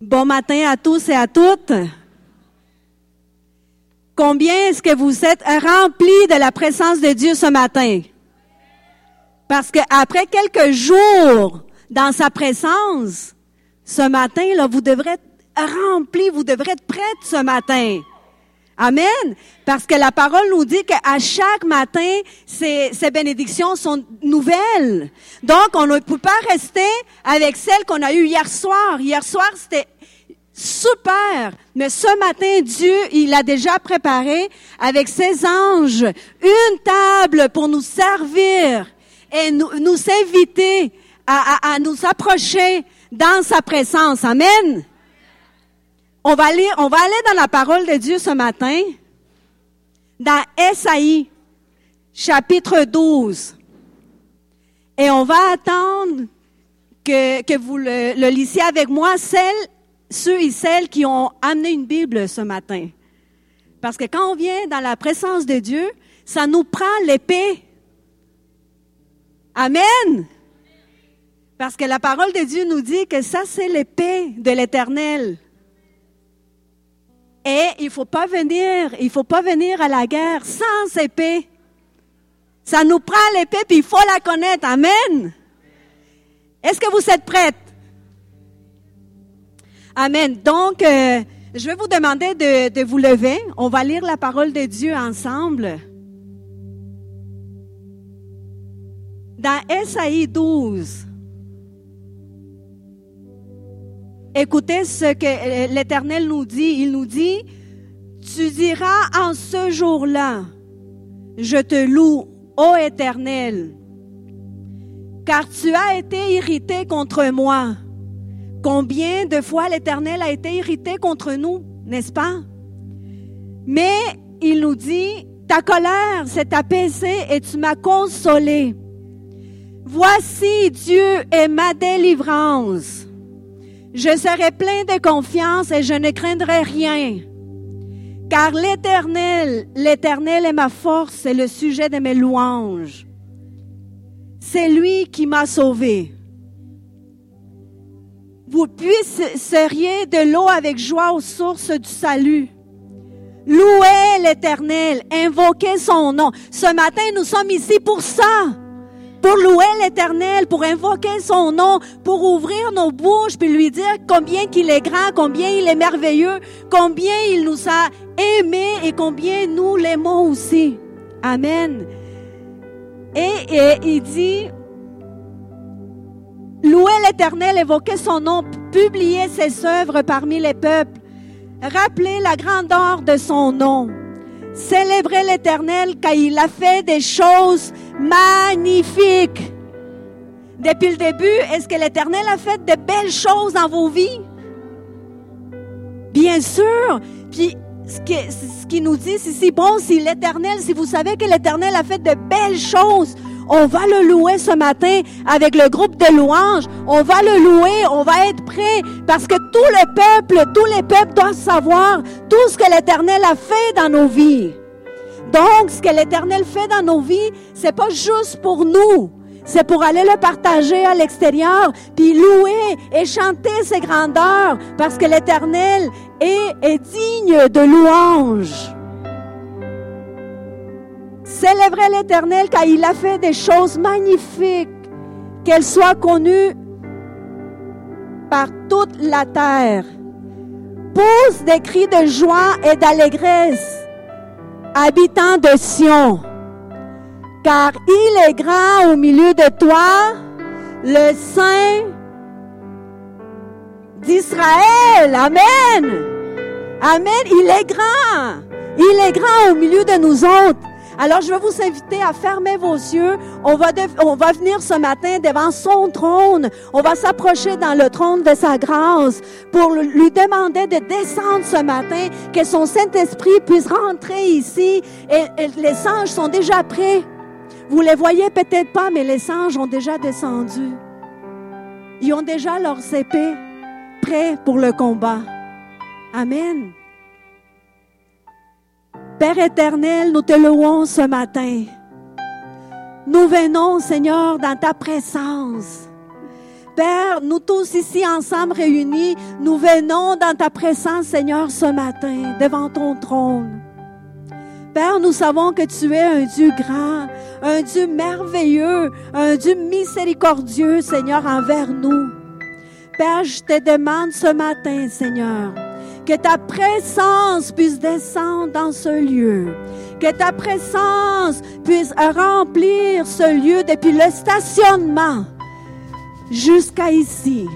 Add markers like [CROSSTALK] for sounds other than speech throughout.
Bon matin à tous et à toutes. Combien est-ce que vous êtes remplis de la présence de Dieu ce matin? Parce que après quelques jours dans sa présence, ce matin, là, vous devrez être remplis, vous devrez être prêts ce matin. Amen. Parce que la parole nous dit qu'à chaque matin, ces, ces, bénédictions sont nouvelles. Donc, on ne peut pas rester avec celles qu'on a eues hier soir. Hier soir, c'était super. Mais ce matin, Dieu, il a déjà préparé avec ses anges une table pour nous servir et nous, nous inviter à, à, à nous approcher dans sa présence. Amen. On va, lire, on va aller dans la parole de Dieu ce matin, dans Esaïe, chapitre 12. Et on va attendre que, que vous le, le lissiez avec moi, celles, ceux et celles qui ont amené une Bible ce matin. Parce que quand on vient dans la présence de Dieu, ça nous prend l'épée. Amen. Parce que la parole de Dieu nous dit que ça, c'est l'épée de l'éternel. Et il faut pas venir, il faut pas venir à la guerre sans épée. Ça nous prend l'épée, puis il faut la connaître. Amen. Est-ce que vous êtes prêtes? Amen. Donc, euh, je vais vous demander de, de vous lever. On va lire la parole de Dieu ensemble. Dans Esaïe 12. Écoutez ce que l'Éternel nous dit. Il nous dit, tu diras en ce jour-là, je te loue, ô Éternel, car tu as été irrité contre moi. Combien de fois l'Éternel a été irrité contre nous, n'est-ce pas? Mais il nous dit, ta colère s'est apaisée et tu m'as consolé. Voici Dieu est ma délivrance. Je serai plein de confiance et je ne craindrai rien. Car l'Éternel, l'Éternel est ma force et le sujet de mes louanges. C'est lui qui m'a sauvé. Vous puisseriez de l'eau avec joie aux sources du salut. Louez l'Éternel, invoquez son nom. Ce matin, nous sommes ici pour ça pour louer l'Éternel, pour invoquer son nom, pour ouvrir nos bouches, puis lui dire combien qu'il est grand, combien il est merveilleux, combien il nous a aimés et combien nous l'aimons aussi. Amen. Et, et il dit, louer l'Éternel, évoquer son nom, publier ses œuvres parmi les peuples, rappeler la grandeur de son nom. Célébrez l'Éternel car il a fait des choses magnifiques. Depuis le début, est-ce que l'Éternel a fait de belles choses dans vos vies? Bien sûr. Puis ce qui, nous dit, c'est si bon, si l'Éternel, si vous savez que l'Éternel a fait de belles choses, on va le louer ce matin avec le groupe de louanges. On va le louer, on va être prêt parce que tout le peuple, tous les peuples doivent savoir tout ce que l'Éternel a fait dans nos vies. Donc, ce que l'Éternel fait dans nos vies, c'est pas juste pour nous. C'est pour aller le partager à l'extérieur, puis louer et chanter ses grandeurs, parce que l'Éternel est, est digne de louange. Célébrez l'Éternel car il a fait des choses magnifiques, qu'elles soient connues par toute la terre. Pousse des cris de joie et d'allégresse, habitants de Sion, car il est grand au milieu de toi, le Saint d'Israël. Amen. Amen. Il est grand. Il est grand au milieu de nous autres. Alors, je vais vous inviter à fermer vos yeux. On va, on va venir ce matin devant son trône. On va s'approcher dans le trône de sa grâce pour lui demander de descendre ce matin, que son Saint-Esprit puisse rentrer ici. Et, et les anges sont déjà prêts. Vous les voyez peut-être pas, mais les anges ont déjà descendu. Ils ont déjà leurs épées prêts pour le combat. Amen. Père éternel, nous te louons ce matin. Nous venons, Seigneur, dans ta présence. Père, nous tous ici ensemble réunis, nous venons dans ta présence, Seigneur, ce matin, devant ton trône. Père, nous savons que tu es un Dieu grand, un Dieu merveilleux, un Dieu miséricordieux, Seigneur, envers nous. Père, je te demande ce matin, Seigneur, que ta présence puisse descendre dans ce lieu, que ta présence puisse remplir ce lieu depuis le stationnement jusqu'à ici.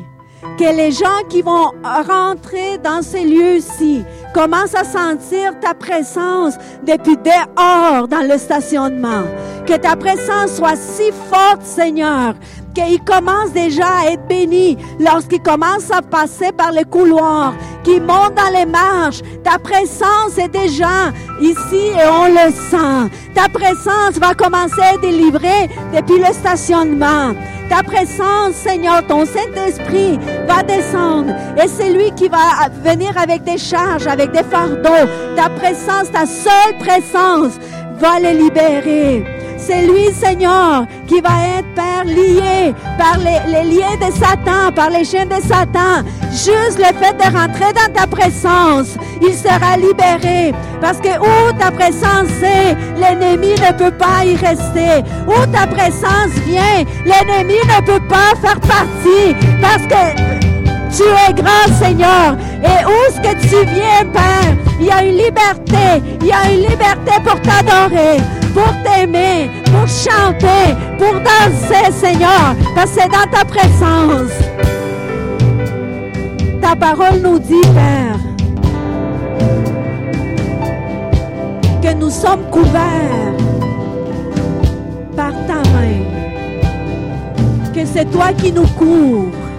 Que les gens qui vont rentrer dans ces lieux-ci commencent à sentir ta présence depuis dehors dans le stationnement. Que ta présence soit si forte, Seigneur, qu'ils commencent déjà à être bénis lorsqu'ils commencent à passer par les couloirs, qu'ils montent dans les marches. Ta présence est déjà ici et on le sent. Ta présence va commencer à délivrer depuis le stationnement. Ta présence, Seigneur, ton Saint-Esprit va descendre et c'est lui qui va venir avec des charges, des fardeaux. Ta présence, ta seule présence va les libérer. C'est lui, Seigneur, qui va être, lié par les, liens de Satan, par les chaînes de Satan. Juste le fait de rentrer dans ta présence, il sera libéré. Parce que où ta présence est, l'ennemi ne peut pas y rester. Où ta présence vient, l'ennemi ne peut pas faire partie. Parce que tu es grand, Seigneur. Et où est-ce que tu viens, Père, il y a une liberté. Il y a une liberté pour t'adorer, pour t'aimer, pour chanter, pour danser, Seigneur. Parce que c'est dans ta présence. Ta parole nous dit, Père, que nous sommes couverts par ta main. Que c'est toi qui nous couvres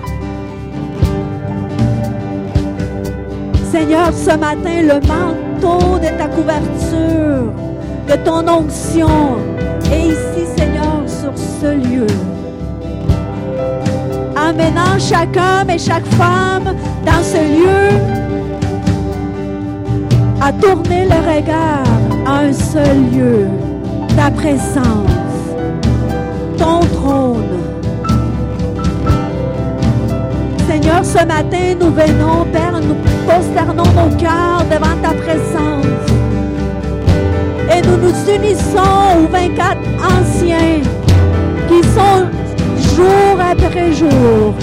Seigneur, ce matin, le manteau de ta couverture, de ton onction est ici, Seigneur, sur ce lieu. Amenant chaque homme et chaque femme dans ce lieu à tourner le regard à un seul lieu, ta présence, ton trône. Seigneur, ce matin, nous venons, Père, nous posternons nos cœurs devant ta présence. Et nous nous unissons aux 24 anciens qui sont jour après jour,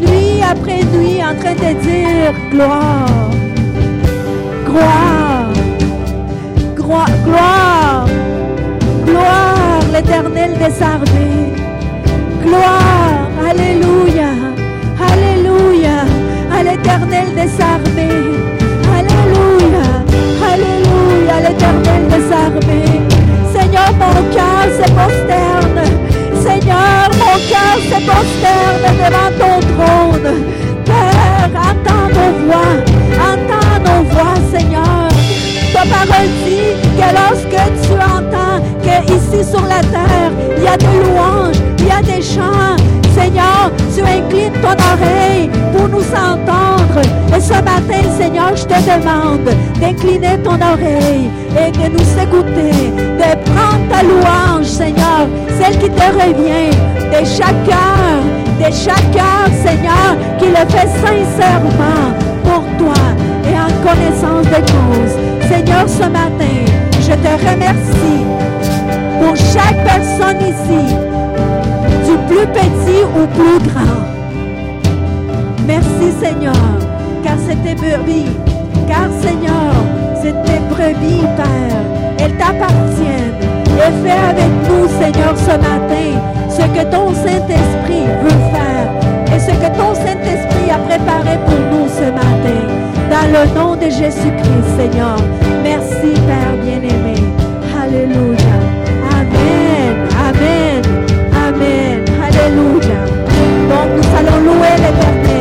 nuit après nuit, en train de dire gloire, gloire, gloire, gloire, gloire, l'éternel des armées, gloire, alléluia. Alléluia à l'éternel des se posterne devant ton trône. Père, entends nos voix, entends nos voix, Seigneur. Ta parole dit que lorsque tu entends que ici sur la terre, il y a des louanges, il y a des chants, Seigneur, tu inclines ton oreille pour nous entendre. Et ce matin, Seigneur, je te demande d'incliner ton oreille et de nous écouter, de prendre ta louange, Seigneur, celle qui te revient de chaque cœur, de chaque cœur, Seigneur, qui le fait sincèrement pour toi et en connaissance de cause. Seigneur, ce matin, je te remercie pour chaque personne ici du plus petit au plus grand. Merci Seigneur, car tes brebis, car Seigneur, tes brebis, Père. Elles t'appartiennent. Et fais avec nous, Seigneur, ce matin, ce que ton Saint-Esprit veut faire et ce que ton Saint-Esprit a préparé pour nous ce matin. Dans le nom de Jésus-Christ, Seigneur. Merci, Père Donc nous allons louer l'Éternel.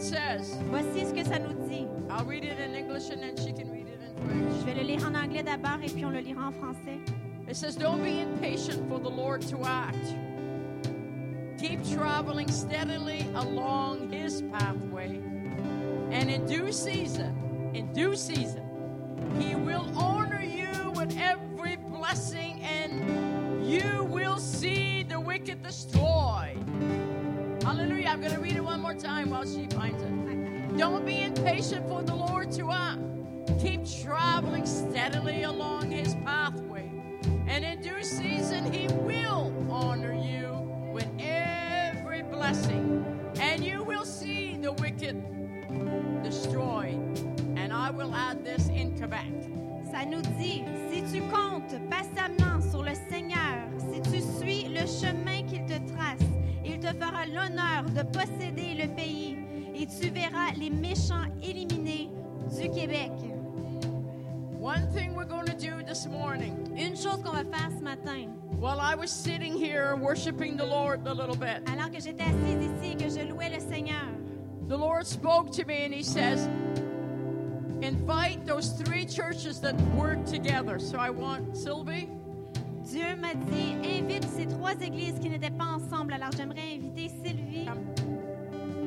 It says. Voici ce que ça nous dit. I'll read it in English and then she can read it in French. Je vais le lire en anglais d'abord et puis on le lira en français. It says, Don't be impatient for the Lord to act. Keep traveling steadily along his pathway. And in due season, in due season, he will honor you with every blessing, and you will see the wicked destroyed. Hallelujah. I'm going to read it one more time while she finds it. Don't be impatient for the Lord to act. Keep traveling steadily along his pathway. And in due season, he will honor you with every blessing. And you will see the wicked destroyed. And I will add this in Quebec. Ça nous dit, si tu comptes patiemment sur le Seigneur, si tu suis le chemin te fera l'honneur de posséder le pays et tu verras les méchants éliminés du Québec. One thing we're going to do this morning, Une chose qu'on va faire ce matin, while I was sitting here worshiping the Lord a little bit, alors que j'étais assise ici et que je louais le Seigneur, the Lord spoke to me and He says, Invite those three churches that work together. So I want Sylvie, Dieu m'a dit, invite ces trois églises qui n'étaient pas ensemble. Alors j'aimerais inviter Sylvie.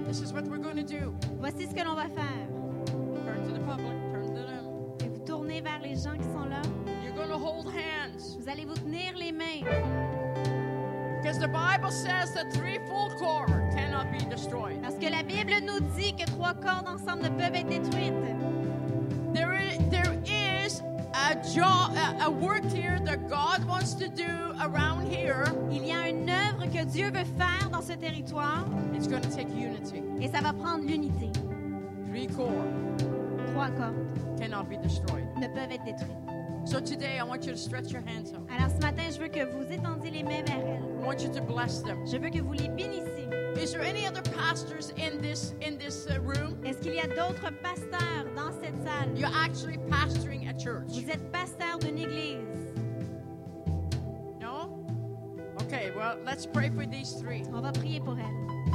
this is what we're going to do. Voici ce que l'on va faire. Turn to the public, turn to them. Et vous tournez vers les gens qui sont là. You're going to hold hands. Vous allez vous tenir les mains. Because the Bible says that three full core cannot be destroyed. Parce que la Bible nous dit que trois cordes ensemble ne peuvent être détruites. A job, a, work here that God wants to do around here. Il y a une œuvre que Dieu veut faire dans ce territoire It's going to take unity. et ça va prendre l'unité. Three core Trois cordes cannot be destroyed. ne peuvent être détruites. So today I want you to stretch your hands out. Alors ce matin, je veux que vous étendiez les mains vers elles. I want you to bless them. Je veux que vous les bénissiez. Is there any other pastors in this in this uh, room? Est-ce qu'il y a d'autres pasteurs dans cette salle? You're actually pastoring a church. Vous êtes pasteur d'une église. No? Okay, well, let's pray for these three. On va prier pour elles.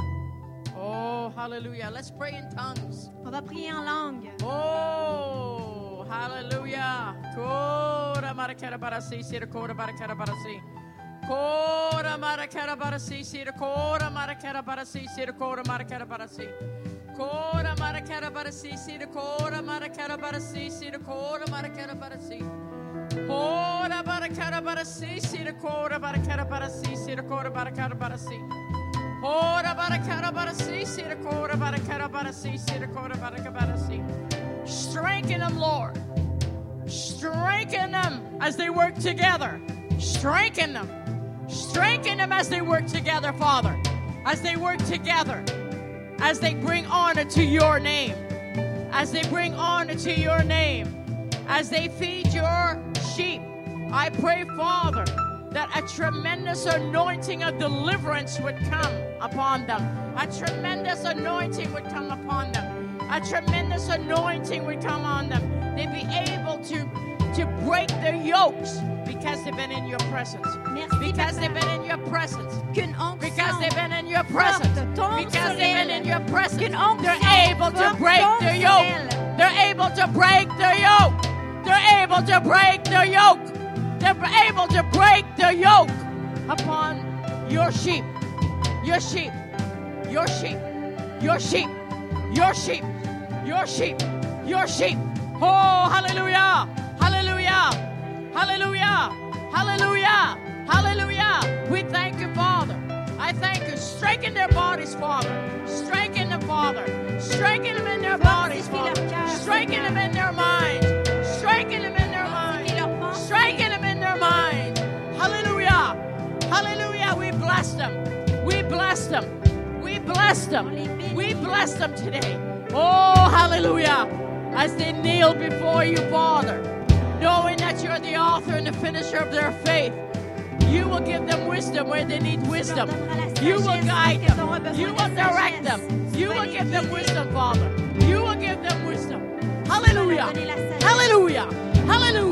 Oh, hallelujah. Let's pray in tongues. On va prier en langue. Oh, hallelujah. Kora marakara barasi, sira kora marakara barasi. Kora marakara barasi, sira kora marakara barasi, sira kora marakara barasi. Kora marakara barasi, sira kora marakara barasi, sira kora marakara barasi. Kora marakara barasi, sira. Strengthen them, Lord. Strengthen them as they work together. Strengthen them. Strengthen them as they work together, Father. As they work together. As they bring honor to your name. As they bring honor to your name. As they feed your sheep. I pray, Father, that a tremendous anointing of deliverance would come upon them. A tremendous anointing would come upon them. A tremendous anointing would come on them. They'd be able to to break their yokes because they've been in your presence. Merci, Because they've been in your presence. Because they've been in your presence. Because they've been in your presence. They're able to break their yoke. They're able to break their yoke. They're able to break their yoke. They're able to break their yoke upon your sheep. Your sheep. Your sheep. Your sheep. Your sheep. Your sheep. Your sheep. Your sheep. Oh, hallelujah. Hallelujah. Hallelujah. Hallelujah. Hallelujah. We thank you, Father. I thank you. Strengthen their bodies, Father. Strengthen them, Father. Strengthen them in their bodies, Father. Strengthen them in their minds. Strengthen them in their minds. Strengthen them in their minds. Hallelujah. Hallelujah. We bless them. We bless them. We bless them. On les bénit. We bless them today. Oh, hallelujah. As they kneel before you, Father, knowing that you're the author and the finisher of their faith. You will give them wisdom where they need wisdom. You will guide them. You will direct them. You will give them wisdom, Father. You will give them wisdom. Hallelujah. Hallelujah. Hallelujah.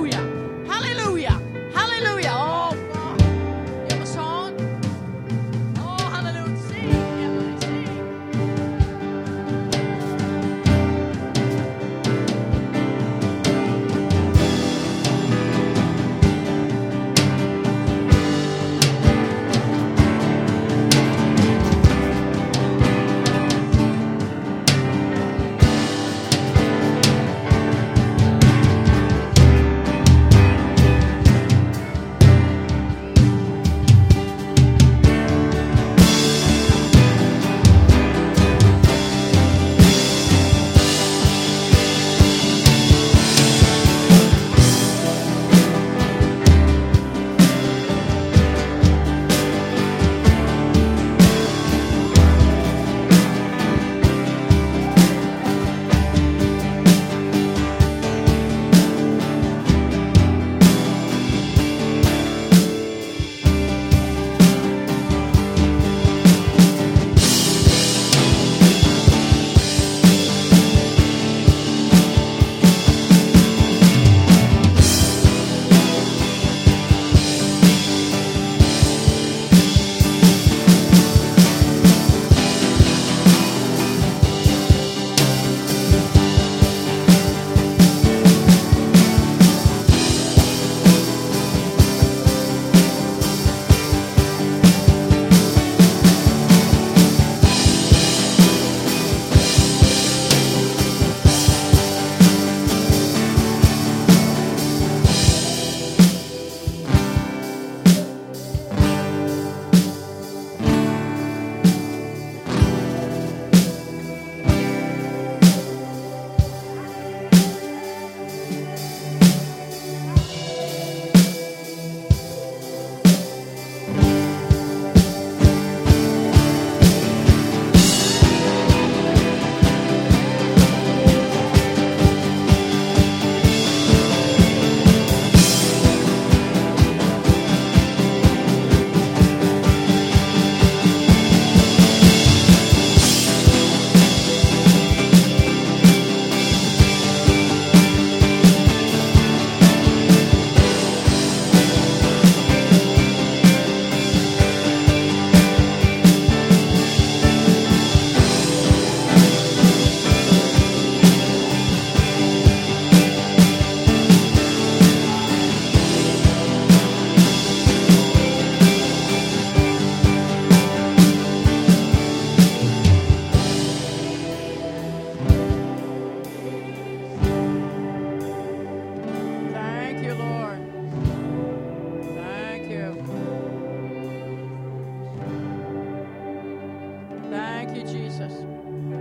Jesus.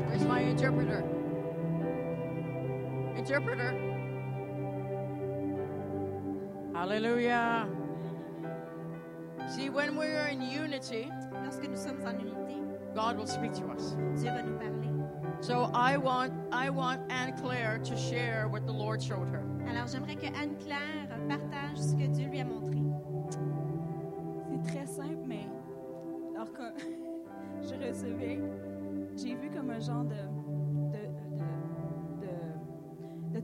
Where's my interpreter? Interpreter. Hallelujah. See, when we're in unity, Lorsque nous sommes en unité, God will speak to us. Dieu va nous parler. So I want I want Anne Claire to share what the Lord showed her. Alors, j'aimerais que Anne-Claire partage ce que Dieu lui a montré.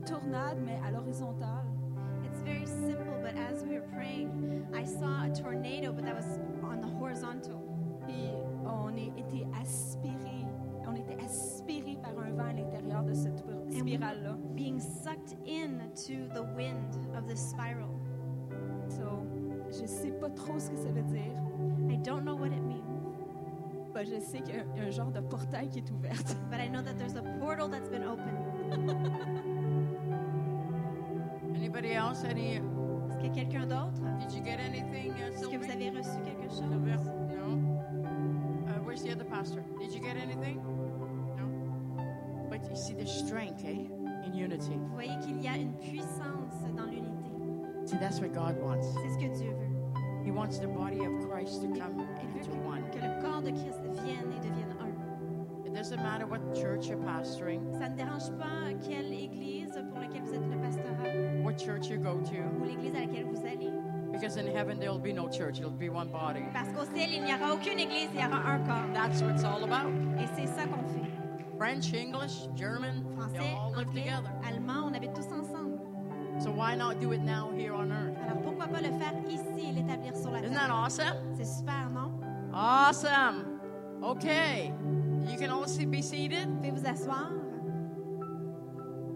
Tornade, mais à l'horizontale. It's very simple, but as we were praying, I saw a tornado, but that was on the horizontal. Et on a été aspiré, on était aspiré par un vent à l'intérieur de cette spirale-là. Being sucked into the wind of the spiral. So, je sais pas trop ce que ça veut dire. I don't know what it means, Bah, je sais qu'il y a un genre de portail qui est ouvert. but I know that there's a portal that's been opened. [LAUGHS] Anybody else? Any? Est-ce qu'il y a quelqu'un d'autre? Did you get anything, uh, Est-ce que vous avez reçu quelque chose? Sylvia? No. Uh, where's the other pastor? Did you get anything? No? But you see the strength, eh, in unity. Vous voyez qu'il y a une puissance dans l'unité. See, that's what God wants. C'est ce que Dieu veut. He wants the body of Christ to come into que, one. que le corps de Christ vienne et devienne un. It doesn't matter what church you're pastoring, Ça ne dérange pas quelle église pour laquelle vous êtes le pastorat what church you go to, ou l'église à laquelle vous allez. because in heaven there'll be no church, it'll be one body. Parce qu'au ciel, il n'y aura aucune église, il y aura un corps. That's what it's all about. Et c'est ça qu'on fait. French, English, German, they Français, all live anglais, together. allemand, on habite tous ensemble. So why not do it now here on earth? Alors pourquoi pas le faire ici et l'établir sur la Isn't that terre? awesome? C'est super, non? Awesome. Okay. You can all sit- be seated. Vous pouvez vous asseoir?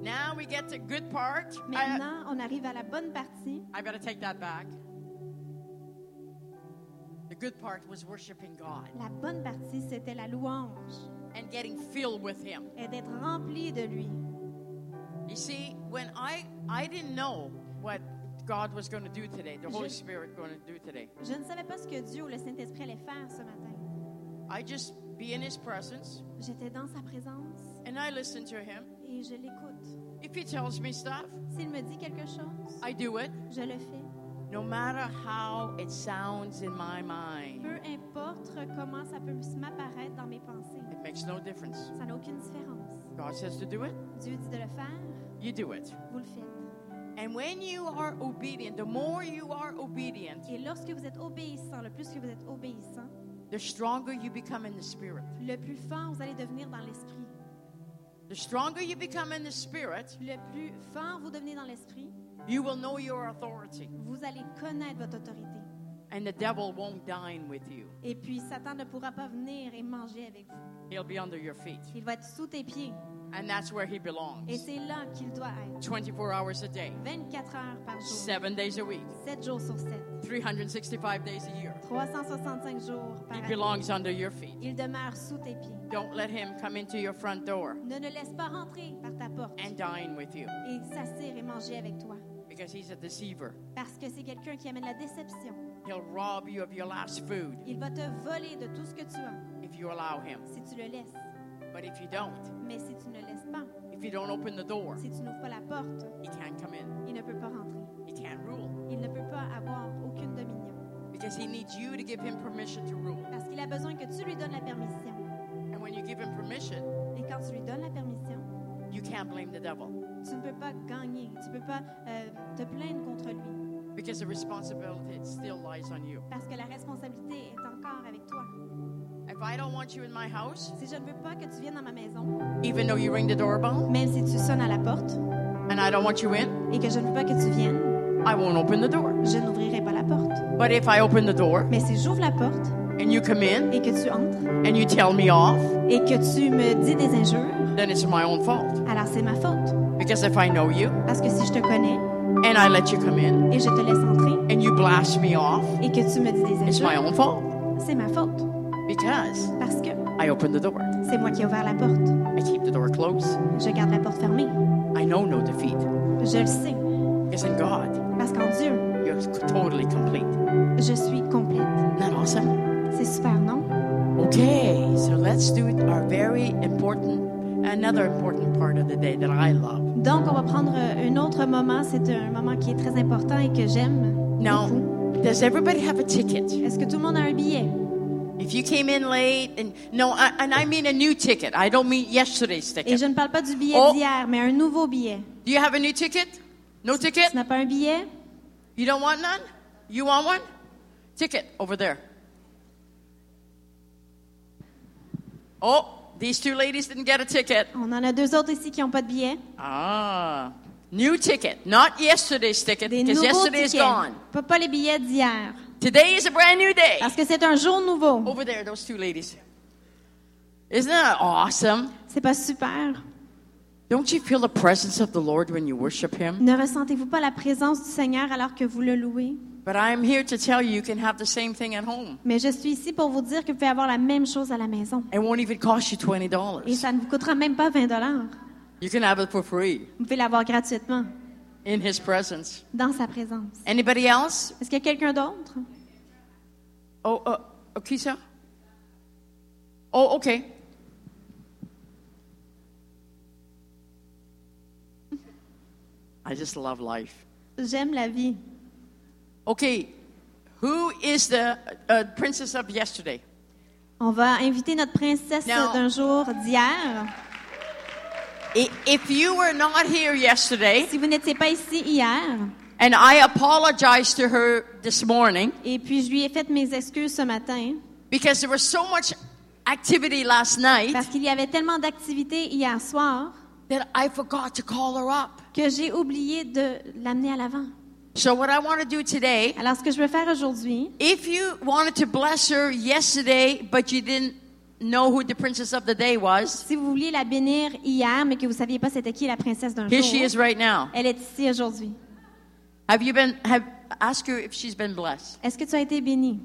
Now we get to good part. I, Maintenant, on arrive à la bonne partie. I better take that back. The good part was worshiping God La bonne partie, c'était la louange and getting filled with Him. et d'être rempli de lui. You see, when I I didn't know what God was going to do today, the Holy Je- Spirit going to do today. Je ne savais pas ce que Dieu ou le Saint-Esprit allait faire ce matin. I just be in His presence J'étais dans sa présence and I listen to Him. et je l'écoute. If He tells me stuff, S'il me dit quelque chose, I do it, je le fais. no matter how it sounds in my mind. Peu importe comment ça peut m'apparaître dans mes pensées, It makes no difference. ça n'a aucune différence. God says to do it, Dieu dit de le faire, you do it. vous le faites. And when you are obedient, the more you are obedient, Et lorsque vous êtes obéissant, le plus que vous êtes obéissant, the stronger you become in the spirit. le plus fort vous allez devenir dans l'esprit. The stronger you become in the spirit, Le plus fort vous devenez dans l'esprit, you will know your authority. vous allez connaître votre autorité. And the devil won't dine with you. Et puis Satan ne pourra pas venir et manger avec vous. He'll be under your feet. Il va être sous tes pieds. And that's where he Et belongs. c'est là qu'il doit être. 24 hours a day, 24 heures par jour, 7 days a week, 7 jours sur 7, 365 days a year. 365 jours par He année. belongs under your feet. Il demeure sous tes pieds. Don't let him come into your front door Ne le laisse pas rentrer par ta porte and dine with you et s'assire et manger avec toi. because he's a deceiver. Parce que c'est quelqu'un qui amène la déception. He'll rob you of your last food Il va te voler de tout ce que tu as if you allow him. si tu le laisses. But if you don't, Mais si tu ne laisses pas, if you don't open the door, si tu n'ouvres pas la porte, he can't come in. il ne peut pas rentrer. He can't rule Il ne peut pas avoir aucune dominion. because he needs you to give him permission to rule. Parce qu'il a besoin que tu lui donnes la permission. And when you give him permission, Et quand tu lui donnes la permission, you can't blame the devil tu ne peux pas gagner. Tu ne peux pas euh, te plaindre contre lui. because the responsibility still lies on you. Parce que la responsabilité est encore avec toi. If I don't want you in my house, Si je ne veux pas que tu viennes dans ma maison, even though you ring the doorbell même si tu sonnes à la porte and I don't want you in, et que je ne veux pas que tu viennes, I won't open the door. je n'ouvrirai pas la porte. But if I open the door Mais si j'ouvre la porte and you come in et que tu entres and you tell me off, et que tu me dis des injures, then it's my own fault. alors c'est ma faute. Because if I know you Parce que si je te connais and I let you come in et je te laisse entrer and you blast me off, et que tu me dis des it's my injures, own fault. c'est ma faute. Because Parce que I opened the door. c'est moi qui ai ouvert la porte. I keep the door closed. Je garde la porte fermée. I know no defeat. Je le sais. Because in God, Parce qu'en Dieu, you're totally complete. je suis complète. Isn't that awesome? C'est super, non? Okay, so let's do our very important, another important part of the day that I love. Donc, on va prendre un autre moment. C'est un moment qui est très important et que j'aime. Now, does everybody have a ticket? Est-ce que tout le monde a un billet? If you came in late, and no, I, and I mean a new ticket. I don't mean yesterday's Et ticket. je ne parle pas du billet Oh. d'hier, mais un nouveau billet. Do you have a new ticket? No ticket? Tu n'as pas un billet? You don't want none? You want one? Ticket over there. Oh, these two ladies didn't get a ticket. On en a deux autres ici qui n'ont pas de billet. Ah, New ticket, not yesterday's ticket, Des because nouveaux yesterday is tickets. gone. Pas, pas les billets d'hier. Today is a brand new day. Parce que c'est un jour nouveau. Over there, those two ladies. Isn't that awesome? C'est pas super? Don't you feel the presence of the Lord when you worship Him? Ne ressentez-vous pas la présence du Seigneur alors que vous le louez? But I'm here to tell you, you can have the same thing at home. Mais je suis ici pour vous dire que vous pouvez avoir la même chose à la maison. It won't even cost you $20. Et ça ne vous coûtera même pas 20 dollars. You can have it for free Vous pouvez l'avoir gratuitement in His presence. dans sa présence. Anybody else? Est-ce qu'il y a quelqu'un d'autre? Oh, uh, uh, Keisha? Oh, okay. I just love life. J'aime la vie. Okay, who is the uh, princess of yesterday? On va inviter notre princesse d'un jour d'hier. If you were not here yesterday, Si vous n'étiez pas ici hier, and I apologize to her this morning et puis je lui ai fait mes excuses ce matin, because there was so much activity last night parce qu'il y avait tellement d'activités hier soir that I forgot to call her up. que j'ai oublié de l'amener à l'avant. So what I want to do today, Alors, ce que je veux faire aujourd'hui, if you wanted to bless her yesterday, but you didn't know who the princess of the day was, si vous vouliez la bénir hier, mais que vous ne saviez pas c'était qui la princesse d'un here jour, she is right now. elle est ici aujourd'hui. Have you been? Have ask her if she's been blessed. Est-ce que tu as été béni?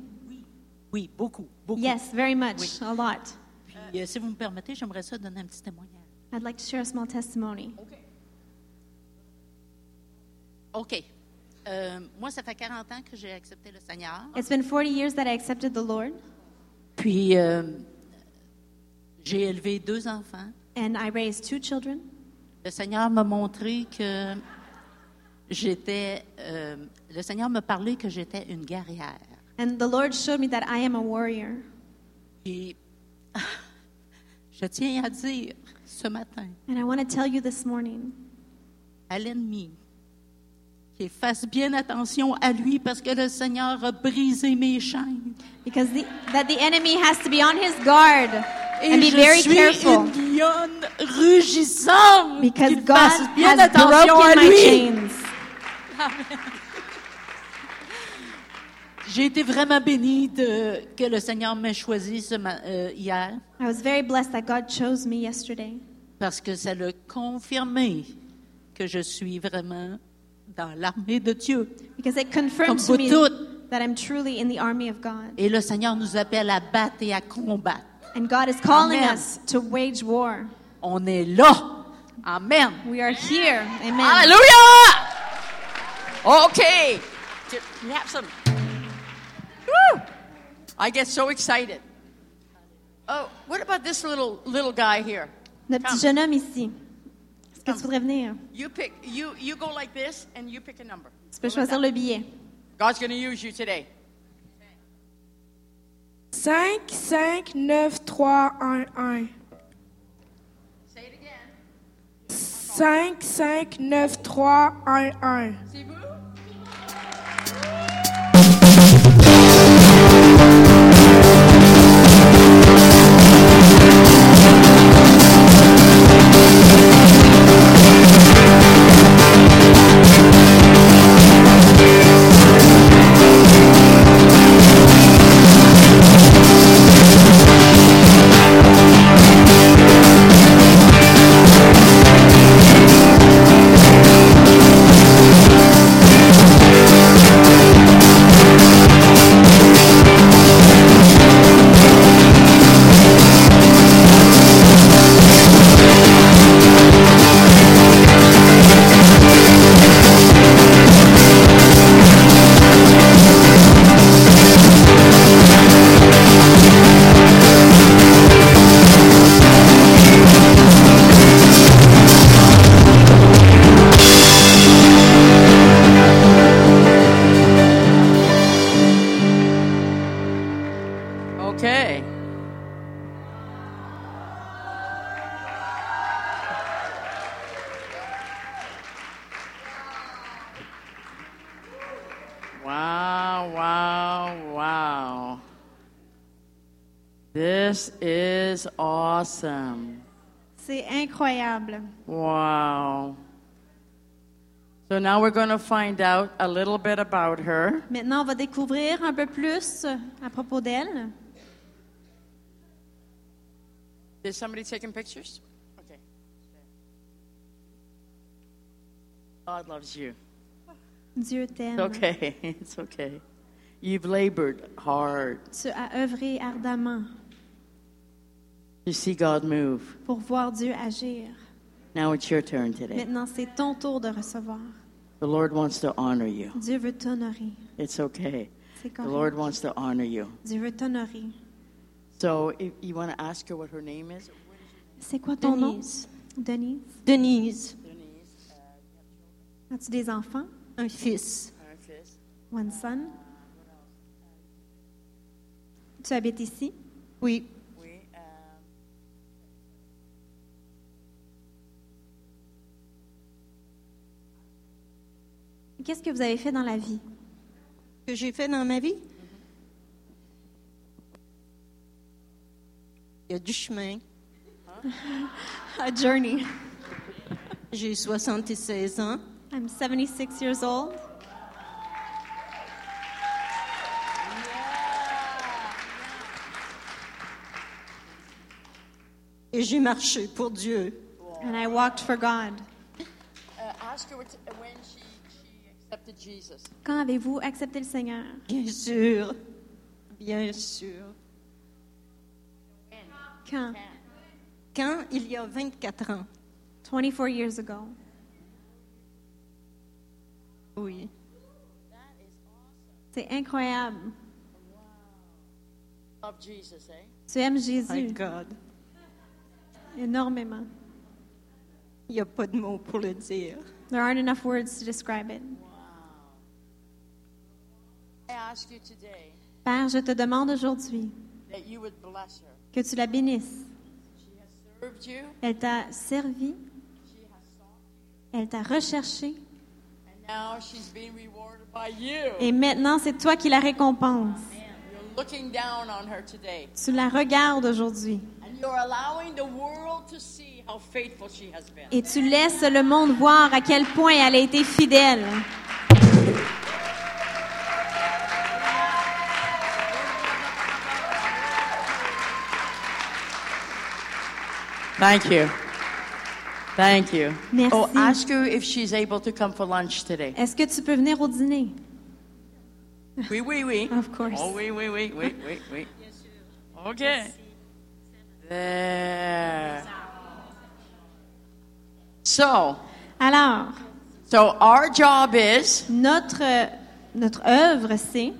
Oui, beaucoup, beaucoup. Yes, very much, Oui. a lot. Puis, euh, si vous me permettez, j'aimerais ça donner un petit témoignage. I'd like to share a small testimony. OK. Euh, moi, ça fait 40 ans que j'ai accepté le Seigneur. It's been 40 years that I accepted the Lord, Puis, euh, j'ai élevé deux enfants. and I raised two children. Le Seigneur m'a montré que j'étais... euh, le Seigneur me parlait que j'étais une guerrière. And the Lord showed me that I am a warrior. Puis, [LAUGHS] je tiens à dire ce matin And I want to tell you this morning à l'ennemi qu'il fasse bien attention à lui parce que le Seigneur a brisé mes chaînes. because the, that the enemy has to be on his guard Et and be je very suis careful une lionne rugissante. because God fasse bien has attention à broken my lui. chains. J'ai été vraiment bénie de, que le Seigneur m'ait choisi ce euh, hier I was very blessed that God chose me yesterday parce que ça l'a confirmé que je suis vraiment dans l'armée de Dieu. because it Comme confirmed to me that I'm truly in the army of God. Et le Seigneur nous appelle à battre et à combattre. And God is calling Amen. us to wage war. On est là. Amen. We are here. Amen. Hallelujah! Okay, we have some. Woo! I get so excited. Oh, what about this little little guy here? Notre petit jeune homme ici. Est-ce que tu voudrais venir? You pick. You you go like this, and you pick a number. Tu peux Go choisir le billet. God's going to use you today. 5, 5, 9, 3, 1, 1. Say it again. 5, 5, 9, 3, 1, 1. This is awesome. C'est incroyable. Wow. So now we're going to find out a little bit about her. Maintenant, on va découvrir un peu plus à propos d'elle. Is somebody taking pictures? Okay. God loves you. Dieu t'aime. Okay. [LAUGHS] It's okay. You've labored hard Tu as œuvré ardemment to see God move. pour voir Dieu agir. Now it's your turn today. Maintenant, c'est ton tour de recevoir. The Lord wants to honor you. Dieu veut t'honorer. It's okay. C'est The Lord wants to honor you. Dieu veut t'honorer. So if you want to ask her what her name is? C'est quoi ton Denise. nom? Denise. Denise, As-tu des enfants? un fils. One son? Tu habites ici? Oui, Qu'est-ce que vous avez fait dans la vie? que j'ai fait dans ma vie? Il y a du chemin. [LAUGHS] A journey. [LAUGHS] J'ai 76 ans. I'm 76 years old. Et j'ai marché pour Dieu. And I walked for God. Uh, Quand avez-vous accepté le Seigneur? Bien sûr. Bien sûr. Quand? Quand? Il y a 24 ans. 24 years ago. Oui. C'est incroyable. Love Jesus, eh? Tu aimes My Jésus God. énormément. Il n'y a pas de mots pour le dire. There aren't enough words to describe it. Today Père, je te demande aujourd'hui que tu la bénisses. Elle t'a servi, elle t'a recherché, et maintenant c'est toi qui la récompense. You're looking down on her today, Tu la regardes aujourd'hui. Et tu laisses le monde voir à quel point elle a été fidèle. Thank you. Thank you. Merci. Oh, ask her if she's able to come for lunch today. Est-ce que tu peux venir au dîner? Oui, oui, oui. [LAUGHS] Of course. Oh, oui, oui, oui, oui, oui, oui. Okay. There. So, Alors, so our job is notre, notre œuvre, c'est,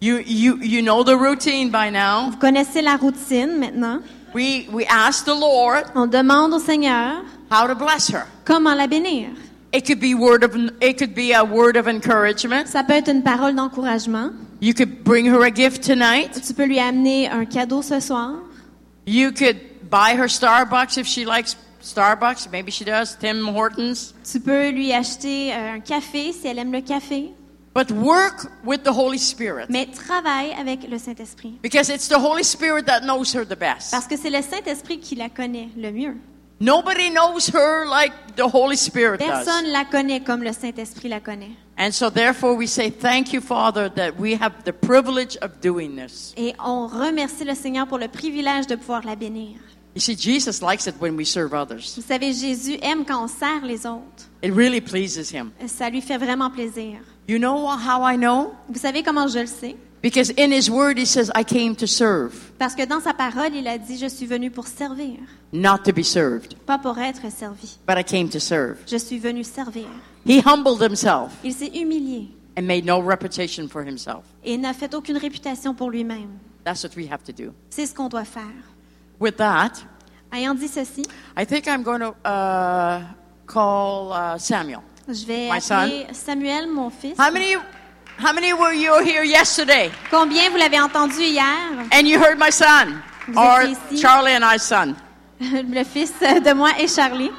you you you know the routine by now. vous connaissez la routine maintenant, We we ask the Lord on demande au Seigneur how to bless her. comment la bénir. It could be word of it could be a word of encouragement. Ça peut être une parole d'encouragement. You could bring her a gift tonight. Tu peux lui amener un cadeau ce soir. You could buy her Starbucks if she likes Starbucks. Maybe she does. Tim Hortons. Tu peux lui acheter euh, un café si elle aime le café. But work with the Holy Spirit Mais travaille avec le Saint-Esprit. because it's the Holy Spirit that knows her the best. Parce que c'est le Saint-Esprit qui la connaît le mieux. Nobody knows her like the Holy Spirit does. Personne la connaît comme le Saint-Esprit la connaît. And so therefore we say thank you Father that we have the privilege of doing this. Et on remercie le Seigneur pour le privilège de pouvoir la bénir. You see Jesus likes it when we serve others. Vous savez, Jésus aime quand on sert les autres. It really pleases him. Ça lui fait vraiment plaisir. You know how I know? Vous savez comment je le sais? Because in his word he says I came to serve, Parce que dans sa parole, il a dit, je suis venu pour servir, not to be served, pas pour être servi. but I came to serve. Je suis venu servir. He humbled himself Il s'est humilié and made no reputation for himself. et n'a fait aucune réputation pour lui-même. That's what we have to do. C'est ce qu'on doit faire. With that, Ayant dit ceci, I think I'm going to uh, call uh, Samuel. Je vais My appeler Samuel, mon fils. How many, how many were you here yesterday? Combien vous l'avez entendu hier? and you heard my son Vous or étiez ici. Charlie and I's son? [LAUGHS] le fils de moi et Charlie.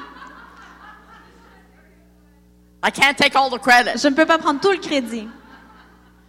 I can't take all the credit. Je ne peux pas prendre tout le crédit.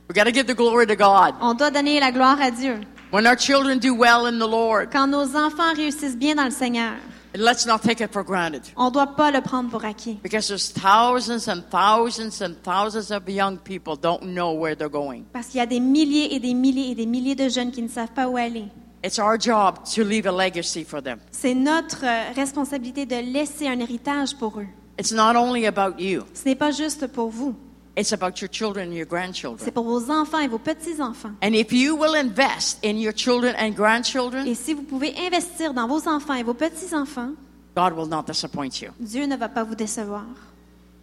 We got to give the glory to God. On doit donner la gloire à Dieu. When our children do well in the Lord, Quand nos enfants réussissent bien dans le Seigneur, let's not take it for granted. on ne doit pas le prendre pour acquis. Because there's thousands and thousands and thousands of young people don't know where they're going. Parce qu'il y a des milliers et des milliers et des milliers de jeunes qui ne savent pas où aller. It's our job to leave a legacy for them. C'est notre euh, responsabilité de laisser un héritage pour eux. It's not only about you, Ce n'est pas juste pour vous, it's about your children and your c'est grandchildren. pour vos enfants et vos petits-enfants. And if you will invest in your children and grandchildren, Et si vous pouvez investir dans vos enfants et vos petits-enfants, God will not disappoint you. Dieu ne va pas vous décevoir.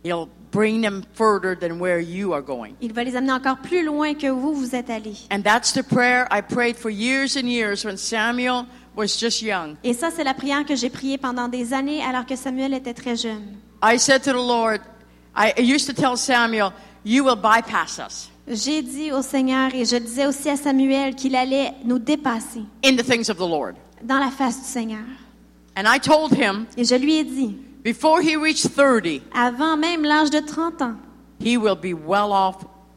He'll bring them further than where you are going. Il va les amener encore plus loin que vous, vous êtes allés. And that's the prayer I prayed for years and years when Samuel was just young. Et ça, c'est la prière que j'ai priée pendant des années alors que Samuel était très jeune. I said to the Lord, I used to tell Samuel, You will bypass us J'ai dit au Seigneur et je disais aussi à Samuel qu'il allait nous dépasser in the things of the Lord. dans la face du Seigneur. And I told him, Et je lui ai dit, before he reached 30, avant même l'âge de 30 ans, he will be well off,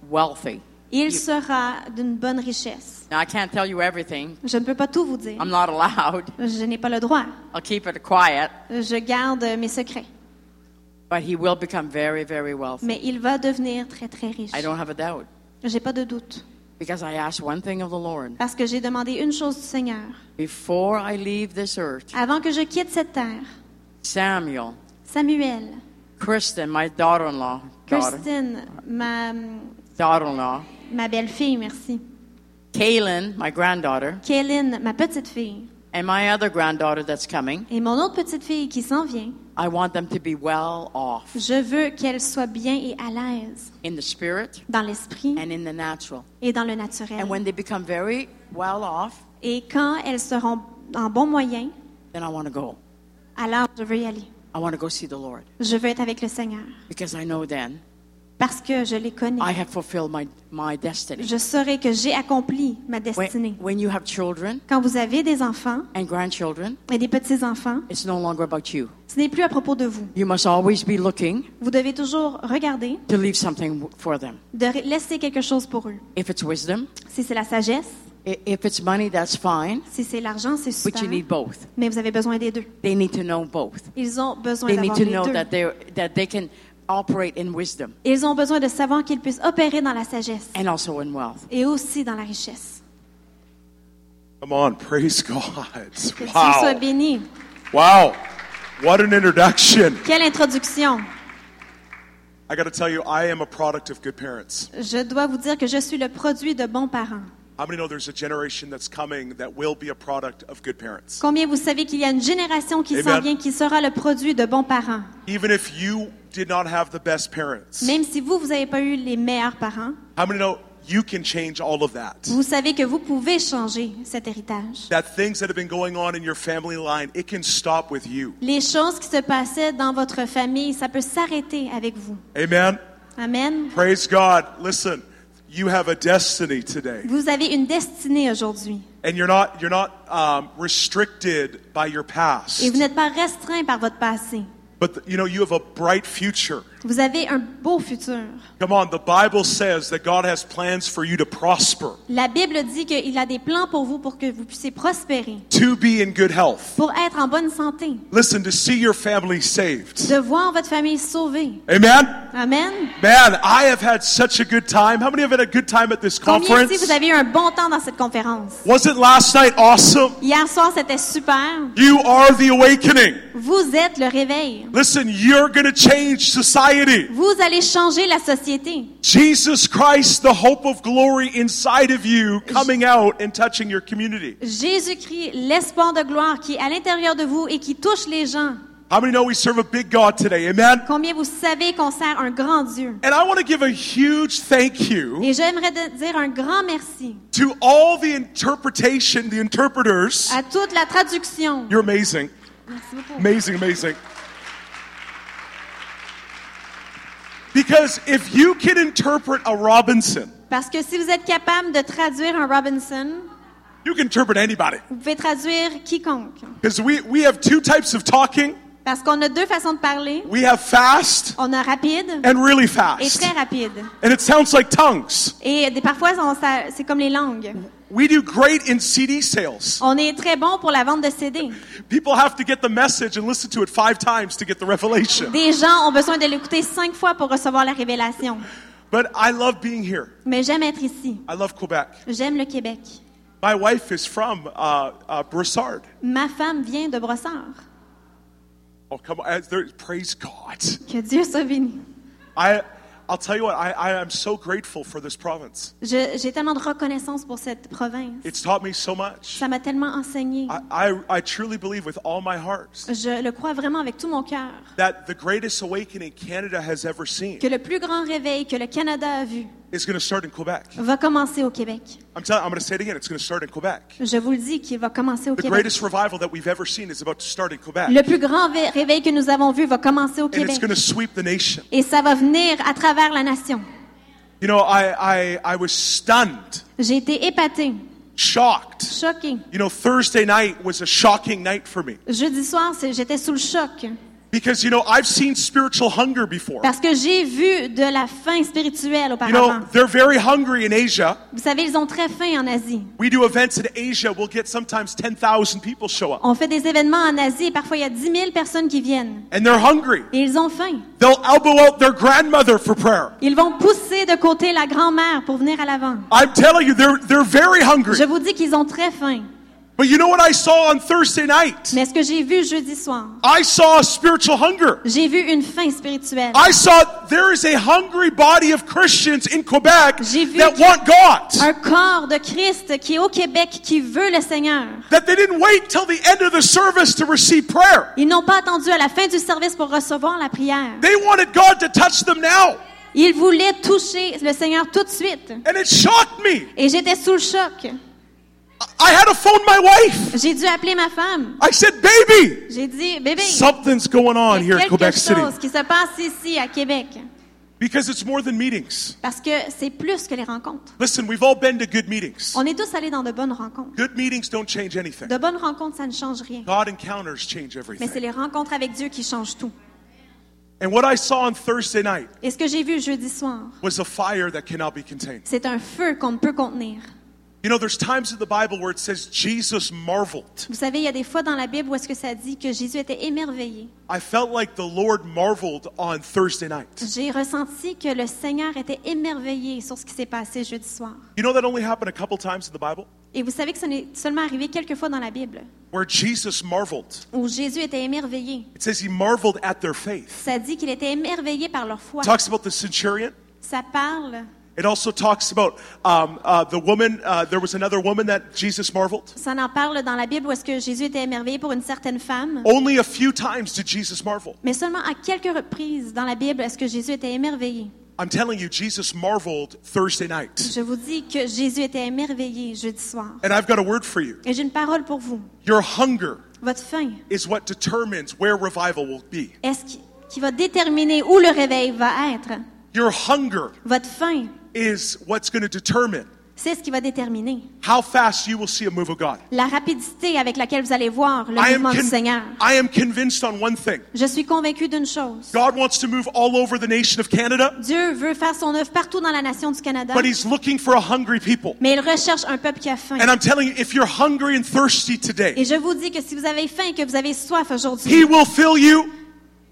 wealthy. il sera d'une bonne richesse. Now, I can't tell you everything. Je ne peux pas tout vous dire. I'm not allowed. Je n'ai pas le droit. I'll keep it quiet. Je garde mes secrets. But he will become very, very wealthy. Mais il va devenir très, très riche. I don't have a doubt. J'ai pas de doute. Because I asked one thing of the Lord. Parce que j'ai demandé une chose du Seigneur. Before I leave this earth, Avant que je quitte cette terre, Samuel, Samuel, Kristen, my daughter-in-law, daughter, Christine, ma, daughter-in-law, ma belle-fille, merci. Kaylin, my granddaughter, Kaylin, ma petite-fille, and my other granddaughter that's coming, et mon autre petite-fille qui s'en vient, I want them to be well off je veux qu'elle soit bien et à l'aise in the spirit dans l'esprit and in the natural. et dans le naturel. And when they become very well off, Et quand elles seront en bon moyen, then I want to go. alors je veux y aller. I want to go see the Lord Je veux être avec le Seigneur. because I know then Parce que je les connais. I have fulfilled my, my destiny. Je saurai que j'ai accompli ma destinée. when you have children Quand vous avez des enfants and grandchildren, et des petits-enfants, it's no longer about you. ce n'est plus à propos de vous. You must always be looking Vous devez toujours regarder, to leave something w- for them. de laisser quelque chose pour eux. If it's wisdom, Si c'est la sagesse, i- if it's money, that's fine, si c'est l'argent, c'est but super. you need both. Mais vous avez besoin des deux. They need to know both. Ils ont besoin They need d'avoir to les know deux. that they that they can operate in wisdom Ils ont besoin de savoir qu'ils puissent opérer dans la sagesse and also in wealth. et aussi dans la richesse. Come on, praise God. Que Dieu soit Wow. béni. Wow. What an introduction. Quelle introduction. I got to tell you, I am a product of good parents. Je dois vous dire que je suis le produit de bons parents. How many know there's a generation that's coming that will be a product of good parents? Combien vous savez qu'il y a une génération qui s'en vient qui sera le produit de bons parents? Even if you did not have the best parents, Même si vous, vous n'avez pas eu les meilleurs parents, how many know you can change all of that? vous savez que vous pouvez changer cet héritage. That things that have been going on in your family line, it can stop with you. Les choses qui se passaient dans votre famille, ça peut s'arrêter avec vous. Amen. Amen. Praise God. Listen, you have a destiny today. Vous avez une destinée aujourd'hui. And you're not you're not um, restricted by your past. Et vous n'êtes pas restreint par votre passé. But you know, you have a bright future. Vous avez un beau futur. Come on, the Bible says that God has plans for you to prosper, La Bible dit qu'il a des plans pour vous pour que vous puissiez prospérer, to be in good health. pour être en bonne santé, Listen, to see your family saved. de voir votre famille sauvée. Amen? Amen. Man, I have had such a good time. How many have had a good time at this Combien conference? ici vous avez eu un bon temps dans cette conférence? Wasn't last night awesome? Hier soir, c'était super. You are the awakening. Vous êtes le réveil. Listen, you're going to change society. Vous allez changer la société. Jesus Christ, the hope of glory inside of you, coming out and touching your community. Jésus-Christ, l'espoir de gloire qui est à l'intérieur de vous et qui touche les gens. How many know we serve a big God today? Amen? Combien vous savez qu'on sert un grand Dieu? And I want to give a huge thank you Et j'aimerais dire un grand merci to all the interpretation, the interpreters. à toute la traduction. You're amazing. Merci beaucoup. Amazing, amazing. Because if you can interpret a Robinson, Parce que si vous êtes capable de traduire un Robinson, you can interpret anybody. vous pouvez traduire quiconque. Because we, we have two types of talking. Parce qu'on a deux façons de parler. We have fast On a rapide and really et très rapide. And it sounds like tongues. Et parfois, on- ça- c'est comme les langues. We do great in CD sales. On est très bon pour la vente de CD. People have to get the message and listen to it five times to get the revelation. Des gens ont besoin de l'écouter cinq fois pour recevoir la révélation. But I love being here. Mais j'aime être ici. I love Quebec. J'aime le Québec. My wife is from uh, uh, Broussard. Ma femme vient de Brossard. Oh, come on. There- Praise God. Que Dieu soit béni. I, I'll tell you what, I, I am so grateful for this province. Je- J'ai tellement de reconnaissance pour cette province. It's taught me so much. Ça m'a tellement enseigné. I, I, I truly believe with all my heart Je le crois vraiment avec tout mon cœur that the greatest awakening Canada has ever seen que le plus grand réveil que le Canada a vu is going to start in Quebec. va commencer au Québec. I'm telling I'm going to say it again. It's going to start in Quebec. Je vous le dis qu'il va commencer au The Québec. greatest revival that we've ever seen is about to start in Quebec. Le plus grand réveil que nous avons vu va commencer au And it's Québec. going to sweep the nation. Et ça va venir à travers la nation. You know, I, I, I was stunned, J'ai été épatée, shocked. choquée. You know, Thursday night was a shocking night for me. Jeudi soir, j'étais sous le choc Because, you know, I've seen spiritual hunger before. parce que j'ai vu de la faim spirituelle You auparavant. know, they're very hungry in Asia. Vous savez, ils ont très faim en Asie. We do events in Asia. We'll get sometimes 10,000 people show up. On fait des événements en Asie et parfois il y a 10 000 personnes qui viennent. And they're hungry. Et ils ont faim. They'll elbow out their grandmother for prayer. Ils vont pousser de côté la grand-mère pour venir à l'avant. I'm telling you, they're, they're very hungry. Je vous dis qu'ils ont très faim. But you know what I saw on Thursday night? Mais ce que j'ai vu jeudi soir, I saw a spiritual hunger. j'ai vu une faim spirituelle. I saw there is a hungry body of Christians in Quebec J'ai vu that want God. Un corps de Christ qui est au Québec, qui veut le Seigneur. That they didn't wait till the end of the service to receive prayer. Ils n'ont pas attendu à la fin du service pour recevoir la prière. They wanted God to touch them now. Ils voulaient toucher le Seigneur tout de suite. And it shocked me. Et j'étais sous le choc. I had to phone my wife. J'ai dû appeler ma femme. I said, baby, J'ai dit, bébé, something's going on here in quelque Quebec City. chose qui se passe ici à Québec. Because it's more than meetings. Parce que c'est plus que les rencontres. Listen, we've all been to good meetings. On est tous allés dans de bonnes rencontres. Good meetings don't change anything. De bonnes rencontres, ça ne change rien. God encounters change Mais c'est everything. les rencontres avec Dieu qui changent tout. And what I saw on Thursday night Et ce que j'ai vu jeudi soir, was a fire that cannot be contained. c'est un feu qu'on ne peut contenir. You know, there's times in the Bible where it says Jesus marveled. Vous savez, il y a des fois dans la Bible où est-ce que ça dit que Jésus était émerveillé. I felt like the Lord marveled on Thursday night. J'ai ressenti que le Seigneur était émerveillé sur ce qui s'est passé jeudi soir. You know that only happened a couple times in the Bible? Et vous savez que ce n'est seulement arrivé quelques fois dans la Bible Where Jesus marveled. où Jésus était émerveillé. It says he marveled at their faith. Ça dit qu'il était émerveillé par leur foi. It talks about the centurion. Ça parle, It also talks about um, uh, the woman. Uh, there was another woman that Jesus marveled. ça en parle dans la Bible où est-ce que Jésus était émerveillé pour une certaine femme. Only a few times did Jesus marvel. Mais seulement à quelques reprises dans la Bible est-ce que Jésus était émerveillé? I'm telling you, Jesus marveled Thursday night. Je vous dis que Jésus était émerveillé jeudi soir. And I've got a word for you. Et j'ai une parole pour vous. Your hunger Votre faim, is what determines where revival will be. est-ce qui, qui va déterminer où le réveil va être? Your hunger Votre faim, is what's going to determine c'est ce qui va déterminer how fast you will see a move of God. la rapidité avec laquelle vous allez voir le I am, mouvement du con- Seigneur. I am convinced on one thing. Je suis convaincue d'une chose. God wants to move all over the nation of Canada, Dieu veut faire son œuvre partout dans la nation du Canada, but He's looking for a hungry people. mais il recherche un peuple qui a faim. And I'm telling you, if you're hungry and thirsty Et today, je vous dis que si vous avez faim et que vous avez soif He aujourd'hui, will fill you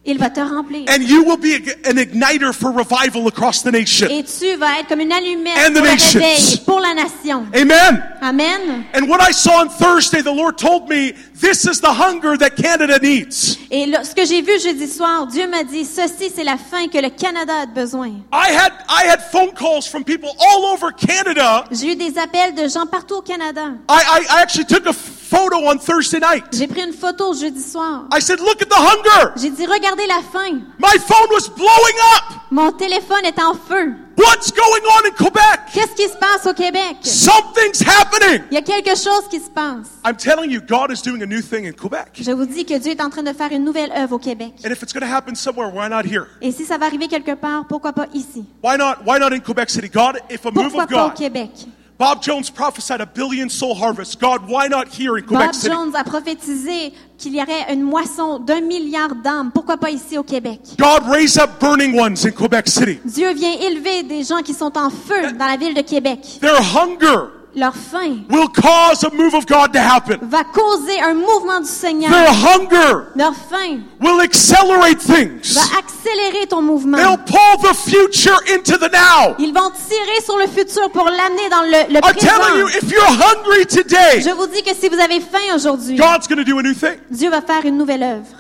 il va te remplir. and you will be an igniter for revival across the nation. Et tu vas être comme une allumette And pour le nations. réveil, pour la nation. Amen. Amen. And what I saw on Thursday, the Lord told me, this is the hunger that Canada needs. Et là, ce que j'ai vu jeudi soir, Dieu m'a dit, ceci c'est la faim que le Canada a besoin. I had, I had phone calls from people all over Canada. J'ai eu des appels de gens partout au Canada. I, I, I actually took a photo on Thursday night. J'ai pris une photo jeudi soir. I said, look at the hunger. J'ai dit, regardez la faim. My phone was blowing up. Mon téléphone est en feu. What's going on in Quebec? Qu'est-ce qui se passe au Québec? Something's happening. Il y a quelque chose qui se passe. I'm telling you, God is doing a new thing in Quebec. Je vous dis que Dieu est en train de faire une nouvelle œuvre au Québec. And if it's going to happen somewhere, why not here? Et si ça va arriver quelque part, pourquoi pas ici? Why not, why not in Quebec City? God, if a move Pourquoi of pas au God, Québec? Bob Jones prophesied a billion soul harvest. God, why not here in Quebec Bob City? Jones a prophétisé qu'il y aurait une moisson d'un milliard d'âmes. Pourquoi pas ici au Québec? God, raise up burning ones in Quebec City. Dieu vient élever des gens qui sont en feu dans la ville de Québec. Their hunger Leur faim will cause a move of God to happen. va causer un mouvement du Seigneur. Their hunger Leur faim will accelerate things. va accélérer ton mouvement. They'll pull the future into the now. Ils vont tirer sur le futur pour l'amener dans le, le I'm telling you, présent. if you're hungry today, Je vous dis que si vous avez faim aujourd'hui, God's going to do a new thing. Dieu va faire une nouvelle œuvre.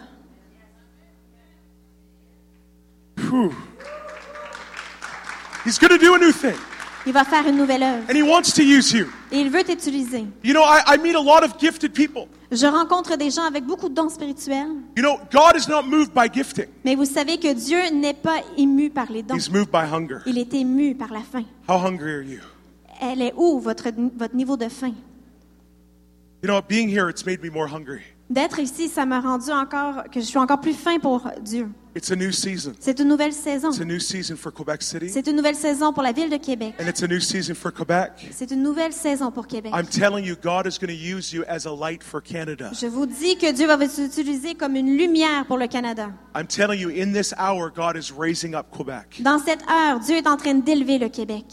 He's going to do a new thing. Il va faire une nouvelle œuvre. And He wants to use you. Et il veut t'utiliser. You know, I, I meet a lot of gifted people. Je rencontre des gens avec beaucoup de dons spirituels, You know, God is not moved by gifting, mais vous savez que Dieu n'est pas ému par les dons. He's moved by hunger. Il est ému par la faim. How hungry are you? Elle est où votre, votre niveau de faim? You know, being here, it's made me more hungry. D'être ici, ça m'a rendu encore, que je suis encore plus faim pour Dieu. It's a new season. C'est une nouvelle saison. It's a new season for Quebec City, C'est une nouvelle saison pour la ville de Québec. and it's a new season for Quebec. C'est une nouvelle saison pour Québec. I'm telling you, God is going to use you as a light for Canada. Je vous dis que Dieu va vous utiliser comme une lumière pour le Canada. I'm telling you, in this hour, God is raising up Quebec. Dans cette heure, Dieu est en train d'élever le Québec.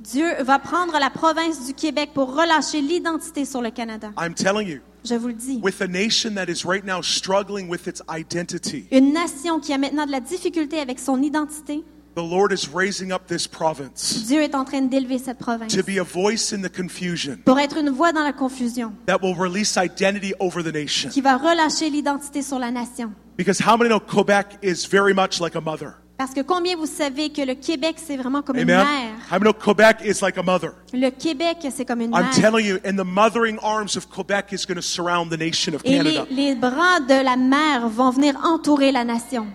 Dieu va prendre la province du Québec pour relâcher l'identité sur le Canada. I'm telling you, Je vous le dis. with a nation that is right now struggling with its identity, Une nation qui a maintenant de la difficulté avec son identité, the Lord is raising up this province Dieu est en train d'élever cette province to be a voice in the confusion pour être une voix dans la confusion, that will release identity over the nation. qui va relâcher l'identité sur la nation. Because how many know Quebec is very much like a mother? Parce que combien vous savez que le Québec, c'est vraiment comme une Amen? mère? How many know Quebec is like a mother? Le Québec, c'est comme une I'm mère. telling you, and the mothering arms of Quebec is going to surround the nation of Et les, Canada. les bras de la mère vont venir entourer la nation.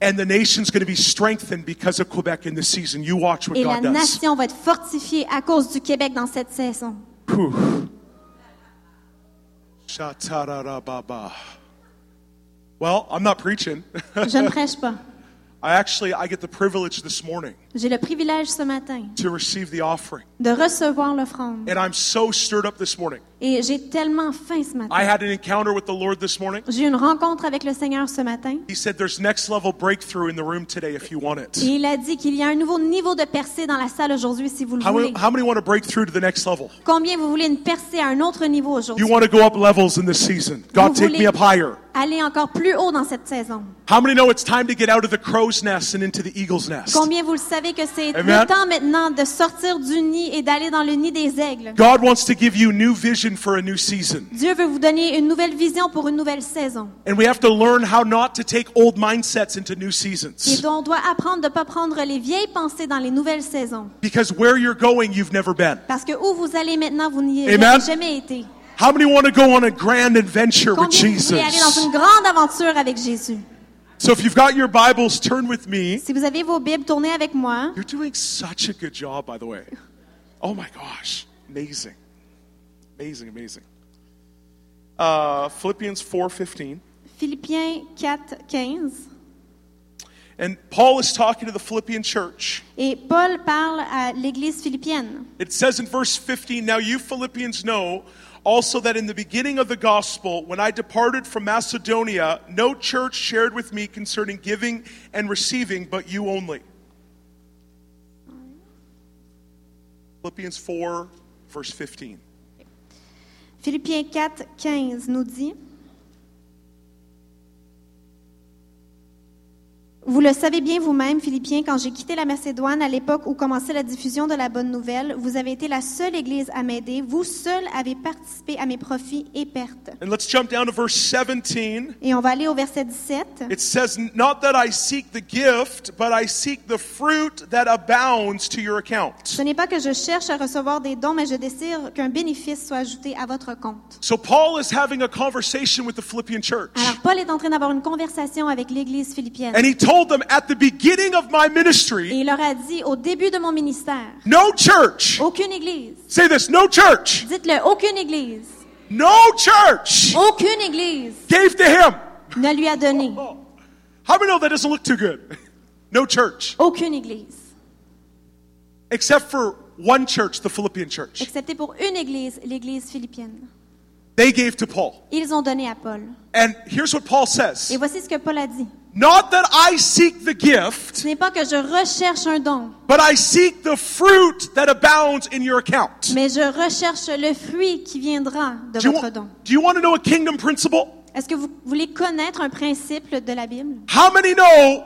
And the nation's going to be strengthened because of Quebec in this season. You watch what Et la God does. nation va être fortifiée à cause du Québec dans cette saison. Well, I'm not preaching. Je ne prêche pas. [LAUGHS] I actually I get the privilege this morning J'ai le privilège ce matin to receive the offering. de recevoir l'offrande. And I'm so stirred up this morning. Et j'ai tellement faim ce matin. I had an encounter with the Lord this morning. J'ai eu une rencontre avec le Seigneur ce matin. He said there's next level breakthrough in the room today if you want it. Et il a dit qu'il y a un nouveau niveau de percée dans la salle aujourd'hui si vous le How voulez. many, how many want to break through to the next level? Combien vous voulez une percée à un autre niveau You aujourd'hui? want to go up levels in this season. God, Vous take me voulez up higher. aller encore plus haut dans cette saison? How many know it's time to get out of the crow's nest and into the eagle's nest? Combien vous le savez que c'est le temps maintenant de sortir du nid et d'aller dans le nid des aigles? God wants to give you new vision for a new season. Dieu veut vous donner une nouvelle vision pour une nouvelle saison. And we have to learn how not to take old mindsets into new Et seasons. donc, on doit apprendre de ne pas prendre les vieilles pensées dans les nouvelles saisons. Because where you're going, you've never been. Parce que où vous allez maintenant, vous n'y avez jamais été. How many want to go on a grand adventure with Combien vous voulez aller dans une grande aventure avec Jésus? So if you've got your Bibles, turn with me. Si vous avez vos Bibles, tournez avec moi. You're doing such a good job, by the way. Oh my gosh. Amazing. Amazing, amazing. Uh, Philippians 4.15. Philippiens 4, 15. And Paul is talking to the Philippian church. Et Paul parle à l'église philippienne. It says in verse 15, Now you Philippians know also that in the beginning of the gospel, when I departed from Macedonia, no church shared with me concerning giving and receiving, but you only. Philippians 4, verse 15. Philippiens 4, 15 nous dit Vous le savez bien vous-même, Philippiens, quand j'ai quitté la Macédoine à l'époque où commençait la diffusion de la bonne nouvelle, vous avez été la seule Église à m'aider. Vous seul avez participé à mes profits et pertes. And let's jump down to verse 17. Et on va aller au verset 17. It says, Not that I seek the gift, but I seek the fruit that abounds to your account. Ce n'est pas que je cherche à recevoir des dons, mais je désire qu'un bénéfice soit ajouté à votre compte. So Paul is having a conversation with the Philippian church. Alors, Paul est en train d'avoir une conversation avec l'Église philippienne. And he told them at the beginning of my ministry, Et il leur a dit au début de mon ministère, no church, aucune Église, say this, no church, dites-le, aucune Église, no church aucune Église gave to him. ne lui a donné. [LAUGHS] How many know that doesn't look too good? No church. Aucune Église. Except for one church, the Philippian church. Excepté pour une Église, l'Église philippienne. They gave to Paul. Ils ont donné à Paul. And here's what Paul Et says voici ce que Paul a dit. Not that I seek the gift, Ce n'est pas que je recherche un don, but I seek the fruit that abounds in your account. mais je recherche le fruit qui viendra de Do you, votre don. do you want to know a kingdom principle? Est-ce que vous voulez connaître un principe de la Bible? How many know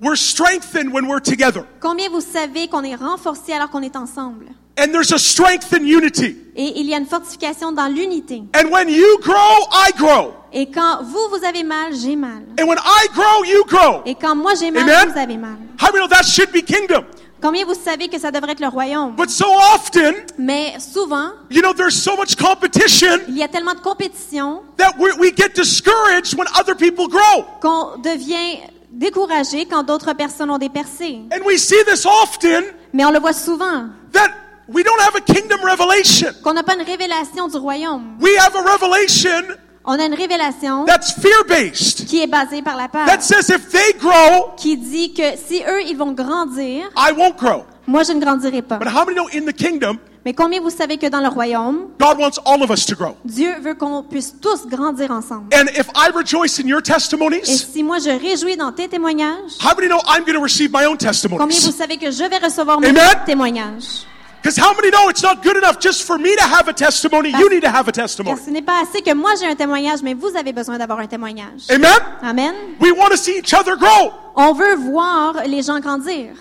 we're strengthened when we're together? Combien vous savez qu'on est renforcé alors qu'on est ensemble? And there's a strength in unity. Et il y a une fortification dans l'unité. And when you grow, I grow. Et quand vous, vous avez mal, j'ai mal. And when I grow, you grow. Et quand moi j'ai mal, Amen? vous avez mal. How many know that should be kingdom? Combien vous savez que ça devrait être le royaume? But so often, Mais souvent, you know, there's so much competition il y a tellement de compétition that we, we get discouraged when other people grow. qu'on devient découragé quand d'autres personnes ont des percées. And we see this often Mais on le voit souvent, that we don't have a kingdom revelation. qu'on n'a pas une révélation du royaume. We have a revelation On a une révélation that's fear based, qui est basée par la peur, that says if they grow, qui dit que si eux, ils vont grandir, I won't grow. moi, je ne grandirai pas. But how many know in the kingdom, Mais combien vous savez que dans le royaume, God wants all of us to grow? Dieu veut qu'on puisse tous grandir ensemble? And if I rejoice in your Et testimonies, si moi, je réjouis dans tes témoignages, how many know I'm going to receive my own combien testimonies? vous savez que je vais recevoir mon Amen? témoignage? Because how many know it's not good enough just for me to have a testimony? You need to have a Car testimony. ce n'est pas assez que moi j'ai un témoignage, mais vous avez besoin d'avoir un témoignage. Amen? Amen. We want to see each other grow. On veut voir les gens grandir.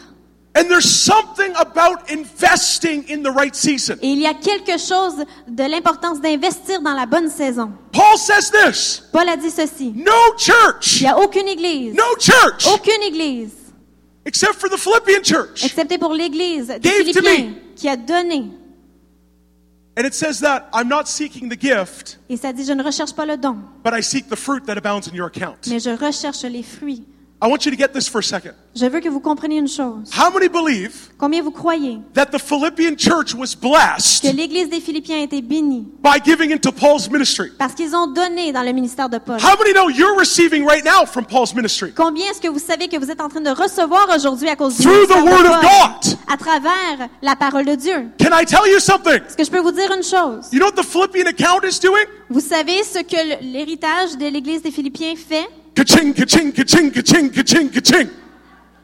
And there's something about investing in the right season. Et il y a quelque chose de l'importance d'investir dans la bonne saison. Paul says this Paul a dit ceci. No church, Il n'y a aucune église, no church, aucune église, except for the Philippian church. excepté pour l'église des Gave to Philippiens, me. qui a donné. And it says that I'm not seeking the gift, Et ça dit, je ne recherche pas le don, but I seek the fruit that abounds in your account. mais je recherche les fruits. I want you to get this for a second. Je veux que vous compreniez une chose. How many believe Combien vous croyez that the Philippian church was que blessed l'église des Philippiens a été bénie by giving into Paul's ministry? parce qu'ils ont donné dans le ministère de Paul? How many know you're receiving right now from Paul's ministry? Combien est-ce que vous savez que vous êtes en train de recevoir aujourd'hui à cause du Through the ministère de Word of Paul? God. À travers la parole de Dieu. Can I tell you something? Est-ce que je peux vous dire une chose? You know what the Philippian account is doing? Vous savez ce que l'héritage de l'Église des Philippiens fait? Ka-ching, ka-ching, ka-ching, ka-ching, ka-ching, ka-ching.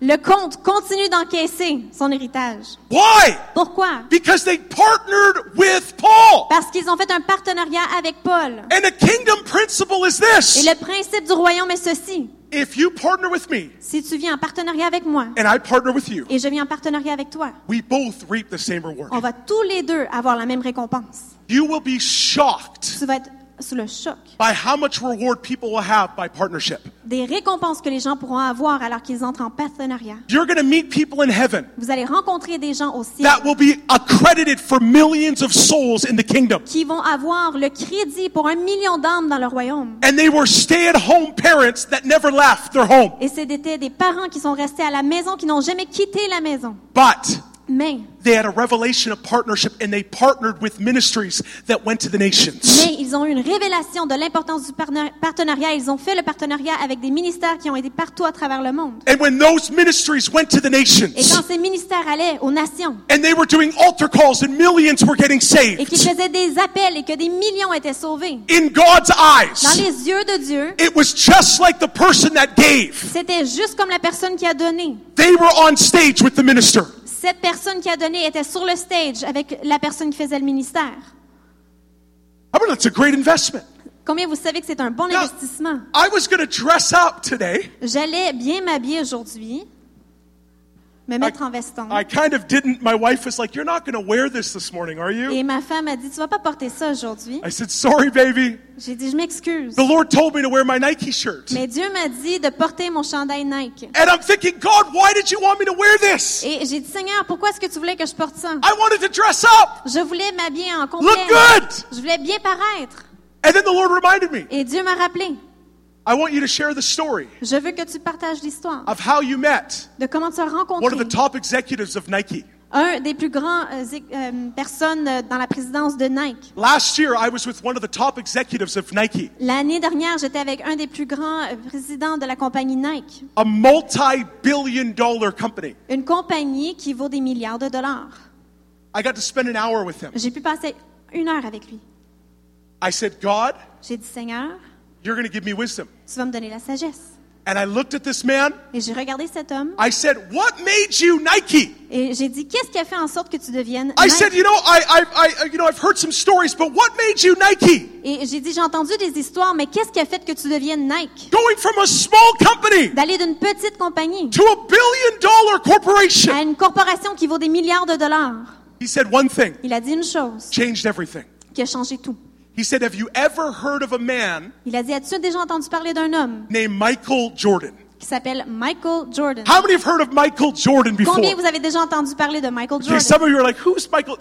Le compte continue d'encaisser son héritage. Why? Pourquoi? Because they partnered with Paul. Parce qu'ils ont fait un partenariat avec Paul. And a kingdom principle is Et this. le principe du royaume est ceci. If you partner with me Si tu viens en partenariat avec moi and I partner with you, et je viens en partenariat avec toi, we both reap the same reward. on va tous les deux avoir la même récompense. You will be shocked Tu vas être sous le choc by how much reward people will have by partnership. des récompenses que les gens pourront avoir alors qu'ils entrent en partenariat. You're going to meet people in heaven Vous allez rencontrer des gens au ciel that will be accredited for millions of souls in the kingdom. qui vont avoir le crédit pour un million d'âmes dans le royaume. And they were stay at home parents that never left their home. Et c'était des parents qui sont restés à la maison, qui n'ont jamais quitté la maison. But Mais, they had a revelation of partnership and they partnered with ministries that went to the nations. mais ils ont eu une révélation de l'importance du partenariat. Ils ont fait le partenariat avec des ministères qui ont été partout à travers le monde. And when those ministries went to the Et nations quand ces ministères allaient aux nations and they were doing altar calls and millions were getting et qu'ils saved, faisaient des appels et que des millions étaient sauvés, in God's dans eyes, les yeux de Dieu, it was just like the person that gave. c'était juste comme la personne qui a donné. They were on stage with the minister. Cette personne qui a donné était sur le stage avec la personne qui faisait le ministère. I mean, that's a great investment. Combien vous savez que c'est un bon Now, investissement? I was going to dress up today. J'allais bien m'habiller aujourd'hui, me mettre en veston. I kind of didn't. My wife was like, You're not going to wear this this morning, are you? Et ma femme a dit, tu vas pas porter ça aujourd'hui. I said, Sorry, baby. J'ai dit, je m'excuse. The Lord told me to wear my Nike shirt. Mais Dieu m'a dit de porter mon chandail Nike. And I'm thinking, God, why did you want me to wear this? Et j'ai dit, Seigneur, pourquoi est-ce que tu voulais que je porte ça? I wanted to dress up, Je voulais m'habiller en complet. look good. Je voulais bien paraître. And then the Lord reminded me, Et Dieu m'a rappelé, I want you to share the story je veux que tu partages l'histoire of how you met de comment tu as one of rencontré the top executives of Nike. un des plus grands euh, zé- euh, personnes euh, dans la présidence de Nike. Last year, I was with one of the top executives of Nike, L'année dernière, j'étais avec un des plus grands euh, présidents de la compagnie Nike, a multi billion dollar company. une compagnie qui vaut des milliards de dollars. I got to spend an hour with him. J'ai pu passer une heure avec lui. I said, God, J'ai dit, Seigneur, you're going to give me wisdom. tu vas me donner la sagesse. And I looked at this man. Et j'ai regardé cet homme I said, What made you Nike? et j'ai dit, qu'est-ce qui a fait en sorte que tu deviennes I Nike? said, you know, I, I, I, you know, I've heard some stories, but what made you Nike? Et j'ai dit, j'ai entendu des histoires, mais qu'est-ce qui a fait que tu deviennes Nike? Going from a small company D'aller d'une petite compagnie to a billion dollar corporation. à une corporation qui vaut des milliards de dollars. He said one thing, Il a dit une chose changed everything. qui a changé tout. He said, Have you ever heard of a man Il a dit, as-tu déjà entendu parler d'un homme named Michael Jordan? Qui s'appelle Michael Jordan? How many have heard of Michael Jordan before? Combien vous avez déjà entendu parler de Michael Okay, Jordan? some of you are like, Who's Michael?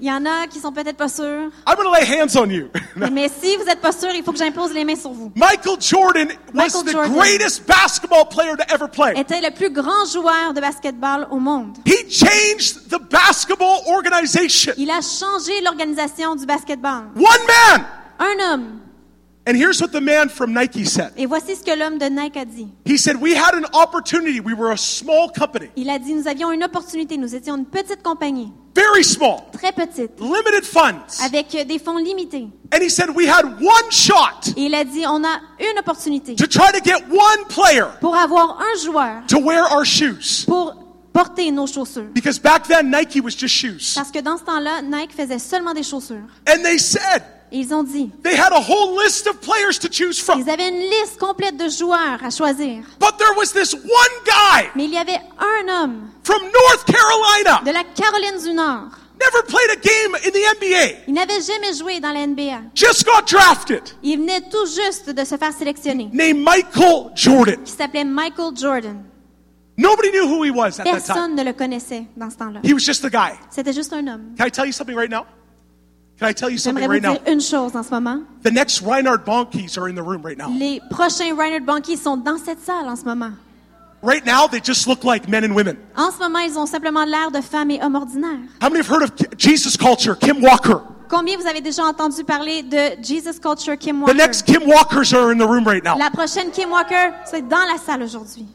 Il y en a qui sont peut-être pas sûrs. I'm going to lay hands on you. [LAUGHS] Mais si vous n'êtes pas sûr, il faut que j'impose les mains sur vous. Michael Jordan was Michael the Jordan. greatest basketball player to ever play. Était le plus grand joueur de basketball au monde. He changed the basketball organization. Il a changé l'organisation du basketball. One man. Un homme. And here's what the man from Nike said. Et voici ce que l'homme de Nike a dit. He said, We had an opportunity. We were a small company, Il a dit, nous avions une opportunité. Nous étions une petite compagnie, very small, très petite, limited funds. avec euh, des fonds limités. And he said, We had one shot Et il a dit, on a une opportunité to try to get one player pour avoir un joueur to wear our shoes. pour porter nos chaussures. Because back then, Nike was just shoes. Parce que dans ce temps-là, Nike faisait seulement des chaussures. And they said, ils ont dit, they had a whole list of players to choose from. ils avaient une liste complète de joueurs à choisir. But there was this one guy Mais il y avait un homme from North Carolina, de la Caroline du Nord. never played a game in the NBA, Il n'avait jamais joué dans la NBA. just got drafted, Il venait tout juste de se faire sélectionner. named Michael Jordan. Qui s'appelait Michael Jordan. Nobody knew who he was at that time. Personne ne le connaissait dans ce temps-là. He was just a guy. C'était juste un homme. Can I tell you something right now? Can I tell you something J'aimerais vous right now? dire une chose en ce moment. The next Reinhard Bonkies are in the room right now. Les prochains Reinhard Bonnke sont dans cette salle en ce moment. Right now, they just look like men and women. En ce moment, ils ont simplement l'air de femmes et hommes ordinaires. How many have heard of Jesus culture? Kim Walker? Combien vous avez déjà entendu parler de Jesus Culture Kim The Walker? next Kim Walkers are in the room right now. La prochaine Kim Walker, c'est dans la salle aujourd'hui.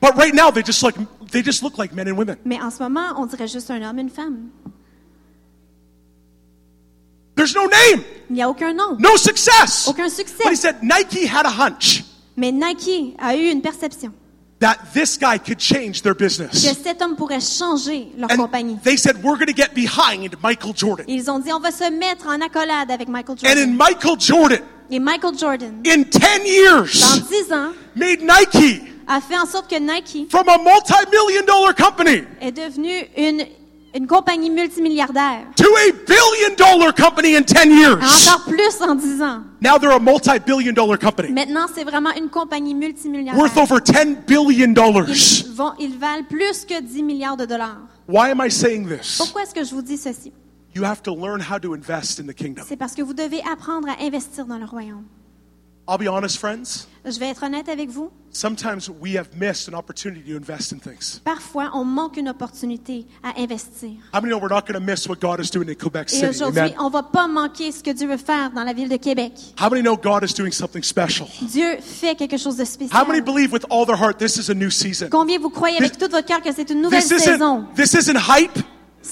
But right now, they just like they just look like men and women. Mais en ce moment, on dirait juste un homme, une femme. There's no name, Il n'y a aucun nom, no success. aucun But he succès. said Nike had a hunch Mais Nike a eu une perception that this guy could change their que business. cet homme pourrait changer leur And compagnie. they said, We're going to get behind Michael Jordan. Ils ont dit, on va se mettre en accolade avec Michael And in Jordan. Michael Jordan, Et Michael Jordan, in 10 dans years, 10 ans, made Nike a fait en sorte que Nike from a dollar company est devenu une, une compagnie multimilliardaire. to a billion dollar company in 10 years. Encore plus en 10 ans. Now they're a multi billion dollar company Maintenant, c'est vraiment une compagnie multimilliardaire. worth over 10 billion dollars. Ils, vont, ils valent plus que 10 milliards de dollars. Why am I saying this? Pourquoi est-ce que je vous dis ceci? You have to learn how to invest in the kingdom. C'est parce que vous devez apprendre à investir dans le royaume. I'll be honest, friends. Je vais être honnête avec vous. Sometimes we have missed an opportunity to invest in things. Parfois, on manque une opportunité à investir. How many know we're not going to miss what God is doing in Quebec Et City? aujourd'hui, Amen. on va pas manquer ce que Dieu veut faire dans la ville de Québec. How many know God is doing something special? Dieu fait quelque chose de How many spécial. believe with all their heart this is a new season? Combien vous croyez avec tout votre cœur que c'est une nouvelle This saison? isn't, this isn't hype.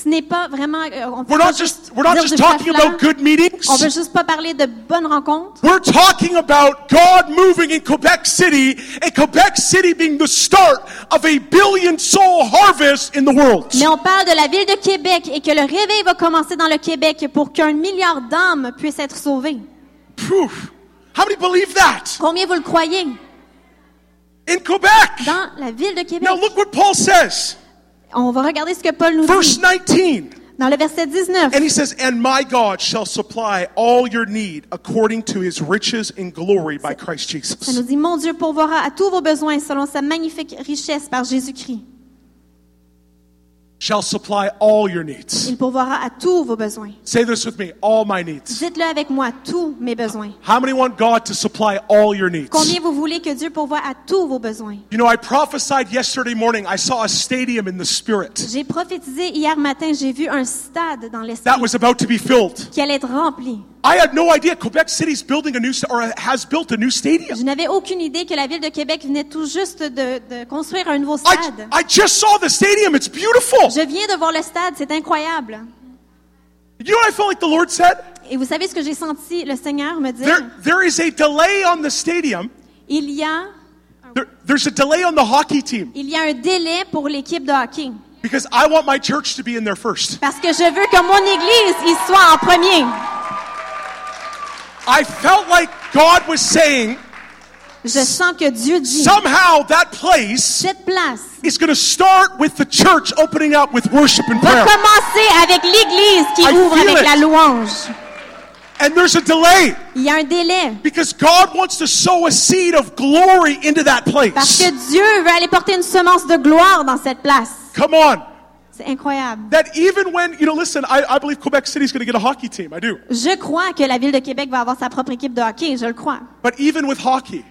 Ce n'est pas vraiment. euh, on peut We're pas not just, we're not dire just du talking flafla. about good meetings. On veut juste pas parler de bonnes rencontres. We're talking about God moving in Quebec City and Quebec City being the start of a billion soul harvest in the world. Mais on parle de la ville de Québec et que le réveil va commencer dans le Québec pour qu'un milliard d'âmes puissent être sauvées. Phew. How many believe that? Combien vous le croyez? In Quebec. Dans la ville de Québec. Now look what Paul says. On va regarder ce que Paul nous Verse dit 19. dans le verset 19. And he says, And my God shall supply all your need according to his riches in glory by Christ Ça Jesus. nous dit, mon Dieu pourvoira à tous vos besoins selon sa magnifique richesse par Jésus-Christ. Shall supply all your needs. Il pourvoira à tous vos besoins. Say this with me all my needs. Dites-le avec moi, tous mes besoins. How many want God to supply all your needs? Combien vous voulez que Dieu pourvoie à tous vos besoins? You know, I prophesied yesterday morning. I saw a stadium in the spirit J'ai prophétisé hier matin, j'ai vu un stade dans that l'esprit was about to be filled. qui allait être rempli. I had no idea Quebec City's building a new or has built a new stadium. Je n'avais aucune idée que la ville de Québec venait tout juste de, de construire un nouveau I, stade. I just saw the stadium. It's beautiful. Je viens de voir le stade, c'est incroyable. You know what I felt like the Lord said? Et vous savez ce que j'ai senti le Seigneur me dire? There, there is a delay on the stadium Il y a un There, there's a delay on the hockey team Il y a un délai pour l'équipe de hockey. because I want my church to be in there first. Parce que je veux que mon église y soit en premier. I felt like God was saying Je sens que Dieu dit, somehow that place cette place is going to start with the church opening up with worship and va prayer. commencer avec l'église qui I ouvre feel avec it. la louange. And there's a delay Il y a un délai. because God wants to sow a seed of glory into that Parce place. que Dieu veut aller porter une semence de gloire dans cette place. Come on. C'est incroyable. That even when, you know, listen, I, I believe Quebec City is going to get a hockey team. I do. Je crois que la ville de Québec va avoir sa propre équipe de hockey, je le crois. But even with hockey,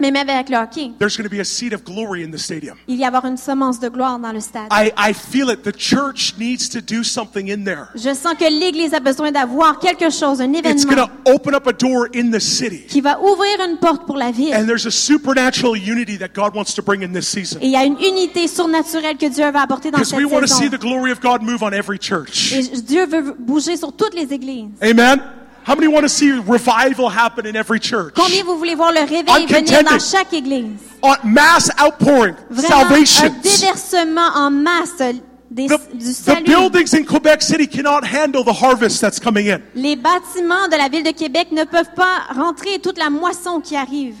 même avec le hockey, there's going to be a seed of glory in the stadium. il y a avoir une semence de gloire dans le stade. I, I feel it. The church needs to do something in there. Je sens que l'Église a besoin d'avoir quelque chose, un It's going événement to open up a door in the city. qui va ouvrir une porte pour la ville. And there's a supernatural unity that God wants to bring in this season. Et il y a une unité surnaturelle que Dieu va apporter dans Because cette we want to see saison. the glory of God move on every church. Et Dieu veut bouger sur toutes les églises. Amen? How many want to see revival happen in every church? Combien vous voulez voir le réveil venir dans chaque église? On mass outpouring, Vraiment, un déversement en masse des- The, du the salut. buildings in Quebec City cannot handle the harvest that's coming in. Les bâtiments de la ville de Québec ne peuvent pas rentrer toute la moisson qui arrive.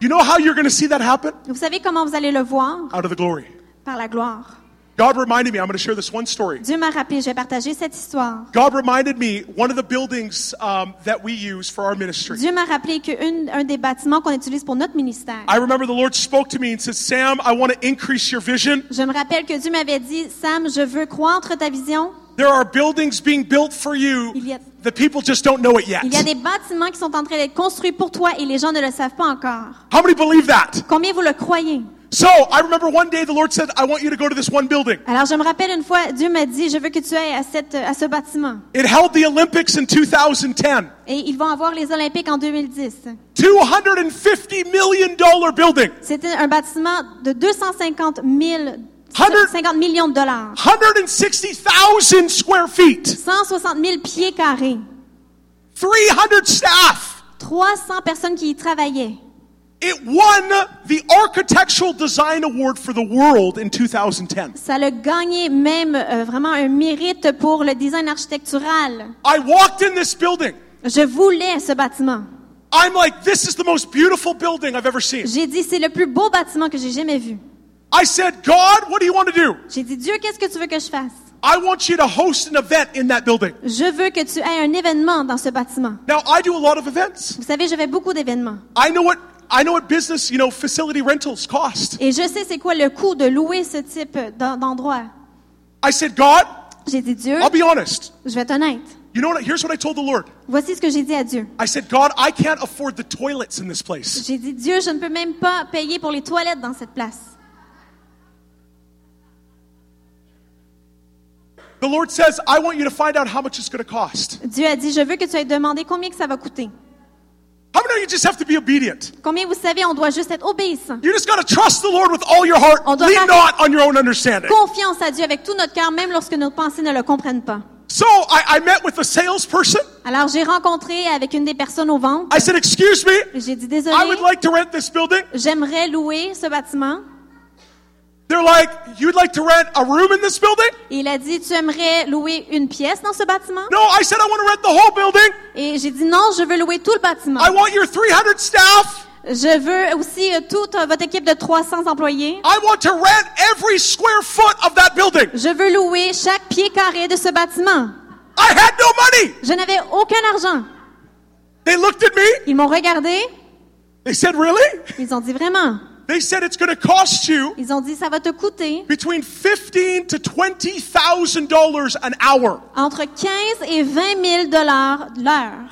You know how you're going to see that happen? Vous savez comment vous allez le voir? Out of the glory. Par la gloire. God reminded me, I'm going to share this one story. Dieu m'a rappelé, je vais partager cette histoire. God reminded me one of the buildings um, that we use for our ministry. Dieu m'a rappelé qu'un des bâtiments qu'on utilise pour notre ministère, I remember the Lord spoke to me and said, Sam, I want to increase your vision. je me rappelle que Dieu m'avait dit, Sam, je veux croître ta vision. There are buildings being built for you. Il y a- The people just don't know it yet. Il y a des bâtiments qui sont en train d'être construits pour toi et les gens ne le savent pas encore. How many believe that? Combien vous le croyez? So I remember one day the Lord said, I want you to go to this one building. Alors je me rappelle une fois, Dieu m'a dit, je veux que tu ailles à, cette, à ce bâtiment. It held the Olympics in 2010. Et ils vont avoir les Olympiques en 2010. $250 million building. C'était un bâtiment de 250 000, 100 50 millions de dollars. 160,000 square feet. 160 000 pieds carrés. 300 staff. 300 personnes qui y travaillaient. It won the Architectural Design Award for the world in 2010. Ça a gagné même euh, vraiment un mérite pour le design architectural. I walked in this building. Je voulais ce bâtiment. I'm like, this is the most beautiful building I've ever seen. J'ai dit, c'est le plus beau bâtiment que j'ai jamais vu. I said, God, what do you want to do? J'ai dit, Dieu, qu'est-ce que tu veux que je fasse? I want you to host an event in that building. Je veux que tu aies un événement dans ce bâtiment. Now, I do a lot of events. Vous savez, je fais beaucoup d'événements. I know what I know what business, you know, facility rentals cost. Et je sais c'est quoi le coût de louer ce type d'en- d'endroit. I said, God, J'ai dit, Dieu, I'll be honest. je vais être honnête. You know what? Here's what I told the Lord. Voici ce que j'ai dit à Dieu. I said, God, I can't afford the toilets in this place. J'ai dit, Dieu, je ne peux même pas payer pour les toilettes dans cette place. The Lord says, I want you to find out how much it's going to cost. Dieu a dit, je veux que tu ailles demander combien que ça va coûter. How many of you just have to be obedient? Combien vous savez, on doit juste être obéissant? You just got to trust the Lord with all your heart. On doit Lean not on your own understanding. Confiance à Dieu avec tout notre cœur, même lorsque nos pensées ne le comprennent pas. So I, I met with a salesperson. Alors, j'ai rencontré avec une des personnes au ventre. I said, Excuse me, J'ai dit, I désolé, would like to rent this building. j'aimerais louer ce bâtiment. They're like, You'd like to rent a room in this building? Et il a dit, tu aimerais louer une pièce dans ce bâtiment? No, I said, I want to rent the whole building. Et j'ai dit, non, je veux louer tout le bâtiment. I want your 300 staff. Je veux aussi euh, toute euh, votre équipe de 300 employés. I want to rent every square foot of that building. Je veux louer chaque pied carré de ce bâtiment. I had no money. Je n'avais aucun argent. They looked at me. Ils m'ont regardé. They said, Really? Ils ont dit, vraiment? They said it's going to cost you Ils ont dit, ça va te coûter between to dollars an hour. entre 15 et 20 000 dollars l'heure.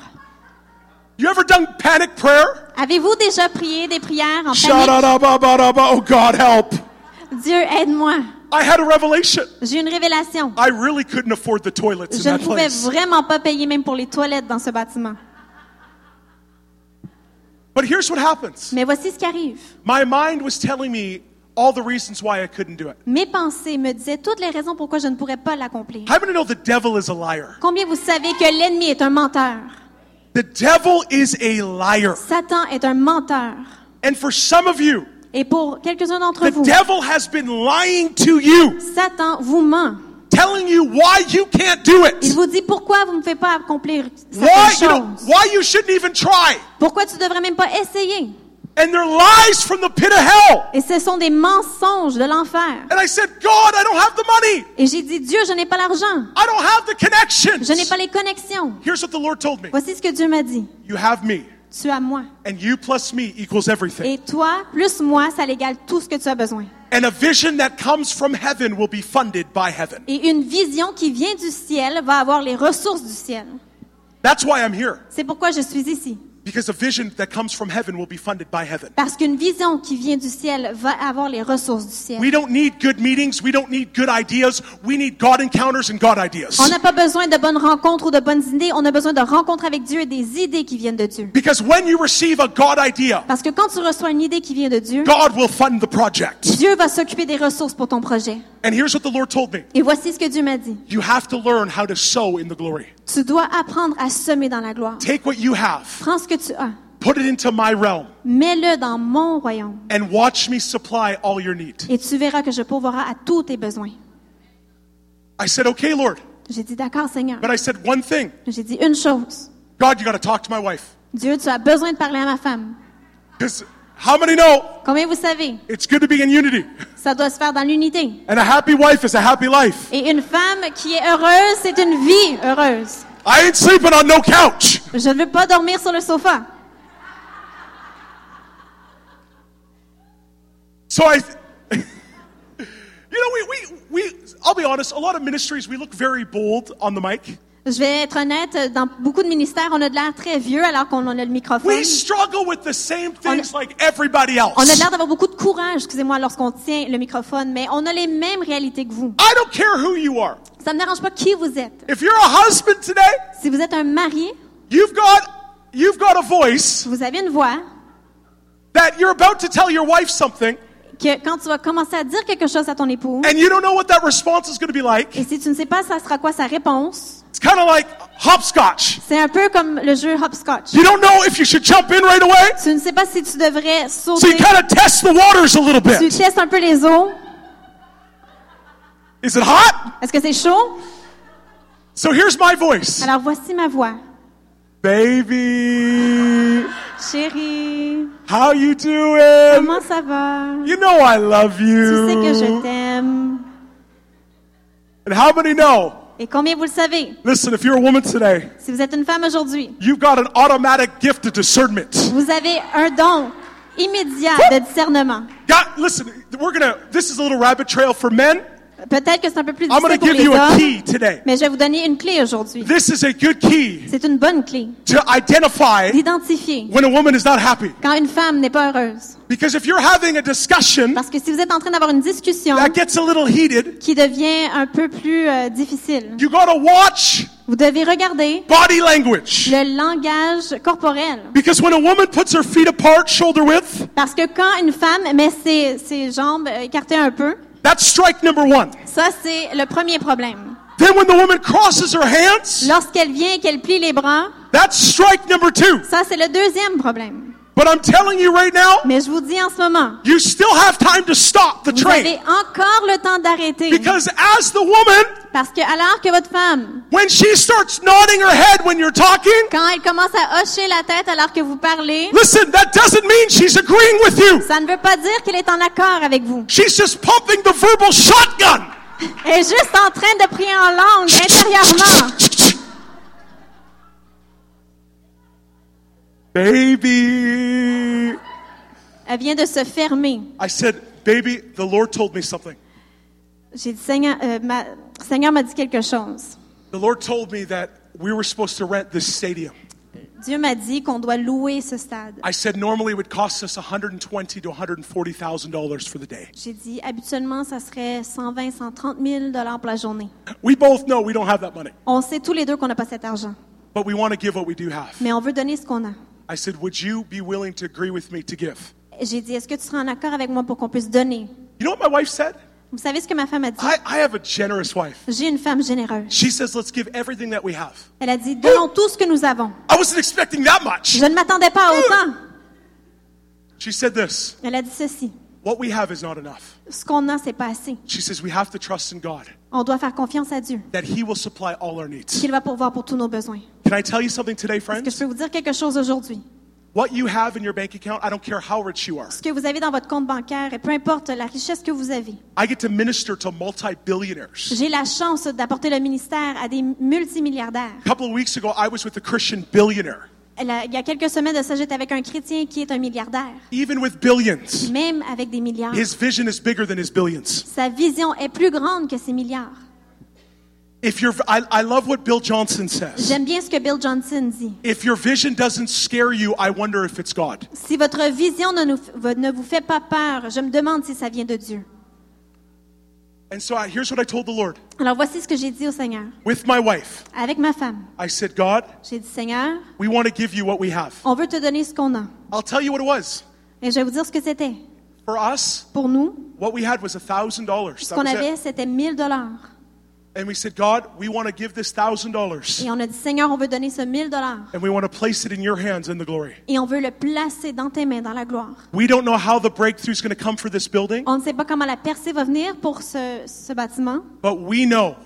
You ever done panic prayer? Avez-vous déjà prié des prières en panique? Oh God, help! Dieu, aide-moi. I had a revelation. J'ai une révélation. I really couldn't afford the toilets in Je ne that pouvais place. vraiment pas payer même pour les toilettes dans ce bâtiment. But here's what happens. Mais voici ce qui arrive. My mind was telling me all the reasons why I couldn't do it. Mes pensées me disaient toutes les raisons pourquoi je ne pourrais pas l'accomplir. How many know the devil is a liar? Combien vous savez que l'ennemi est un menteur? The devil is a liar. Satan est un menteur. And for some of you, Et pour quelques-uns d'entre the vous, devil has been lying to you, Satan vous ment. Telling you why you can't do Il it, vous dit pourquoi vous ne pouvez pas accomplir why certaines you, know, choses. why you shouldn't even try. Pourquoi tu devrais même pas essayer? And they're lies from the pit of hell. Et ce sont des mensonges de l'enfer. And I said, God, I don't have the money. Et j'ai dit, Dieu, je n'ai pas l'argent. I don't have the connections. Je n'ai pas les connexions. Here's what the Lord told me. Voici ce que Dieu m'a dit. You have me, Tu as moi. and you plus me equals everything. Et toi, plus moi, ça l'égale tout ce que tu as besoin. And a vision that comes from heaven will be funded by heaven. Et une vision qui vient du ciel va avoir les ressources du ciel. That's why I'm here. C'est pourquoi je suis ici. Because a vision that comes from heaven will be funded by heaven. Parce qu'une vision qui vient du ciel va avoir les ressources du ciel. We don't need good meetings. We don't need good ideas. We need God encounters and God ideas. On n'a pas besoin de bonnes rencontres ou de bonnes idées. On a besoin de rencontres avec Dieu et des idées qui viennent de Dieu. Because when you receive a God idea, Parce que quand tu reçois une idée qui vient de Dieu, God will fund the project. Dieu va s'occuper des ressources pour ton projet. And here's what the Lord told me Et voici ce que Dieu m'a dit. you have to learn how to sow in the glory. Tu dois apprendre à semer dans la gloire. Take what you have, Prends ce que tu as. put it into my realm, Mets-le dans mon royaume. and watch me supply all your need. Et tu verras que je pourvoirai à tous tes besoins. I said, okay, Lord. J'ai dit, d'accord, Seigneur. But I said one thing J'ai dit une chose. God, you got to talk to my wife. Dieu, tu as besoin de parler à ma femme. Because how many know Combien vous savez? it's good to be in unity? Ça doit se faire dans l'unité. And a happy wife is a happy life. Et une femme qui est heureuse, c'est une vie heureuse. I ain't sleeping on no couch. Je ne veux pas dormir sur le sofa. So I, [LAUGHS] you know, we, we, we, I'll be honest, a lot of ministries, we look very bold on the mic. Je vais être honnête, dans beaucoup de ministères, on a de l'air très vieux alors qu'on a le microphone. We struggle with the same things like everybody else. On a l'air d'avoir beaucoup de courage, excusez-moi, lorsqu'on tient le microphone, mais on a les mêmes réalités que vous. I don't care who you are. Ça ne me dérange pas qui vous êtes. If you're a husband today, Si vous êtes un marié, you've got, you've got a voice vous avez une voix that you're about to tell your wife something que quand tu vas commencer à dire quelque chose à ton époux, and you don't know what that response is going to be like. et si tu ne sais pas ça sera quoi sa réponse, It's kind of like hopscotch. c'est un peu comme le jeu hopscotch. You don't know if you should jump in right away. Tu ne sais pas si tu devrais sauter. So you kind of test the waters a little bit. Tu testes un peu les eaux. Is it hot? Est-ce que c'est chaud? So here's my voice. Alors voici ma voix. Baby, Chérie, how you doing? comment ça va? You know I love you. Tu sais que je t'aime. And how many know? Et combien vous le savez? Listen, if you're a woman today, Si vous êtes une femme aujourd'hui, you've got an automatic gift of discernment. vous avez un don immédiat de discernement. God, listen, we're gonna, this is a little rabbit trail for men. Peut-être que c'est un peu plus I'm difficile pour give les you a hommes, key today. mais je vais vous donner une clé aujourd'hui. This is a good key C'est une bonne clé to identify d'identifier when a woman is not happy. quand une femme n'est pas heureuse. Because if you're having a discussion Parce que si vous êtes en train d'avoir une discussion that gets a little heated, qui devient un peu plus euh, difficile, you gotta watch vous devez regarder body language. le langage corporel. Because when a woman puts her feet apart, shoulder width, Parce que quand une femme met ses, ses jambes écartées un peu, that's strike number one. ça c'est le premier problème. Then when the woman crosses her hands, Lorsqu'elle vient et qu'elle plie les bras, that's strike number two. ça c'est le deuxième problème. But I'm telling you right now, Mais je vous dis en ce moment, you still have time to stop the vous train. avez encore le temps d'arrêter. Because as the woman, Parce que alors que votre femme, when she starts nodding her head when you're talking, quand elle commence à hocher la tête alors que vous parlez, listen, that doesn't mean she's agreeing with you. ça ne veut pas dire qu'elle est en accord avec vous. She's just pumping the verbal shotgun. Elle est juste en train de prier en langue intérieurement. Baby. Elle vient de se fermer. I said, baby, the Lord told me something. J'ai dit, Seigneur, euh, ma- Seigneur m'a dit quelque chose. The Lord told me that we were supposed to rent this stadium. Dieu m'a dit qu'on doit louer ce stade. I said normally it would cost us 120 to 140,000 dollars for the day. J'ai dit, habituellement, ça serait 120, 130 000 dollars pour la journée. We both know we don't have that money, On sait tous les deux qu'on n'a pas cet argent, but we want to give what we do have. mais on veut donner ce qu'on a. I said, would you be willing to agree with me to give? J'ai dit, est-ce que tu seras en accord avec moi pour qu'on puisse donner? You know what my wife said? Vous savez ce que ma femme a dit? I, I have a generous wife. J'ai une femme généreuse. She says, let's give everything that we have. Elle a dit, donnons tout ce que nous avons. I wasn't expecting that much. Je ne m'attendais pas à autant. She said this Elle a dit ceci. What we have is not enough. Ce qu'on a, c'est pas assez. She says we have to trust in God On doit faire confiance à Dieu, that He will supply all our needs. qu'il va pourvoir pour tous nos besoins. Can I tell you something today, Est-ce que je friends? peux vous dire quelque chose aujourd'hui? What you have in your bank account, I don't care how rich you are. Ce que vous avez dans votre compte bancaire, et peu importe la richesse que vous avez, I get to minister to multi billionaires. j'ai la chance d'apporter le ministère à des multimilliardaires. A couple of weeks ago, I was with a Christian billionaire. Il y a quelques semaines de ça, j'étais avec un chrétien qui est un milliardaire, Even with billions, même avec des milliards. his vision is bigger than his billions. Sa vision est plus grande que ses milliards. If your, I, I love what Bill Johnson says. J'aime bien ce que Bill Johnson dit. If your vision doesn't scare you, I wonder if it's God. Si votre vision ne, nous- ne vous fait pas peur, je me demande si ça vient de Dieu. And so I, here's what I told the Lord. Alors voici ce que j'ai dit au Seigneur. With my wife, Avec ma femme, I said, God, j'ai dit Seigneur, we want to give you what we have. on veut te donner ce qu'on a. I'll tell you what it was. Et je vais vous dire ce que c'était. For us, Pour nous, what we had was a thousand dollars. ce That qu'on avait, it. c'était 1000 dollars. And we said, God, we want to give this thousand dollars Et on a dit Seigneur, on veut donner ce 1000 dollars. and we want to place it in your hands in the glory. Et on veut le placer dans tes mains, dans la gloire. We don't know how the breakthrough is going to come for this building, On ne sait pas comment la percée va venir pour ce, ce bâtiment, but we know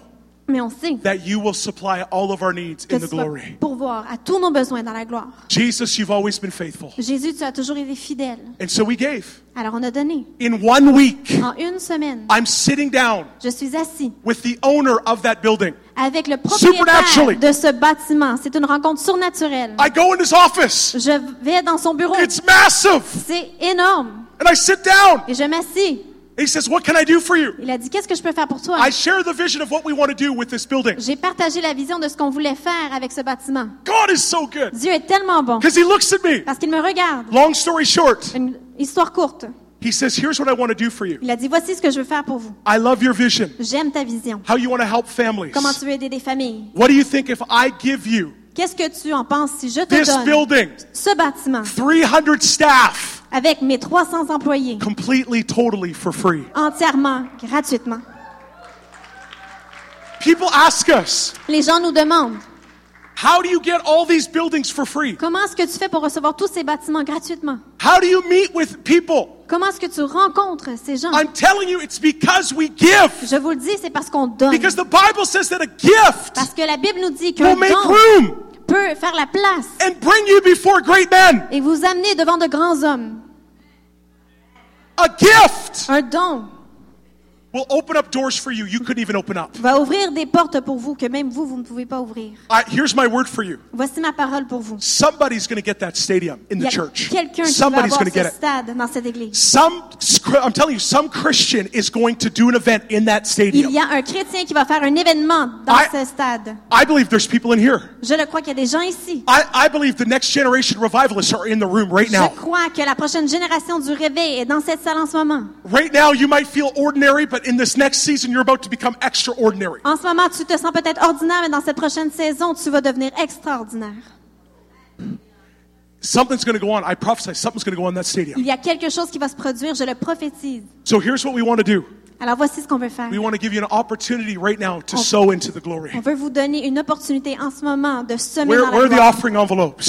mais on sait that you will supply all of our needs que in the tu vas glory. pourvoir à tous nos besoins dans la gloire. Jesus, you've always been faithful. Jésus, tu as toujours été fidèle. And so we gave. Alors on a donné. In one week, En une semaine, I'm sitting down je suis assis with the owner of that building. avec le propriétaire de ce bâtiment. C'est une rencontre surnaturelle. I go in his office. Je vais dans son bureau. It's massive. C'est énorme. And I sit down. Et je m'assis. He says, What can I do for you? Il a dit, qu'est-ce que je peux faire pour toi? I share the vision of what we want to do with this building. J'ai partagé la vision de ce qu'on voulait faire avec ce bâtiment. God is so good. Dieu est tellement bon. Because he looks at me. Parce qu'il me regarde. Long story short, Une histoire courte. he says, Here's what I want to do for you. Il a dit, voici ce que je veux faire pour vous. I love your vision, J'aime ta vision. how you want to help families. Comment tu veux aider des familles? What do you think if I give you Qu'est-ce que tu en penses si je te this donne building, ce bâtiment 300 staff, avec mes 300 employés completely, totally for free? entièrement, gratuitement? People ask us, Les gens nous demandent, How do you get all these buildings for free? comment est-ce que tu fais pour recevoir tous ces bâtiments gratuitement? How do you meet with people? Comment est-ce que tu rencontres ces gens? I'm telling you, it's because we give. Je vous le dis, c'est parce qu'on donne. Because the Bible says that a gift Parce que la Bible nous dit qu'un will make don room peut faire la place and bring you before great men. et vous amener devant de grands hommes. A gift Un don will open up doors for you you couldn't even open up. va ouvrir des portes pour vous que même vous, vous ne pouvez pas ouvrir. I, here's my word for you. Voici ma parole pour vous. Somebody's going to get that stadium in Il the church. quelqu'un qui va Somebody's avoir going to get ce stade dans cette église. Some, I'm telling you, some Christian is going to do an event in that Il stadium. y a un chrétien qui va faire un événement dans I- ce stade. I believe there's people in here. Je le crois qu'il y a des gens ici. I, I believe the next generation revivalists are in the room right Je now. crois que la prochaine génération du réveil est dans cette salle en ce moment. Right now, you might feel ordinary, but in this next season, you're about to become extraordinary. En ce moment, tu te sens peut-être ordinaire, mais dans cette prochaine saison, tu vas devenir extraordinaire. Something's going to go on. I prophesy something's going to go on in that stadium. Il y a quelque chose qui va se produire, je le prophétise. So here's what we want to do. Alors voici ce qu'on veut faire. We want to give you an opportunity right now to sow into the glory. On veut vous donner une opportunité en ce moment de semer Where, dans where la are the gloire. offering envelopes?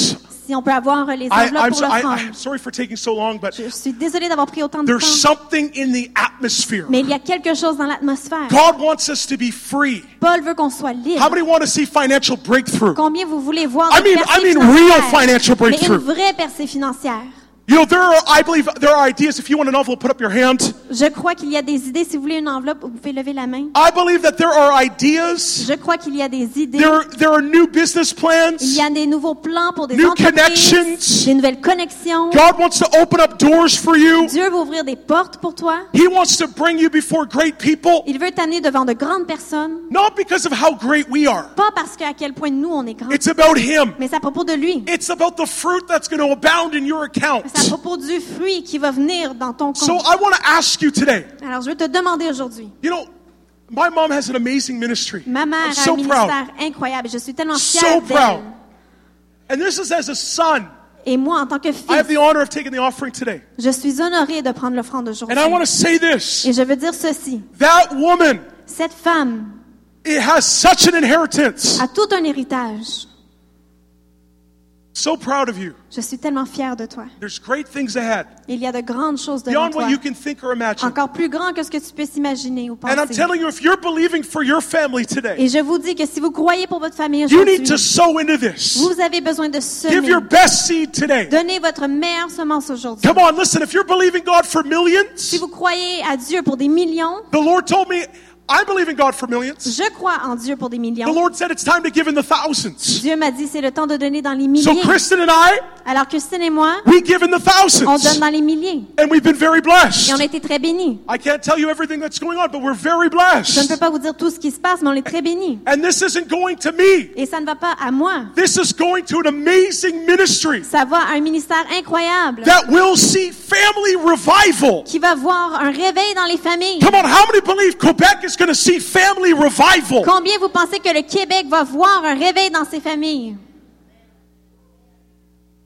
Si on peut avoir les enveloppes pour l'offrande. Sorry for taking so long, but Je suis désolée d'avoir pris autant de there's temps, something in the atmosphere. mais il y a quelque chose dans l'atmosphère. God wants us to be free. Paul veut qu'on soit libre. How many want to see financial breakthrough? Combien vous voulez voir I mean- percée I mean real financière? financial Mais une breakthrough. vraie percée financière. You know, there are, I believe there are ideas. If you want an envelope, put up your hand. Je crois qu'il y a des idées. Si vous voulez une enveloppe, vous pouvez lever la main. I believe that there are ideas. Je crois qu'il y a des idées. There, there are new business plans. Il y a des nouveaux plans pour des New entreprises, connections. des nouvelles connexions. God wants to open up doors for you. Dieu veut ouvrir des portes pour toi. He wants to bring you before great people. Il veut t'amener devant de grandes personnes. Not because of how great we are. Pas parce qu'à quel point nous, on est grands, It's about Him. mais c'est à propos de lui. It's about the fruit that's going to abound in your account. À propos du fruit qui va venir dans ton So compte. I want to ask you today. Alors, je veux te demander aujourd'hui. You know, my mom has an amazing ministry. Ma mère I'm a so un proud. ministère incroyable. Je suis tellement So fière proud. d'elle. And this is as a son. Et moi, en tant que I have the honor of taking the offering today. je suis honorée de prendre l'offrande And aujourd'hui. I want to say this. Et je veux dire ceci. That woman, Cette femme it has such an inheritance. a tout un héritage. So proud of you. Je suis tellement fière de toi. There's great things ahead, Il y a de grandes choses devant beyond what toi. you can think or imagine. Encore plus grand que ce que tu peux s'imaginer ou And I'm penser. telling you, if you're believing for your family today, Et je vous dis que si vous croyez pour votre famille you need aujourd'hui, to sow into this. vous avez besoin de Give semer. your best seed today. Donnez votre meilleure semence aujourd'hui. Come on, listen, if you're believing God for Si millions, vous croyez à Dieu pour des millions, the Lord told me, I believe in God for millions. je crois en Dieu pour des The millions. Lord said it's time to give in the thousands. Dieu m'a dit c'est le temps de donner dans les So milliers. Kristen and I, Alors Christine et moi, we give in the on donne thousands. dans les milliers. And we've been very Et on a blessed. été très bénis. I can't tell you everything that's going on, but we're very Je ne peux blessed. pas vous dire tout ce qui se passe, mais on est très bénis. And this isn't going to me. Et ça ne va pas à moi. This is going to an amazing ministry Ça va à un ministère incroyable that will see family revival. qui va voir un réveil dans les familles. Come on, how many believe Quebec is going to see family revival? Combien vous pensez que le Québec va voir un réveil dans ses familles?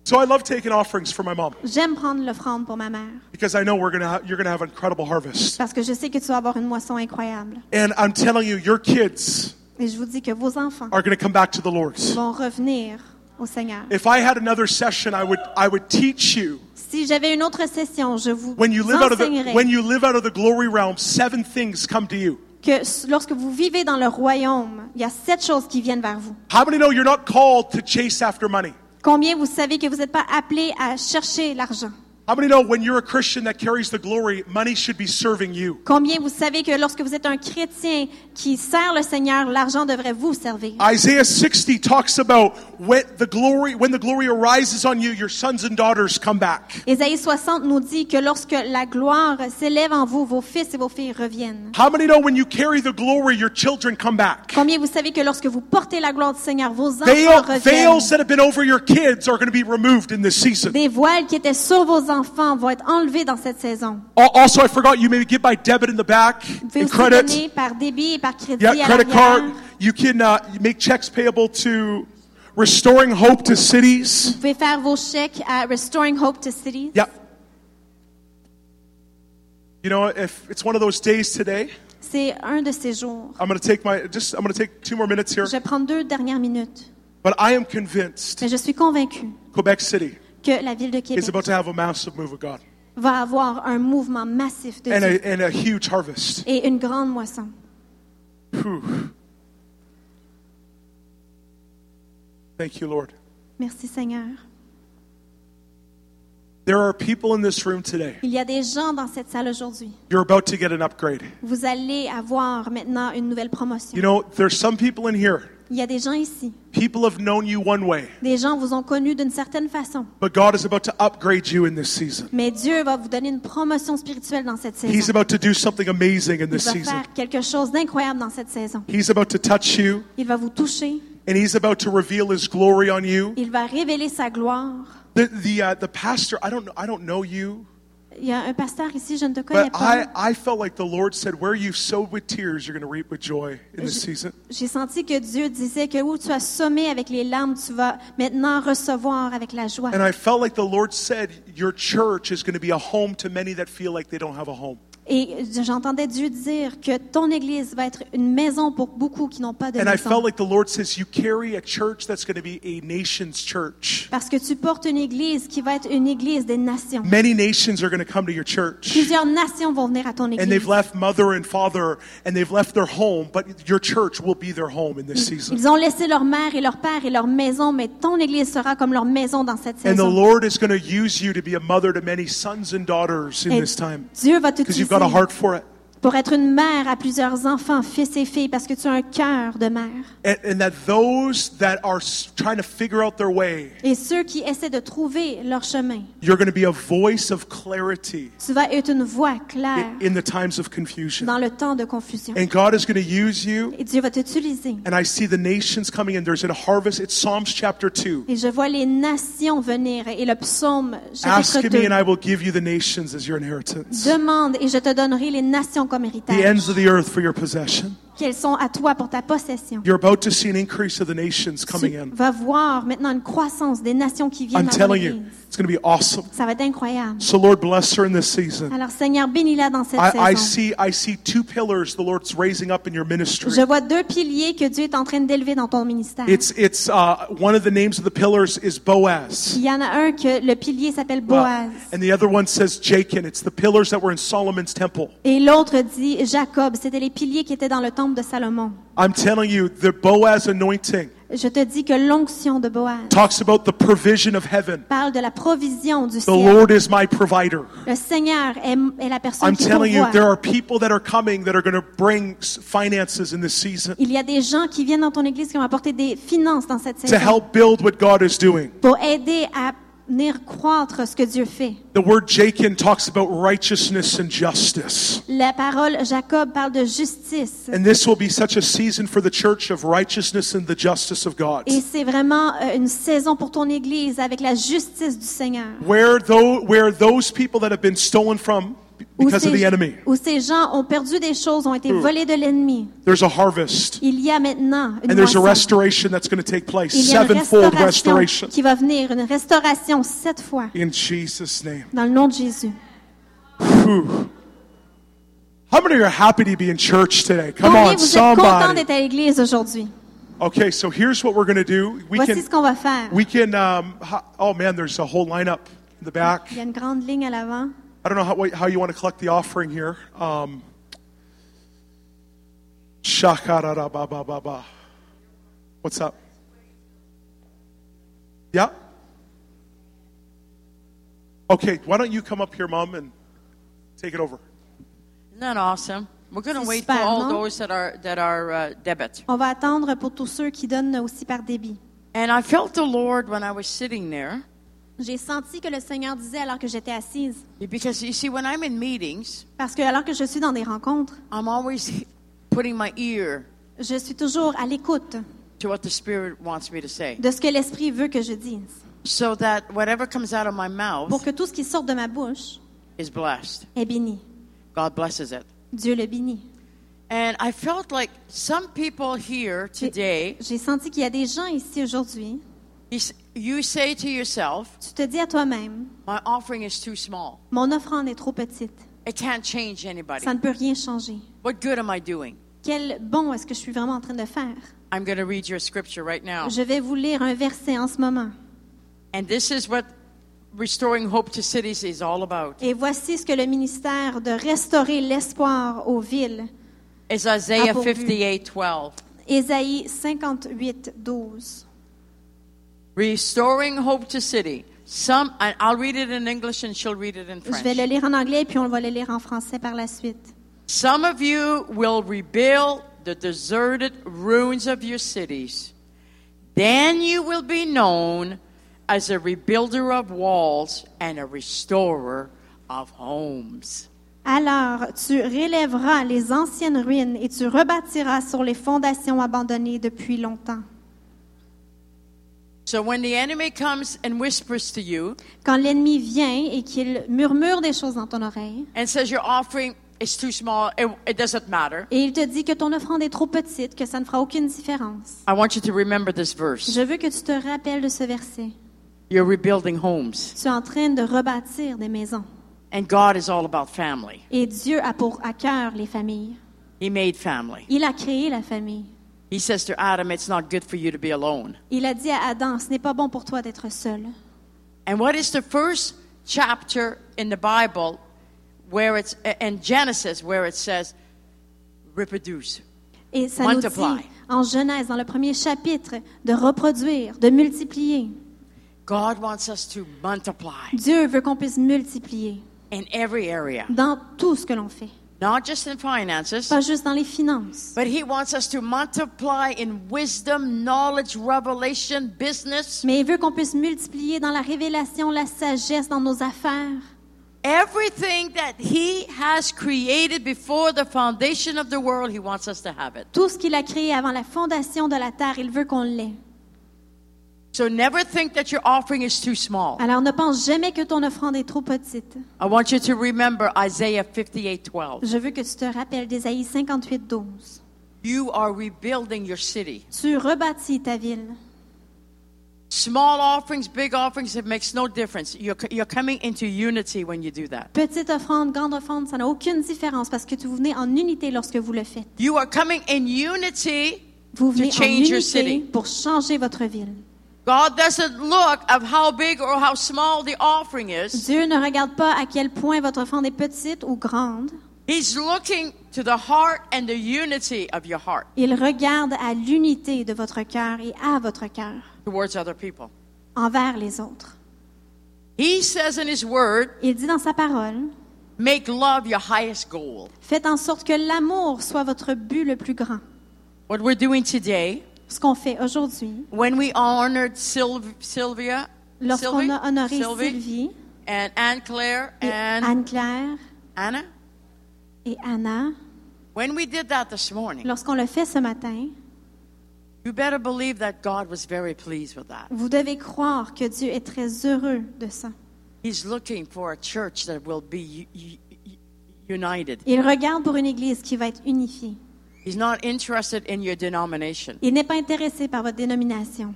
So I love taking offerings for my mom J'aime prendre l'offrande pour ma mère because I know we're gonna ha- you're going to have an incredible harvest. parce que je sais que tu vas avoir une moisson incroyable. And I'm telling you, your kids Et je vous dis que vos enfants are going to come back to the Lord. vont revenir au Seigneur. If I had another session, I would I would teach you Si j'avais une autre session, je vous when you live out of the when you live out of the glory realm, seven things come to you. Que lorsque vous vivez dans le royaume, il y a sept choses qui viennent vers vous. How many know you're not called to chase after money? Combien vous savez que vous n'êtes pas appelés à chercher l'argent? How many know when you're a Christian that carries the glory, money should be serving you? Combien vous savez que lorsque vous êtes un chrétien qui sert le Seigneur, l'argent devrait vous servir? Isaiah 60 talks about when the glory when the glory arises on you, your sons and daughters come back. Ésaïe 60 nous dit que lorsque la gloire s'élève en vous, vos fils et vos filles reviennent. How many know when you carry the glory, your children come back? Combien vous savez que lorsque vous portez la gloire du Seigneur, vos enfants reviennent? veils that have been over your kids are going to be removed in this season. Des voiles qui étaient sur vos enfants vont être enlevés dans cette saison. Al- Also, I forgot you may give by debit in the back Vous pouvez and aussi credit. donner par débit et par crédit Yeah, à credit card. You can uh, make checks payable to Restoring Hope to Cities. Vous pouvez faire vos chèques à Restoring Hope to Cities. Yeah. You know, if it's one of those days today, C'est un de ces jours. I'm going to take my just I'm going to take two more minutes here. Je vais prendre deux dernières minutes. But I am convinced Mais je suis convaincue Quebec City que la ville de is Québec about to have a massive move of God va avoir un mouvement massif de and Dieu a, and a huge harvest. et une grande moisson. Whew. Thank you, Lord. Merci Seigneur. There are people in this room today. Il y a des gens dans cette salle aujourd'hui. You're about to get an upgrade. Vous allez avoir maintenant une nouvelle promotion. You know, there's some people in here. Il y a des gens ici. People have known you one way, Des gens vous ont connu d'une certaine façon. but God is about to upgrade you in this season. Mais Dieu va vous donner une promotion spirituelle dans cette saison. He's about to do something amazing in this season. Il va faire quelque chose d'incroyable dans cette saison. He's about to touch you, Il va vous toucher. and He's about to reveal His glory on you. Il va révéler sa gloire. The the uh, the pastor, I don't I don't know you, Il y a un pasteur ici, je ne te connais but pas. I I felt like the Lord said, "Where you sowed with tears, you're going to reap with joy in this season." J'ai senti que Dieu disait que où tu as sommé avec les larmes, tu vas maintenant recevoir avec la joie. And I felt like the Lord said, "Your church is going to be a home to many that feel like they don't have a home." Et j'entendais Dieu dire que ton église va être une maison pour beaucoup qui n'ont pas de And I maison. felt like the Lord says, "You carry a church that's going to be a nation's church. Parce que tu portes une église qui va être une église des nations. Many nations are going to come to your church." Plusieurs nations vont venir à ton And église. they've left mother and father and they've left their home, but your church will be their home in this season. Ils ont laissé leur mère et leur père et leur maison, mais ton église sera comme leur maison dans cette And the saison. Lord is going to use you to be a mother to many sons and daughters in Et this time Dieu va because you've got a heart for it. Pour être une mère à plusieurs enfants, fils et filles, parce que tu as un cœur de mère. And, and that those that are trying to figure out their way, Et ceux qui essaient de trouver leur chemin, you're going to be a voice of clarity tu vas être une voix claire in, in the times of confusion. dans le temps de confusion. And God is going to use you. Et Dieu va t'utiliser. And I see the nations coming in. There's a harvest. It's Psalms chapter 2. Et je vois les nations venir. Et le psaume Ask chapitre me, and 2 I will give you the nations as your inheritance. demande et je te donnerai les nations The ends of the earth for your possession. Qu'elles sont à toi pour ta possession. You're about to see an increase of the nations coming Tu in. vas voir maintenant une croissance des nations qui viennent I'm dans telling you, it's going to be awesome. Ça va être incroyable. So, Lord, bless her in this season. Alors, Seigneur, bénis-la dans cette I, I saison. see, I see two pillars the Lord's raising up in your ministry. Je vois deux piliers que Dieu est en train d'élever dans ton ministère. It's, it's uh, one of the names of the pillars is Boaz. Il y en a un que le pilier s'appelle Uh, Boaz. and the other one says Jachin. It's the pillars that were in Solomon's temple. Et l'autre dit Jacob. C'était les piliers qui étaient dans le temple de Salomon. I'm telling you, the Boaz anointing Je te dis que l'onction de Boaz talks about the provision of heaven. parle de la provision du The ciel. Lord is my provider. Le Seigneur est, est la personne I'm qui telling you, pourvoit. there are people that are coming that are going to bring s- finances in this season Il y a des gens qui viennent dans ton église qui vont apporter des finances dans cette to saison help build what God is doing. pour aider à venir croître ce que Dieu fait. The word Jachin talks about righteousness and justice. La parole Jacob parle de justice. And this will be such a season for the church of righteousness and the justice of God. Et c'est vraiment euh, une saison pour ton église avec la justice du Seigneur. Where, though, where those people that have been stolen from Où because of the ces, enemy, où ces gens ont perdu des choses, ont été volés de l'ennemi. there's a harvest. Il y a maintenant une And there's a moisson. restoration that's going to take place. Il y a une Sevenfold restauration restoration. qui va venir, une restauration sept fois In Jesus' name. dans le nom de Jésus. Whew. How many are happy to be in church today? Come Combien on, vous êtes contents somebody. d'être à l'église aujourd'hui? Okay, so here's what we're going to do. We Voici can, ce qu'on va faire. we can. Um, oh man, there's a whole lineup in the back. Il y a une grande ligne à l'avant. I don't know how, how you want to collect the offering here. Um. What's up? Yeah? Okay, why don't you come up here, Mom, and take it over? Isn't that awesome? We're going to C'est wait for all non? those that are that are uh, debit. On va attendre pour tous ceux qui donnent aussi par débit. And I felt the Lord when I was sitting there, J'ai senti que le Seigneur disait alors que j'étais assise, because you see, when I'm in meetings, parce que alors que je suis dans des rencontres, I'm always putting my ear je suis toujours à l'écoute to what the Spirit wants me to say, de ce que l'Esprit veut que je dise, so that whatever comes out of my mouth pour que tout ce qui sort de ma bouche is blessed. est béni. God blesses it. Dieu le bénit. And I felt like some people here today, J'ai senti qu'il y a des gens ici aujourd'hui, you s- you say to yourself, tu te dis à toi-même, my offering is too small. mon offrande est trop petite, It can't change anybody. ça ne peut rien changer. What good am I doing? Quel bon est-ce que je suis vraiment en train de faire? I'm going to read your scripture right now. Je vais vous lire un verset en ce moment. And this is what restoring hope to cities is all about. Et voici ce que le ministère de restaurer l'espoir aux villes. It's Isaiah Ah, pourvu. 58 12. Ésaïe 58, 12. Restoring hope to city. Some, I'll read it in English and she'll read it in French. Je vais le lire en anglais puis on va le lire en français par la suite. Some of you will rebuild the deserted ruins of your cities. Then you will be known as a rebuilder of walls and a restorer of homes. Alors tu relèveras les anciennes ruines et tu rebâtiras sur les fondations abandonnées depuis longtemps. So when the enemy comes and whispers to you Quand l'ennemi vient et qu'il murmure des choses dans ton oreille and says your offering is too small, it, it doesn't matter. et il te dit que ton offrande est trop petite, que ça ne fera aucune différence. I want you to remember this verse. Je veux que tu te rappelles de ce verset. You're rebuilding homes, Tu es en train de rebâtir des maisons. and God is all about family. Et Dieu a pour à cœur les familles. He made family. Il a créé la famille. He says to Adam, It's not good for you to be alone. Il a dit à Adam, ce n'est pas bon pour toi d'être seul. And what is the first chapter in the Bible where it's in Genesis where it says reproduce? Et ça nous Multiply. dit en Genèse, dans le premier chapitre, de reproduire, de multiplier. God wants us to multiply Dieu veut qu'on puisse multiplier in every area, dans tout ce que l'on fait. Not just in finances, Pas juste dans les finances, but He wants us to multiply in wisdom, knowledge, revelation, business. mais il veut qu'on puisse multiplier dans la révélation, la sagesse, dans nos affaires. Everything that He has created before the foundation of the world, He wants us to have it. Tout ce qu'il a créé avant la fondation de la terre, il veut qu'on l'ait. So never think that your offering is too small. Alors ne pense jamais que ton offrande est trop petite. I want you to remember Isaiah 58 12. Je veux que tu te rappelles d'Ésaïe 58, 12. You are rebuilding your city. Tu rebâtis ta ville. Small offerings, big offerings, it makes no difference. You're, you're coming into unity when you do that. Petite offrande, grande offrande, ça n'a aucune différence parce que tu vous venez en unité lorsque vous le faites. You are coming in unity Vous venez to en change your unité city. pour changer votre ville. God doesn't look at how big or how small the offering is. Dieu ne regarde pas à quel point votre offrande est petite ou grande. He's looking to the heart and the unity of your heart Il regarde à l'unité de votre cœur et à votre cœur towards other people. envers les autres. He says in His Word, Il dit dans sa parole, make love your highest goal. faites en sorte que l'amour soit votre but le plus grand. What we're doing today, Ce qu'on fait aujourd'hui, when we honored Syl- Sylvia, lorsqu'on Sylvie? a honoré Sylvie? Sylvie and Anne Claire et and Anne-Claire Anna, et Anna, when we did that this morning, lorsqu'on le fait ce matin, you better believe that God was very pleased with that. vous devez croire que Dieu est très heureux de ça. He's looking for a church that will be united. Il regarde pour une église qui va être unifiée. He's not interested in your denomination. Il n'est pas intéressé par votre dénomination.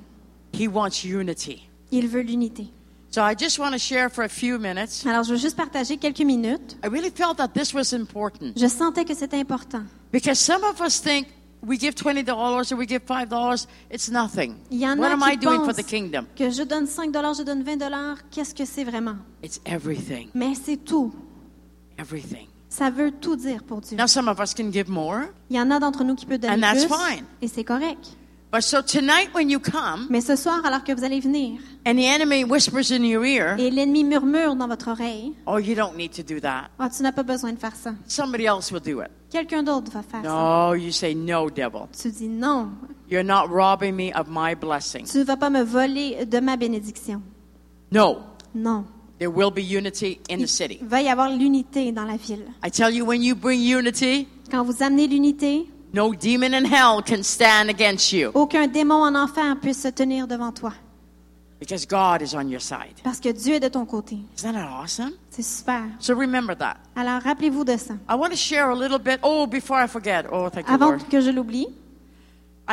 He wants unity. Il veut l'unité. So I just want to share for a few minutes. Alors, je veux juste partager quelques minutes. I really felt that this was important Je sentais que c'était important. because some of us think we give $20 or we give $5, it's nothing. Il y en What a am I doing for the kingdom? que je donne 5 dollars, je donne 20 dollars. Qu'est-ce que c'est vraiment? It's everything. Mais c'est tout. Everything. Ça veut tout dire pour Dieu. Now, some of us can give more. Il y en a d'entre nous qui peuvent donner And that's plus. fine. Et c'est correct. But so tonight, when you come Mais ce soir, alors que vous allez venir, and the enemy whispers in your ear, et l'ennemi murmure dans votre oreille, oh, you don't need to do that. Ah, tu n'as pas besoin de faire ça. Somebody else will do it. Quelqu'un d'autre va faire ça. No, you say, no, devil. Tu dis non. You're not robbing me of my blessing. Tu ne vas pas me voler de ma bénédiction. No, Non. There will be unity in the Il city. va y avoir l'unité dans la ville. I tell you, when you bring unity, Quand vous amenez l'unité, no demon in hell can stand against you aucun démon en enfer peut se tenir devant toi. because God is on your side. Parce que Dieu est de ton côté. Isn't that awesome? C'est super. So remember that. Alors, rappelez-vous de ça. I want to share a little bit. Oh, before I forget. Oh, thank you, Avant Lord. que je l'oublie,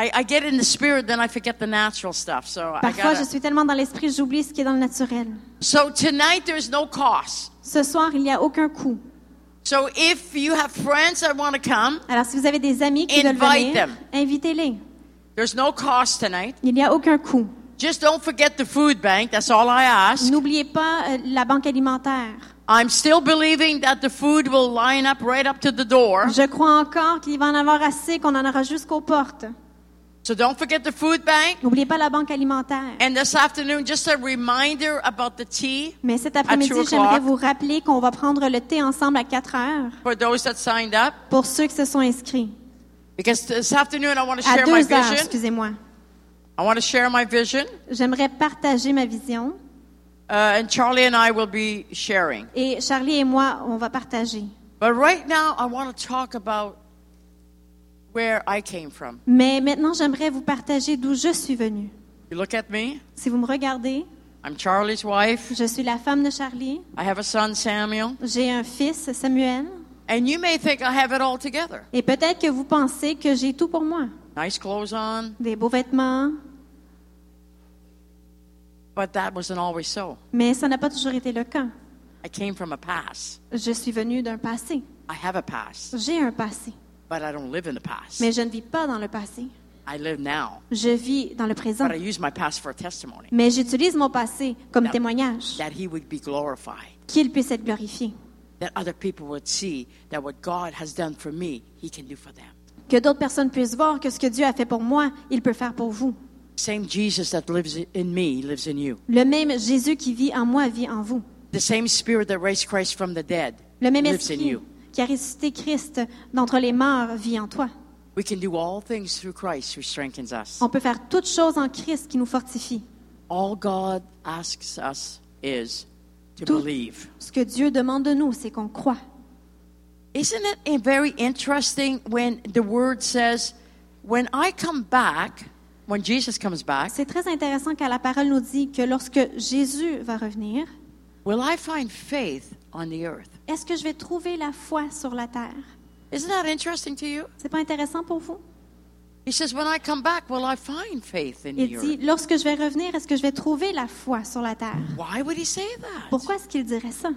I, I get in the spirit, then I forget the natural stuff. So I parfois je suis tellement dans l'esprit, j'oublie ce qui est dans le naturel. So tonight, there's no cost. Ce soir, il n'y a aucun coût. So if you have friends that want to come, Alors, si vous avez des amis qui veulent Invite venir, them. invitez-les. there's no cost tonight. Il n'y a aucun coût. Just don't forget the food bank. That's all I ask. N'oubliez pas euh, la banque alimentaire. I'm still believing that the food will line up right up to the door. Je crois encore qu'il va en avoir assez, qu'on en aura jusqu'aux portes. So don't forget the food bank. N'oubliez pas la banque alimentaire. And this afternoon, just a reminder about the tea Mais cet après-midi, j'aimerais vous rappeler qu'on va prendre le thé ensemble à 4 heures for those that signed up. pour ceux qui se sont inscrits. Because this afternoon, I want to À share my 2 heures, vision. excusez-moi. I want to share my vision. J'aimerais partager ma vision Uh, and Charlie and I will be sharing. et Charlie et moi, on va partager. But right now, I want to talk about where I came from. Mais maintenant, j'aimerais vous partager d'où je suis venue. You look at me. Si vous me regardez, I'm Charlie's wife. je suis la femme de Charlie. I have a son, Samuel. J'ai un fils, Samuel. And you may think I have it all together. Et peut-être que vous pensez que j'ai tout pour moi. Nice clothes on. Des beaux vêtements. But that wasn't always so. Mais ça n'a pas toujours été le cas. I came from a past. Je suis venue d'un passé. I have a past. J'ai un passé. But I don't live in the past. Mais je ne vis pas dans le passé. I live now. Je vis dans le présent. But I use my past for a testimony. Mais j'utilise mon passé comme That- témoignage. That he would be glorified. Qu'il puisse être glorifié. That other people would see that what God has done for me, he can do for them. Que d'autres personnes puissent voir que ce que Dieu a fait pour moi, il peut faire pour vous. Same Jesus that lives in me lives in you. Le même Jésus qui vit en moi vit en vous. The same spirit that raised Christ from the dead Le même lives in you. Qui a ressuscité Christ d'entre les morts vit en toi. We can do all things through Christ who strengthens us. On peut faire toutes choses en Christ qui nous fortifie. All God asks us is to Tout- believe. Ce que Dieu demande de nous, c'est qu'on croit. Isn't it very interesting when the word says, when I come back, when Jesus comes back, C'est très intéressant quand la parole nous dit que lorsque Jésus va revenir, will I find faith on the earth? Est-ce que je vais trouver la foi sur la terre? Isn't that interesting to you? C'est pas intéressant pour vous? He says, When I come back, will I find faith in Il dit, lorsque je vais revenir, est-ce que je vais trouver la foi sur la terre? Why would he say that? Pourquoi est-ce qu'il dirait ça?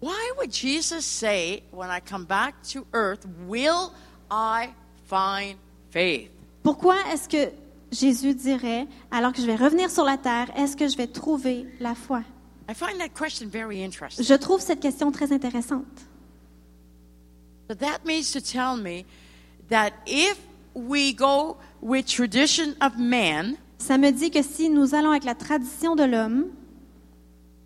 Why would Jesus say, When I come back to earth, will I find faith? Pourquoi est-ce que Jésus dirait, alors que je vais revenir sur la terre, est-ce que je vais trouver la foi? I find that question very interesting. Je trouve cette question très intéressante. So that means to tell me that if we go with tradition of man, Ça me dit que si nous allons avec la tradition de l'homme,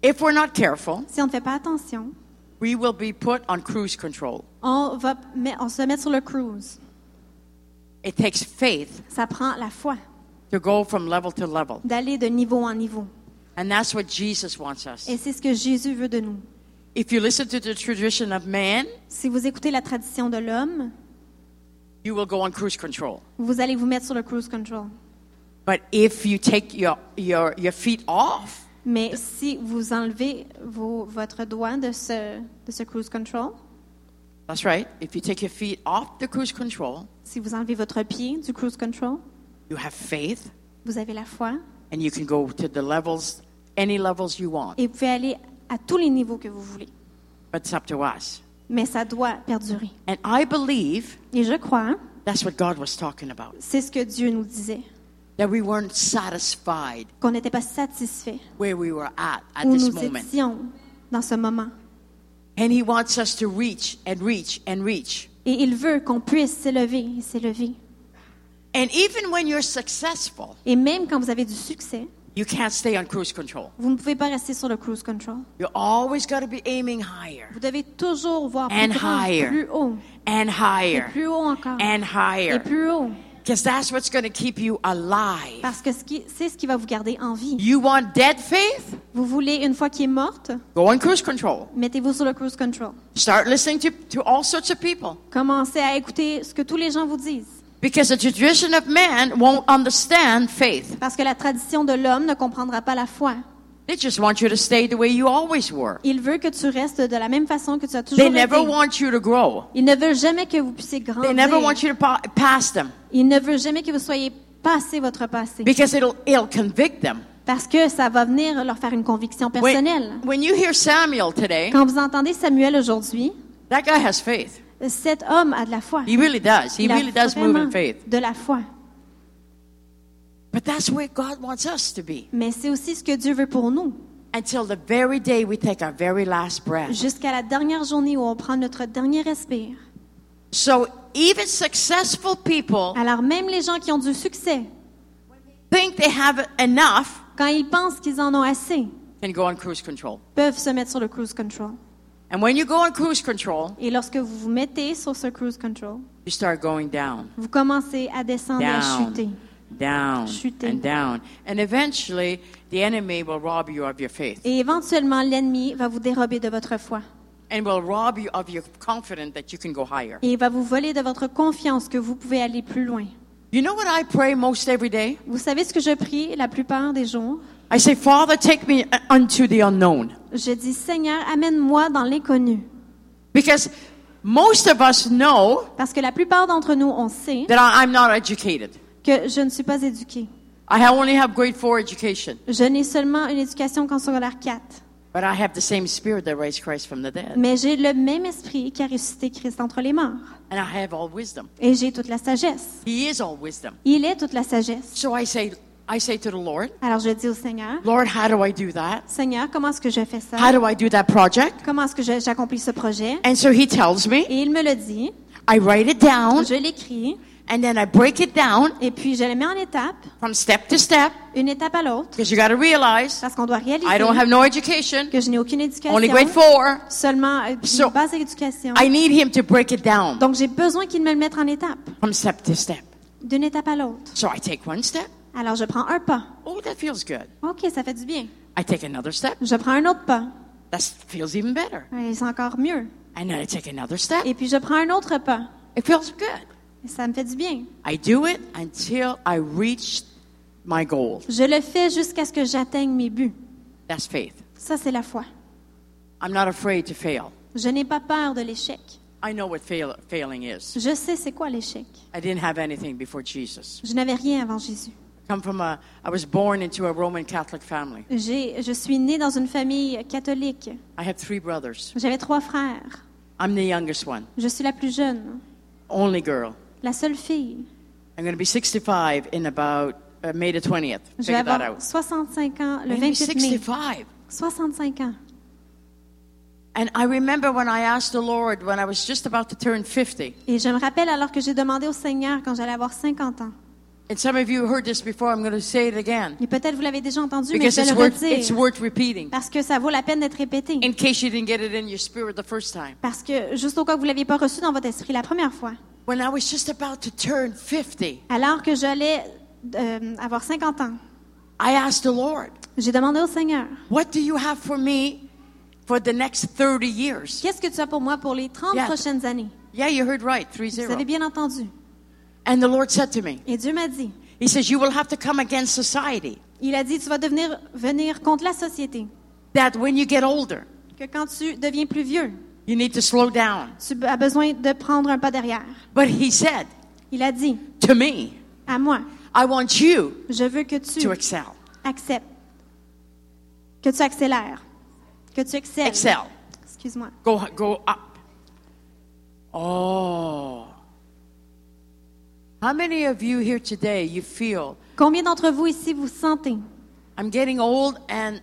if we're not careful, si on ne fait pas attention, we will be put on cruise control. on va on se met sur le cruise. It takes faith Ça prend la foi to go from level to level. d'aller de niveau en niveau. And that's what Jesus wants us. Et c'est ce que Jésus veut de nous. If you listen to the tradition of man, Si vous écoutez la tradition de l'homme, you will go on cruise control. vous allez vous mettre sur le cruise control. But if you take your, your, your feet off, Mais si vous enlevez vos- votre doigt de ce, de ce cruise control, that's right, if you take your feet off the cruise control, si vous enlevez votre pied du cruise control, you have faith vous avez la foi and you can go to the levels, any levels you want. et vous pouvez aller à tous les niveaux que vous voulez. But it's up to us. Mais ça doit perdurer. And I believe Et je crois, that's what God was talking about. c'est ce que Dieu nous disait, That we weren't satisfied qu'on n'était pas satisfait where we were at at où this nous moment. étions dans ce moment. And He wants us to reach and reach and reach. Et il veut qu'on puisse s'élever et s'élever. And even when you're successful, Et même quand vous avez du succès, you can't stay on cruise control. vous ne pouvez pas rester sur le cruise control. You always got to be aiming higher Vous devez toujours voir plus And grand, higher. plus haut, and et higher plus haut encore, and et higher. plus haut. Because that's what's going to keep you alive. Parce que ce qui- c'est ce qui va vous garder en vie. You want dead faith? Vous voulez, une fois qu'il est morte, Go on cruise control. mettez-vous sur le cruise control. Start listening to, to all sorts of people. Commencez à écouter ce que tous les gens vous disent. Because the tradition of man won't understand faith. Parce que la tradition de l'homme ne comprendra pas la foi. They just want you to stay the way you always were. Il veut que tu restes de la même façon que tu as toujours They never été. want you to grow. Il ne veut jamais que vous puissiez They grandir. never want you to pa- pass them Il ne veut jamais que vous soyez passé votre passé. because it'll, it'll convict them. Parce que ça va venir leur faire une conviction When, personnelle. when you hear Samuel today, Quand vous entendez Samuel aujourd'hui, that guy has faith. Cet homme a de la foi. He really does. He Il a really does move vraiment in faith. de la foi. But that's where God wants us to be Mais c'est aussi ce que Dieu veut pour nous. until the very day we take our very last breath. Jusqu'à la dernière journée où on prend notre dernier respire. So even successful people Alors même les gens qui ont du succès, think they have enough quand ils pensent qu'ils en ont assez, can go on cruise control. peuvent se mettre sur le cruise control. And when you go on cruise control, Et lorsque vous vous mettez sur ce cruise control, you start going down, vous commencez à descendre et à chuter. down, Chuter. and down. And eventually, the enemy will rob you of your faith Et éventuellement, l'ennemi va vous dérober de votre foi. and will rob you of your confidence that you can go higher. Et il va vous voler de votre confiance que vous pouvez aller plus loin. You know what I pray most every day? Vous savez ce que je prie la plupart des jours? I say, Father, take me unto the unknown. Je dis, Seigneur, amène-moi dans l'inconnu. Because most of us know Parce que la plupart d'entre nous, on sait that I- I'm not educated. que je ne suis pas éduquée. I ha- only have grade four education, Je n'ai seulement une éducation qu'en secondaire 4. but I have the same spirit that raised Christ from the dead. Mais j'ai le même esprit qui a ressuscité Christ entre les morts. And I have all wisdom. Et j'ai toute la sagesse. He is all wisdom. Il est toute la sagesse. So I say, I say to the Lord, Alors je dis au Seigneur, Lord, how do I do that? Seigneur, comment est-ce que je fais ça? How do I do that project? Comment est-ce que j'accomplis ce projet? And so he tells me, Et il me le dit. I write it down, Je l'écris. and then I break it down Et puis je le mets en étapes, from step to step, une étape à l'autre. because you got to realize Parce qu'on doit réaliser I don't have no education, que je n'ai aucune éducation. only grade four. Seulement euh, une So- base d'éducation. I need him to break it down Donc j'ai besoin qu'il me le mette en étapes, from step to step. d'une étape à l'autre. So I take one step. Alors je prends un pas. Oh, that feels good. OK, ça fait du bien. I take another step. Je prends un autre pas. That feels even better. Et c'est encore mieux. And then I take another step. Et puis je prends un autre pas. It feels good. Et ça me fait du bien. I do it until I reach my goal. Je le fais jusqu'à ce que j'atteigne mes buts. That's faith. Ça, c'est la foi. I'm not afraid to fail. Je n'ai pas peur de l'échec. I know what fail, failing is. Je sais c'est quoi l'échec. I didn't have anything before Jesus. Je n'avais rien avant Jésus. Come from a, I was born into a Roman Catholic family. J'ai- je suis née dans une famille catholique. I have three brothers. J'avais trois frères. I'm the youngest one, Je suis la plus jeune, only girl. la seule fille. I'm going to be 65 in about uh, May the 20th. Je vais avoir out. 65 ans le I'm gonna be 28 mai. 65. 65 ans. And I remember when I asked the Lord when I was just about to turn 50. Et je me rappelle alors que j'ai demandé au Seigneur quand j'allais avoir 50 ans. And some of you heard this before. I'm going to say it again Et peut-être vous l'avez déjà entendu, mais because je vais it's le worth, it's redire. worth repeating Parce que ça vaut la peine d'être répété. in case you didn't get it in your spirit the first time. Parce que juste au cas que vous ne l'aviez pas reçu dans votre esprit la première fois, When I was just about to turn 50, alors que j'allais euh, avoir 50 ans, I asked the Lord, j'ai demandé au Seigneur, What do you have for me for the next 30 years? qu'est-ce que tu as pour moi pour les 30 Yeah. prochaines années? Yeah, you heard right, 3 Vous avez 0. bien entendu. And the Lord said to me, Et Dieu m'a dit, He says, You will have to come against society. il a dit, tu vas devenir venir contre la société. That when you get older, Que quand tu deviens plus vieux, you need to slow down. tu as besoin de prendre un pas derrière. But He said Il a dit, to me, à moi, I want you je veux que tu to excel. acceptes, que tu accélères, que tu excelles. Excel. Excuse-moi. Go, go up. Oh. How many of you here today, you feel, Combien d'entre vous ici vous sentez? I'm getting old and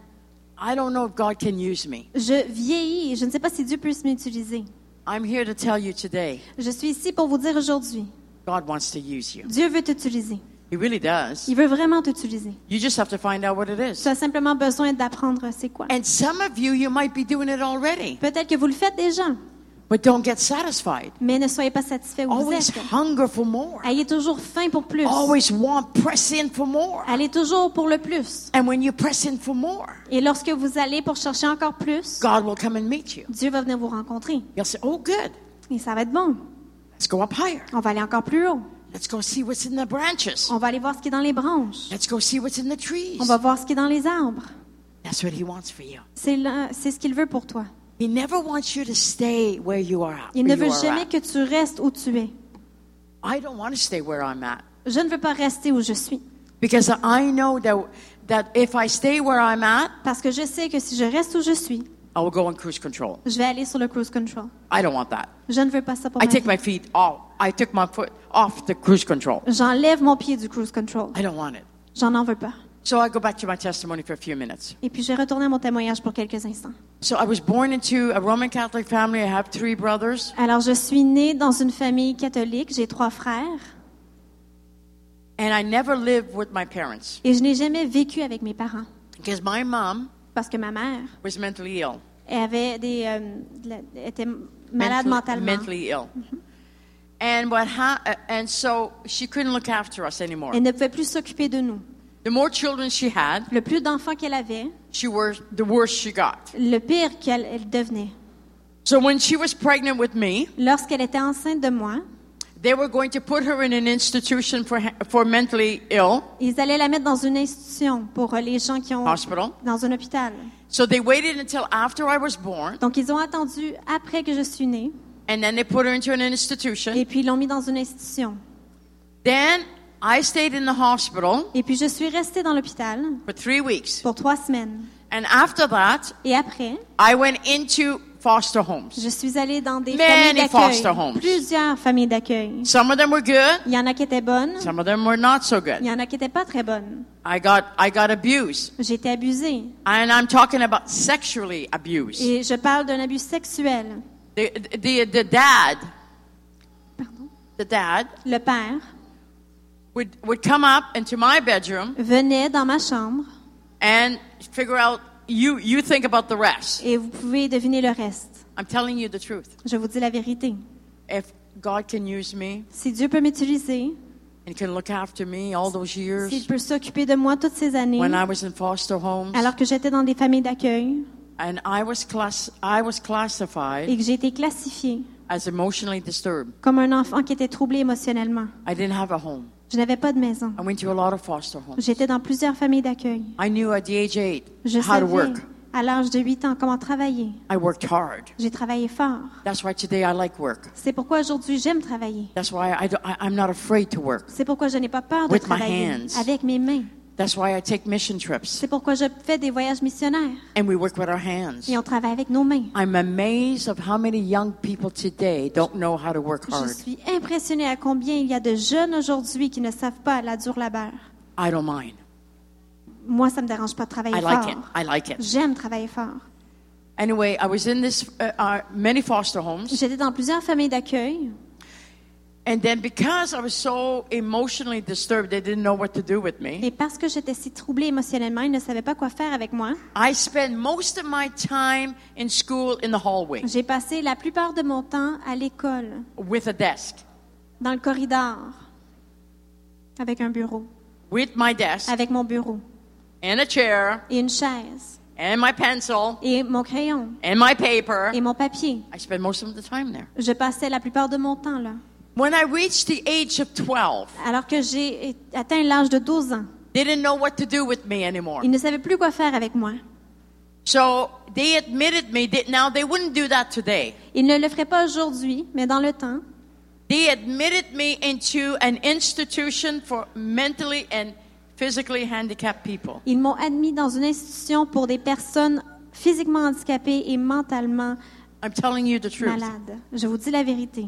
I don't know if God can use me? Je vieillis et je ne sais pas si Dieu puisse m'utiliser. I'm here to tell you today, Je suis ici pour vous dire aujourd'hui, God wants to use you. Dieu veut t'utiliser. He really does. Il veut vraiment t'utiliser. You just have to find out what it Tu is. as simplement besoin d'apprendre c'est quoi. And some of you, you might be doing it already, Peut-être que vous le faites déjà, but don't get satisfied. mais ne soyez pas satisfait où vous Always êtes. hunger for more. Ayez toujours faim pour plus. Always want, press in for more. Allez toujours pour le plus. And when you press in for more, Et lorsque vous allez pour chercher encore plus, God will come and meet you. Dieu va venir vous rencontrer. You'll say, Oh, good. Et ça va être bon. Let's go up higher. On va aller encore plus haut. Let's go see what's in the branches. On va aller voir ce qui est dans les branches. Let's go see what's in the trees. On va voir ce qui est dans les arbres. That's what He wants for you. C'est ce qu'il veut pour toi. He never wants you to stay where you are at. Il ne veut jamais que tu restes où tu es. I don't want to stay where I'm at Je ne veux pas rester où je suis. because I know that that if I stay where I'm at, Parce que je sais que si je reste où je suis, I will go on cruise control. je vais aller sur le cruise control. I don't want that. Je ne veux pas ça pour I ma take vie. my feet off. I took my foot off the cruise control. J'enlève mon pied du cruise control. I don't want it. J'en en veux pas. So I go back to my testimony for a few minutes. Et puis je vais retourner à mon témoignage pour quelques instants. So I was born into a Roman Catholic family. I have three brothers. Alors, je suis née dans une famille catholique. J'ai trois frères. And I never lived with my parents Et je n'ai jamais vécu avec mes parents. because my mom Parce que ma mère was mentally ill. elle avait des, euh, était malade Mentally- mentalement. Mentally ill. And what ha- uh, and so she couldn't look after us anymore. Elle ne pouvait plus s'occuper de nous. The more children she had, Le plus d'enfants qu'elle avait, she were, the worse she got. le pire qu'elle elle devenait. So when she was pregnant with me, Lorsqu'elle était enceinte de moi, they were going to put her in an institution for, for mentally ill, ils allaient la mettre dans une institution pour les gens qui ont hospital. dans un hôpital. So they waited until after I was born, Donc ils ont attendu après que je suis née and then they put her into an institution. et puis ils l'ont mis dans une institution. Then I stayed in the hospital Et puis je suis restée dans l'hôpital for three weeks. pour trois semaines. And after that, Et après, I went into foster homes. je suis allée dans des Many familles foster d'accueil, homes. plusieurs familles d'accueil. Some of them were good, Il y en a qui étaient bonnes, some of them were not so il good. y en a qui n'étaient pas très bonnes. I got, I got abused. J'ai été abusée. And I'm talking about sexually abused. Et je parle d'un abus sexuel. The, the, the dad, Pardon? the dad Le père would, would come up into my bedroom venait dans ma chambre and figure out, you, you think about the rest. et vous pouvez deviner le reste. I'm telling you the truth. Je vous dis la vérité. If God can use me Si Dieu peut m'utiliser, and can look after me all those years s'il peut s'occuper de moi toutes ces années, when I was in foster homes alors que j'étais dans des familles d'accueil and I was, class, I was classified et que j'ai été classifiée as emotionally disturbed, comme un enfant qui était troublé émotionnellement, I didn't have a home. Je n'avais pas de maison. I went to a lot of foster homes. J'étais dans plusieurs familles d'accueil. I knew at the age eight Je how to savais work. À l'âge de 8 ans, comment travailler? I worked hard. J'ai travaillé fort. That's why today I like work. C'est pourquoi aujourd'hui j'aime travailler. That's why I, do- I, I'm not afraid to work. C'est pourquoi je n'ai pas peur de With my travailler hands. avec mes mains. That's why I take mission trips C'est pourquoi je fais des voyages missionnaires and we work with our hands. et on travaille avec nos mains. I'm amazed of how many young people today don't know how to work Je suis impressionnée à combien il y a de jeunes aujourd'hui qui ne savent pas la dure labeur. I don't mind. Moi, ça me dérange pas de travailler I like fort. it. I like it. J'aime travailler fort. Anyway, I was in this uh, uh, many foster homes, J'étais dans plusieurs familles d'accueil and then because I was so emotionally disturbed, they didn't know what to do with me. et parce que j'étais si troublée émotionnellement, ils ne savaient pas quoi faire avec moi. I spent most of my time in school in the hallway J'ai passé la plupart de mon temps à l'école, with a desk, dans le corridor, avec un bureau, with my desk avec mon bureau and a chair et une chaise and my pencil et mon crayon and my paper. et mon papier. I spent most of the time there. Je passais la plupart de mon temps là. When I reached the age of 12, Alors que j'ai atteint l'âge de 12 ans, they didn't know what to do with me anymore. ils ne savaient plus quoi faire avec moi. So they admitted me. That, now they wouldn't do that today. Ils ne le feraient pas aujourd'hui, mais dans le temps, They admitted me into an institution for mentally and physically handicapped people. ils m'ont admis dans une institution pour des personnes physiquement handicapées et mentalement I'm telling you the truth. malades. Je vous dis la vérité.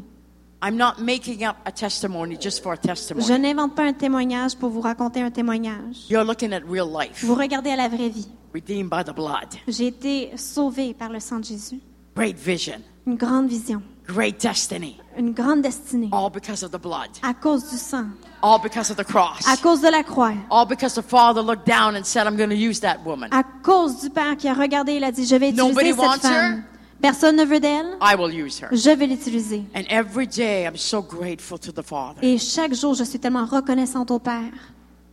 I'm not making up a testimony just for a Je n'invente pas un témoignage pour vous raconter un témoignage. You're looking at real life, Vous regardez à la vraie vie. redeemed by the blood. J'ai été sauvée par le sang de Jésus. Great vision, Une grande vision, great destiny, une grande destinée. all because of the blood, À cause du sang, all because of the cross, à cause de la croix, all because the Father looked down and said, I'm going to use that woman. à cause du Père qui a regardé et il a dit, je vais Nobody utiliser wants cette femme. Personne ne veut d'elle, I will use her. je vais l'utiliser. And every day I'm so grateful to the Father Et chaque jour, je suis tellement reconnaissante au Père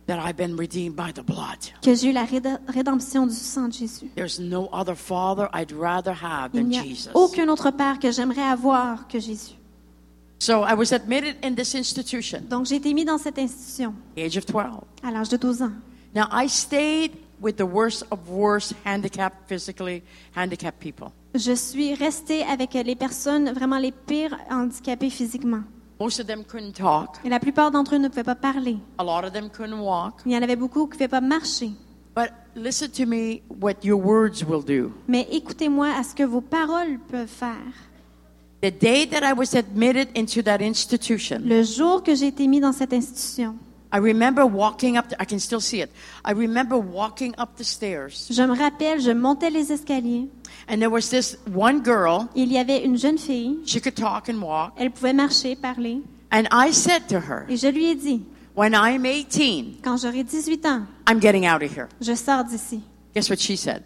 that I've been redeemed by the blood. que j'ai eu la rédemption du sang de Jésus. There's no other Father I'd rather have Il than n'y a Jesus. aucun autre Père que j'aimerais avoir que Jésus. So I was admitted in this institution, Donc, j'ai été mis dans cette institution age of 12. à l'âge de 12 ans. Now I stayed with the worst of worst handicapped, physically handicapped people. Je suis restée avec les personnes vraiment les pires handicapées physiquement. Most of them couldn't talk. Et la plupart d'entre eux ne pouvaient pas parler. A lot of them couldn't walk. Il y en avait beaucoup qui ne pouvaient pas marcher. But listen to me what your words will do. Mais écoutez-moi à ce que vos paroles peuvent faire. The day that I was admitted into that institution, Le jour que j'ai été mis dans cette institution, I remember walking up, the, I can still see it. I remember walking up the stairs, je me rappelle, je montais les escaliers. and there was this one girl. Il y avait une jeune fille. She could talk and walk. Elle pouvait marcher, parler. And I said to her, Et je lui ai dit, When I'm 18, quand j'aurai 18 ans, I'm getting out of here. je sors d'ici. Guess what she said?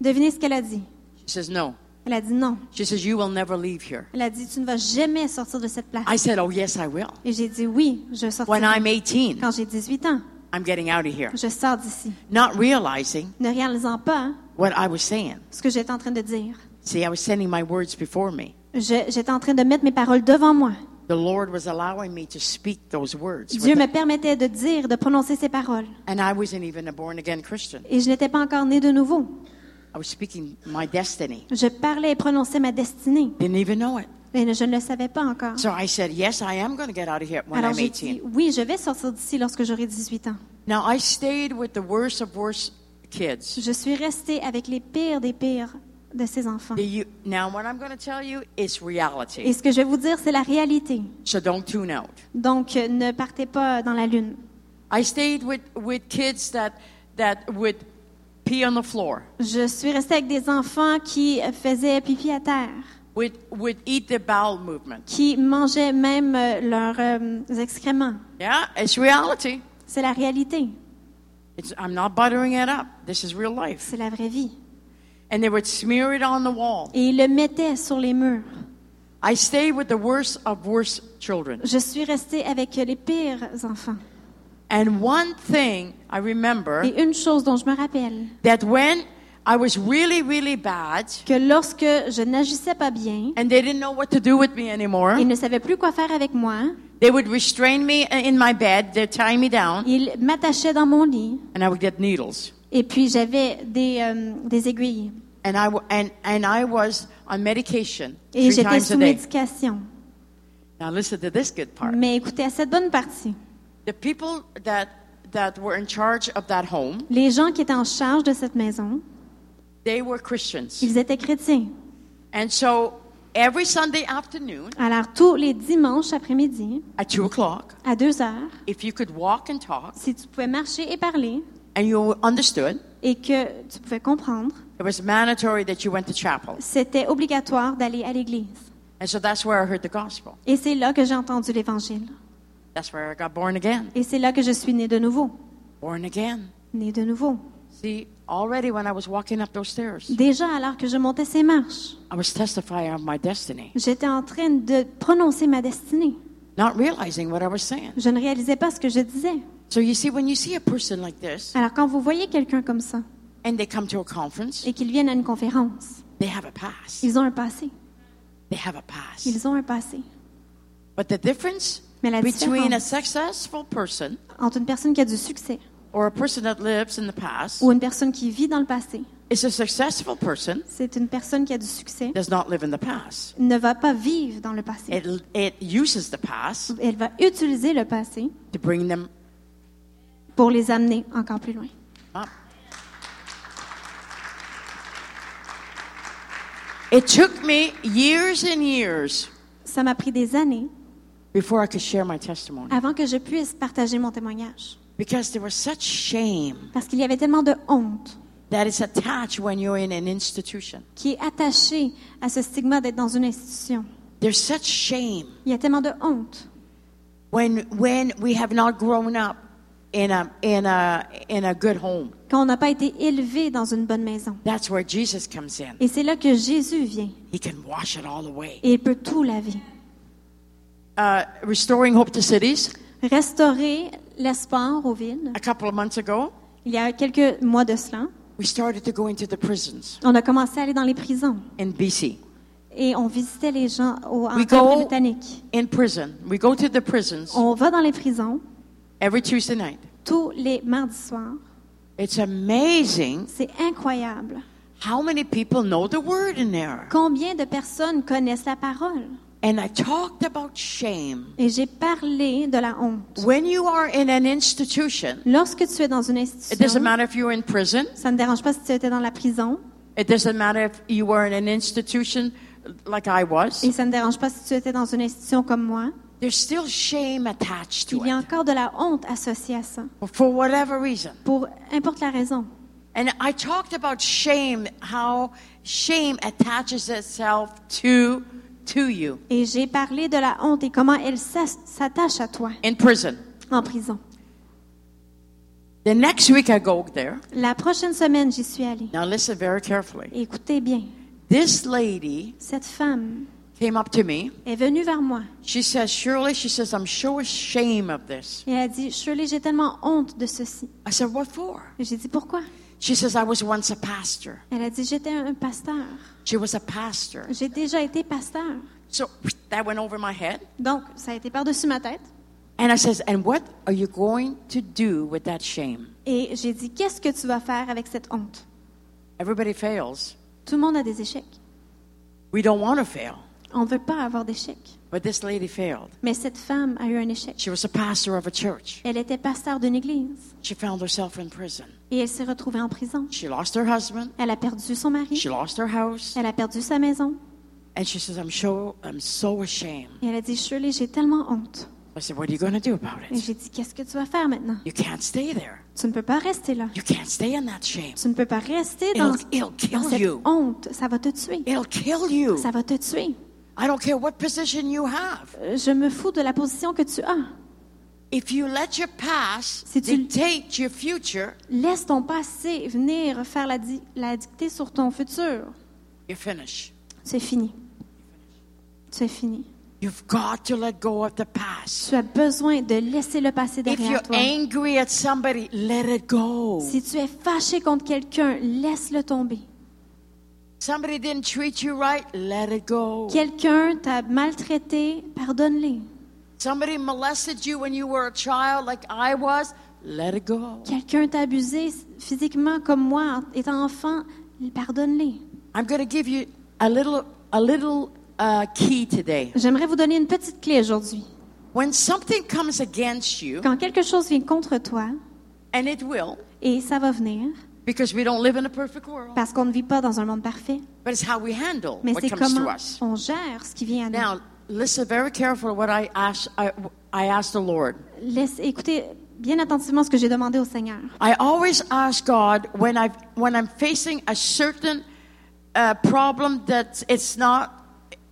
Devinez ce qu'elle a dit. She says, No. Elle a dit non. She says, You will never leave here. Elle a dit, tu ne vas jamais sortir de cette place. I said, Oh, yes, I will. Et j'ai dit, oui, je When sortirai. I'm 18, Quand j'ai 18 ans, I'm getting out of here. je sors d'ici. Not realizing Ne réalisant pas hein, what I was saying. ce que j'étais en train de dire. See, I was sending my words before me. J'étais en train de mettre mes paroles devant moi. The Lord was allowing me to speak those words. Dieu me permettait de dire, de prononcer ces paroles. and I wasn't even a born again Christian. Et je n'étais pas encore née de nouveau. I was speaking my destiny. Je parlais et prononçais ma destinée. Didn't even know it. Mais je ne le savais pas encore. So I said, Yes, I am going to get out of here when Alors I'm j'ai 18. dit, oui, je vais sortir d'ici lorsque j'aurai 18 ans. Now, I stayed with the worst of worst kids. Je suis restée avec les pires des pires de ces enfants. The, you, now, what I'm going to tell you is Et ce que je vais vous dire, c'est la réalité. So don't tune out. Donc, euh, ne partez pas dans la lune. I stayed with, with kids that, that would pee on the floor, Je suis restée avec des enfants qui faisaient pipi à terre, would, would eat the bowel movement. qui mangeaient même euh, leurs euh, excréments. Yeah, it's reality. C'est la réalité. It's, I'm not buttering it up. This is real life. C'est la vraie vie. And they would smear it on the wall. Et ils le mettaient sur les murs. I stayed with the worst of worst children. Je suis restée avec les pires enfants. And one thing I remember Et une chose dont je me rappelle, that when I was really, really bad que lorsque je n'agissais pas bien, and they didn't know what to do with me anymore, ils ne savaient plus quoi faire avec moi, they would restrain me in my bed, they'd tie me down, ils m'attachaient dans mon lit and I would get needles. Et puis j'avais des, euh, des aiguilles. And I, w- and, and I was on medication Et three j'étais times sous a day. médication. Now listen to this good part. Mais écoutez, à cette bonne partie, The people that, that were in charge of that home, les gens qui étaient en charge de cette maison, they were Christians. ils étaient chrétiens. And so every Sunday afternoon Alors tous les dimanches après-midi, at 2 o'clock, à 2 heures, if you could walk and talk si tu pouvais marcher et parler and you understood, et que tu pouvais comprendre, it was mandatory that you went to chapel. c'était obligatoire d'aller à l'église. And so that's where I heard the gospel. Et c'est là que j'ai entendu l'Évangile. That's where I got born again. Et c'est là que je suis née de nouveau. Born again. Née de nouveau. See, already when I was walking up those stairs, Déjà, alors que je montais ces marches, I was testifying of my destiny, j'étais en train de prononcer ma destinée. not realizing what I was saying. Je ne réalisais pas ce que je disais. So you see, when you see a person like this Alors quand vous voyez quelqu'un comme ça and they come to a conference, et qu'ils viennent à une conférence, they have a past. ils ont un passé. They have a past. Ils ont un passé. But the difference Mais la between a successful person entre une personne qui a du succès or a person that lives in the past ou une personne qui vit dans le passé, is a successful person c'est une personne qui a du succès, does not live in the past. ne va pas vivre dans le passé. It, it uses the past Elle va utiliser le passé to bring them pour les amener encore plus loin. up. It took me years and years Ça m'a pris des années before I could share my testimony avant que je puisse partager mon témoignage. because there was such shame Parce qu'il y avait tellement de honte that is attached when you're in an institution. qui est attachée à ce stigma d'être dans une institution. There's such shame Il y a tellement de honte when when we have not grown up in a in a in a good home. quand on n'a pas été élevé dans une bonne maison. That's where Jesus comes in. Et c'est là que Jésus vient He can wash it all away. et il peut tout laver. Uh, restoring hope to cities. Restaurer l'espoir aux villes. A couple of months ago, Il y a quelques mois de cela, we started to go into the prisons on a commencé à aller dans les prisons in BC. et on visitait les gens au, en We Colombie-Britannique. In prison, we go to the prisons On va dans les prisons every Tuesday night. tous les mardis soirs. It's amazing C'est incroyable. how many people know the word in there. Combien de personnes connaissent la parole? And I talked about shame. Et j'ai parlé de la honte. When you are in an institution, Lorsque tu es dans une it doesn't institution, matter if you're in prison. ça ne dérange pas si tu étais dans la prison It doesn't matter if you were in an institution like I was. et ça ne dérange pas si tu étais dans une institution comme moi. There's still shame attached to Il y a it encore de la honte associée à ça, for whatever reason. pour importe la raison. And I talked about shame, how shame attaches itself to to you Et j'ai parlé de la honte et comment elle s'attache à toi in prison. en prison. The next week I go there. La prochaine semaine, j'y suis allée. Now listen very carefully. Écoutez bien, This lady cette femme came up to me. est venue vers moi She says, Shirley, she says, I'm so ashamed of this. et elle a dit, Shirley, j'ai tellement honte de ceci. I said, What for? J'ai dit, pourquoi? She says, I was once a pastor. Elle a dit, j'étais un pasteur. She was a pastor. J'ai déjà été pasteur. So that went over my head. Donc, ça a été par-dessus ma tête. And I says, And what are you going to do with that shame? Et j'ai dit, qu'est-ce que tu vas faire avec cette honte? Everybody fails. Tout le monde a des échecs. We don't want to fail. On ne veut pas avoir d'échecs. But this lady failed. Mais cette femme a eu un échec. She was a pastor of a church. Elle était pasteur d'une église She found herself in prison. Et elle s'est retrouvée en prison. She lost her husband. Elle a perdu son mari, She lost her house. elle a perdu sa maison And she says, I'm so, I'm so ashamed. et elle a dit, Shirley, j'ai tellement honte. I said, What are you going to do about Et j'ai dit, qu'est-ce que tu vas faire maintenant? You can't stay there. Tu ne peux pas rester là. You can't stay in that shame. Tu ne peux pas rester dans, It'll, it'll dans kill cette you. honte. Ça va te tuer. It'll kill you. Ça va te tuer. I don't care what position you have. Euh, Je me fous de la position que tu as. Si tu- dictate your future, Laisse ton passé venir faire la, di- la dictée sur ton futur. C'est fini. C'est fini. You've got to let go of the past. Tu as besoin de laisser le passé If you're derrière toi. angry at somebody, let it go. Si tu es fâché contre quelqu'un, laisse-le tomber. Somebody didn't treat you right, let it go. Quelqu'un t'a maltraité, pardonne-les. Somebody molested you when you were a child, like I was, let it go. Quelqu'un t'a abusé physiquement comme moi, étant enfant, pardonne-les. I'm going to give you a little, a little uh, key today. J'aimerais vous donner une petite clé aujourd'hui. When something comes against you, Quand quelque chose vient contre toi, and it will, et ça va venir, because we don't live in a perfect world, parce qu'on ne vit pas dans un monde parfait, but it's how we handle mais what c'est comes to comment us. on gère ce qui vient à nous. Now, listen very careful to what I asked, I, I asked the Lord. Laisse, écoutez bien attentivement ce que j'ai demandé au Seigneur. I always ask God when, I, when I'm facing a certain uh, problem that it's not,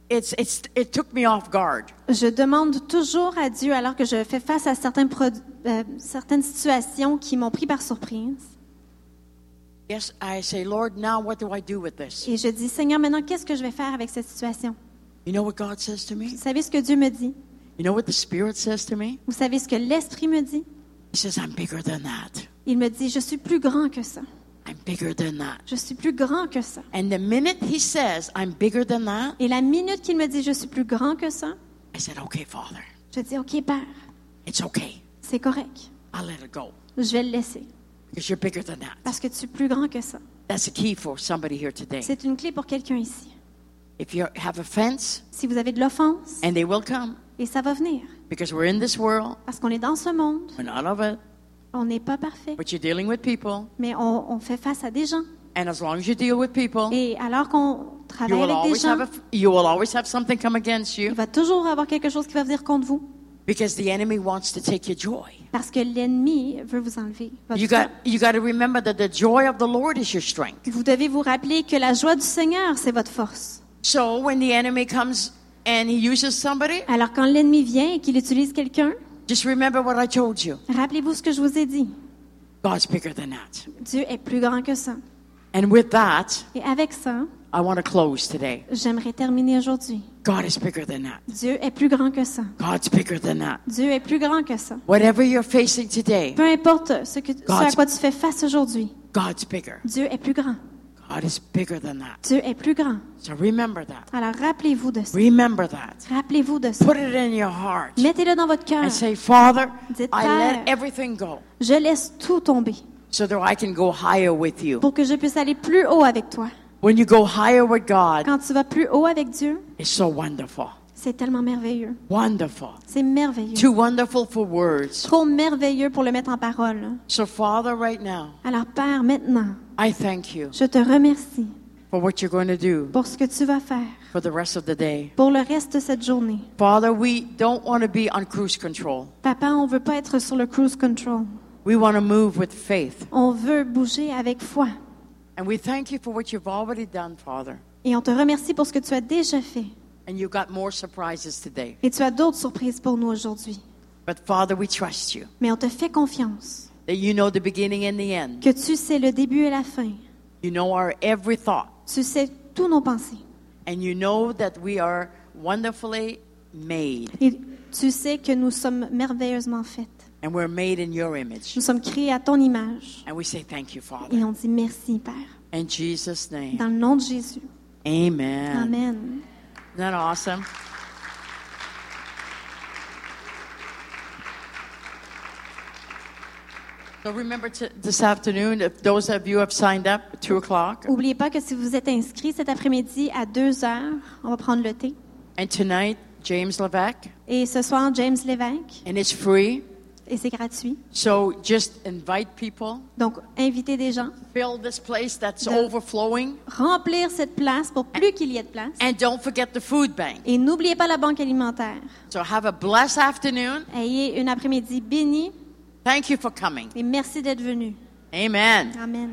it's, it's, it took me off guard. Je demande toujours à Dieu, alors que je fais face à certains produ- euh, certaines situations qui m'ont pris par surprise, Yes, I say, Lord, now what do I do with this? et je dis, Seigneur, maintenant, qu'est-ce que je vais faire avec cette situation? You know what God says to me? Vous savez ce que Dieu me dit? You know what the Spirit says to me? Vous savez ce que l'Esprit me dit? He says, I'm bigger than that. Il me dit, je suis plus grand que ça. I'm bigger than that. Je suis plus grand que ça. And the minute he says, I'm bigger than that, Et la minute qu'il me dit, je suis plus grand que ça, I said, okay, Father, je dis, OK, Père, it's okay. c'est correct. I'll let it go Je vais le laisser. because you're bigger than that. Parce que tu es plus grand que ça. That's the key for somebody here today. C'est une clé pour quelqu'un ici. If you have offense, Si vous avez de l'offense, and they will come et ça va venir, because we're in this world, parce qu'on est dans ce monde, we're not of it, on n'est pas parfait, but you're dealing with people. mais on, on fait face à des gens. And as long as you deal with people, Et alors qu'on you travaille will avec des always have gens, a, you will always have something come against il you va toujours avoir quelque chose qui va venir contre vous, because the enemy wants to take your joy. parce que l'ennemi veut vous enlever. votre You joie. got you got to remember that the joy of the Lord is your strength. Vous devez vous rappeler que la joie du Seigneur, c'est votre force. So when the enemy comes and he uses somebody, Alors quand l'ennemi vient et qu'il utilise quelqu'un, just remember what I told you. rappelez-vous ce que je vous ai dit. God's bigger than that. Dieu est plus grand que ça. And with that, Et avec ça, I want to close today. j'aimerais terminer aujourd'hui. God is bigger than that. Dieu est plus grand que ça. God's bigger than that. Dieu est plus grand que ça. Whatever you're facing today, Peu importe ce, que, ce à quoi tu fais face aujourd'hui, God's bigger. Dieu est plus grand. God is bigger than that. Dieu est plus grand. So remember that. Alors rappelez-vous de ça. Remember that. Rappelez-vous de ça. Put it in your heart Mettez-le dans votre cœur. and say, Father, Dites, I let everything go Je laisse tout tomber so that I can go higher with you. pour que je puisse aller plus haut avec toi. When you go higher with God, Quand tu vas plus haut avec Dieu, it's so wonderful. C'est tellement merveilleux. Wonderful. C'est merveilleux. Too wonderful for words. Trop merveilleux pour le mettre en parole. So, Father, right now, Alors Père, maintenant, I thank you je te remercie for what you're going to do pour ce que tu vas faire for the rest of the day. pour le reste de cette journée. Father, we don't want to be on cruise control. Papa, on veut pas être sur le cruise control. We want to move with faith. On veut bouger avec foi. And we thank you for what you've already done, Father. Et on te remercie pour ce que tu as déjà fait. And you got more surprises today. Et tu as d'autres surprises pour nous aujourd'hui. But Father, we trust you Mais on te fait confiance that you know the beginning and the end. que tu sais le début et la fin. You know our every thought. Tu sais tous nos pensées. And you know that we are wonderfully made. Et tu sais que nous sommes merveilleusement faites. And we're made in your image. Nous sommes créés à ton image. And we say thank you, Father. Et on dit merci, Père. In Jesus' name. Dans le nom de Jésus. Amen. Amen. Isn't that awesome? So remember to, this afternoon, if those of you have signed up, 2 o'clock, N'oubliez pas que si vous êtes inscrit cet après-midi à 2 heures, on va prendre le thé. and tonight, James Levesque, Et ce soir, James Lévesque. and it's free. Et c'est gratuit. So just invite people, Donc, invitez des gens. fill this place that's The- overflowing, Remplir cette place pour plus qu'il y ait de place. and don't forget the food bank. Et n'oubliez pas la banque alimentaire. So have a blessed afternoon. Ayez une après-midi bénie Thank you for coming. et merci d'être venu. Amen. Amen.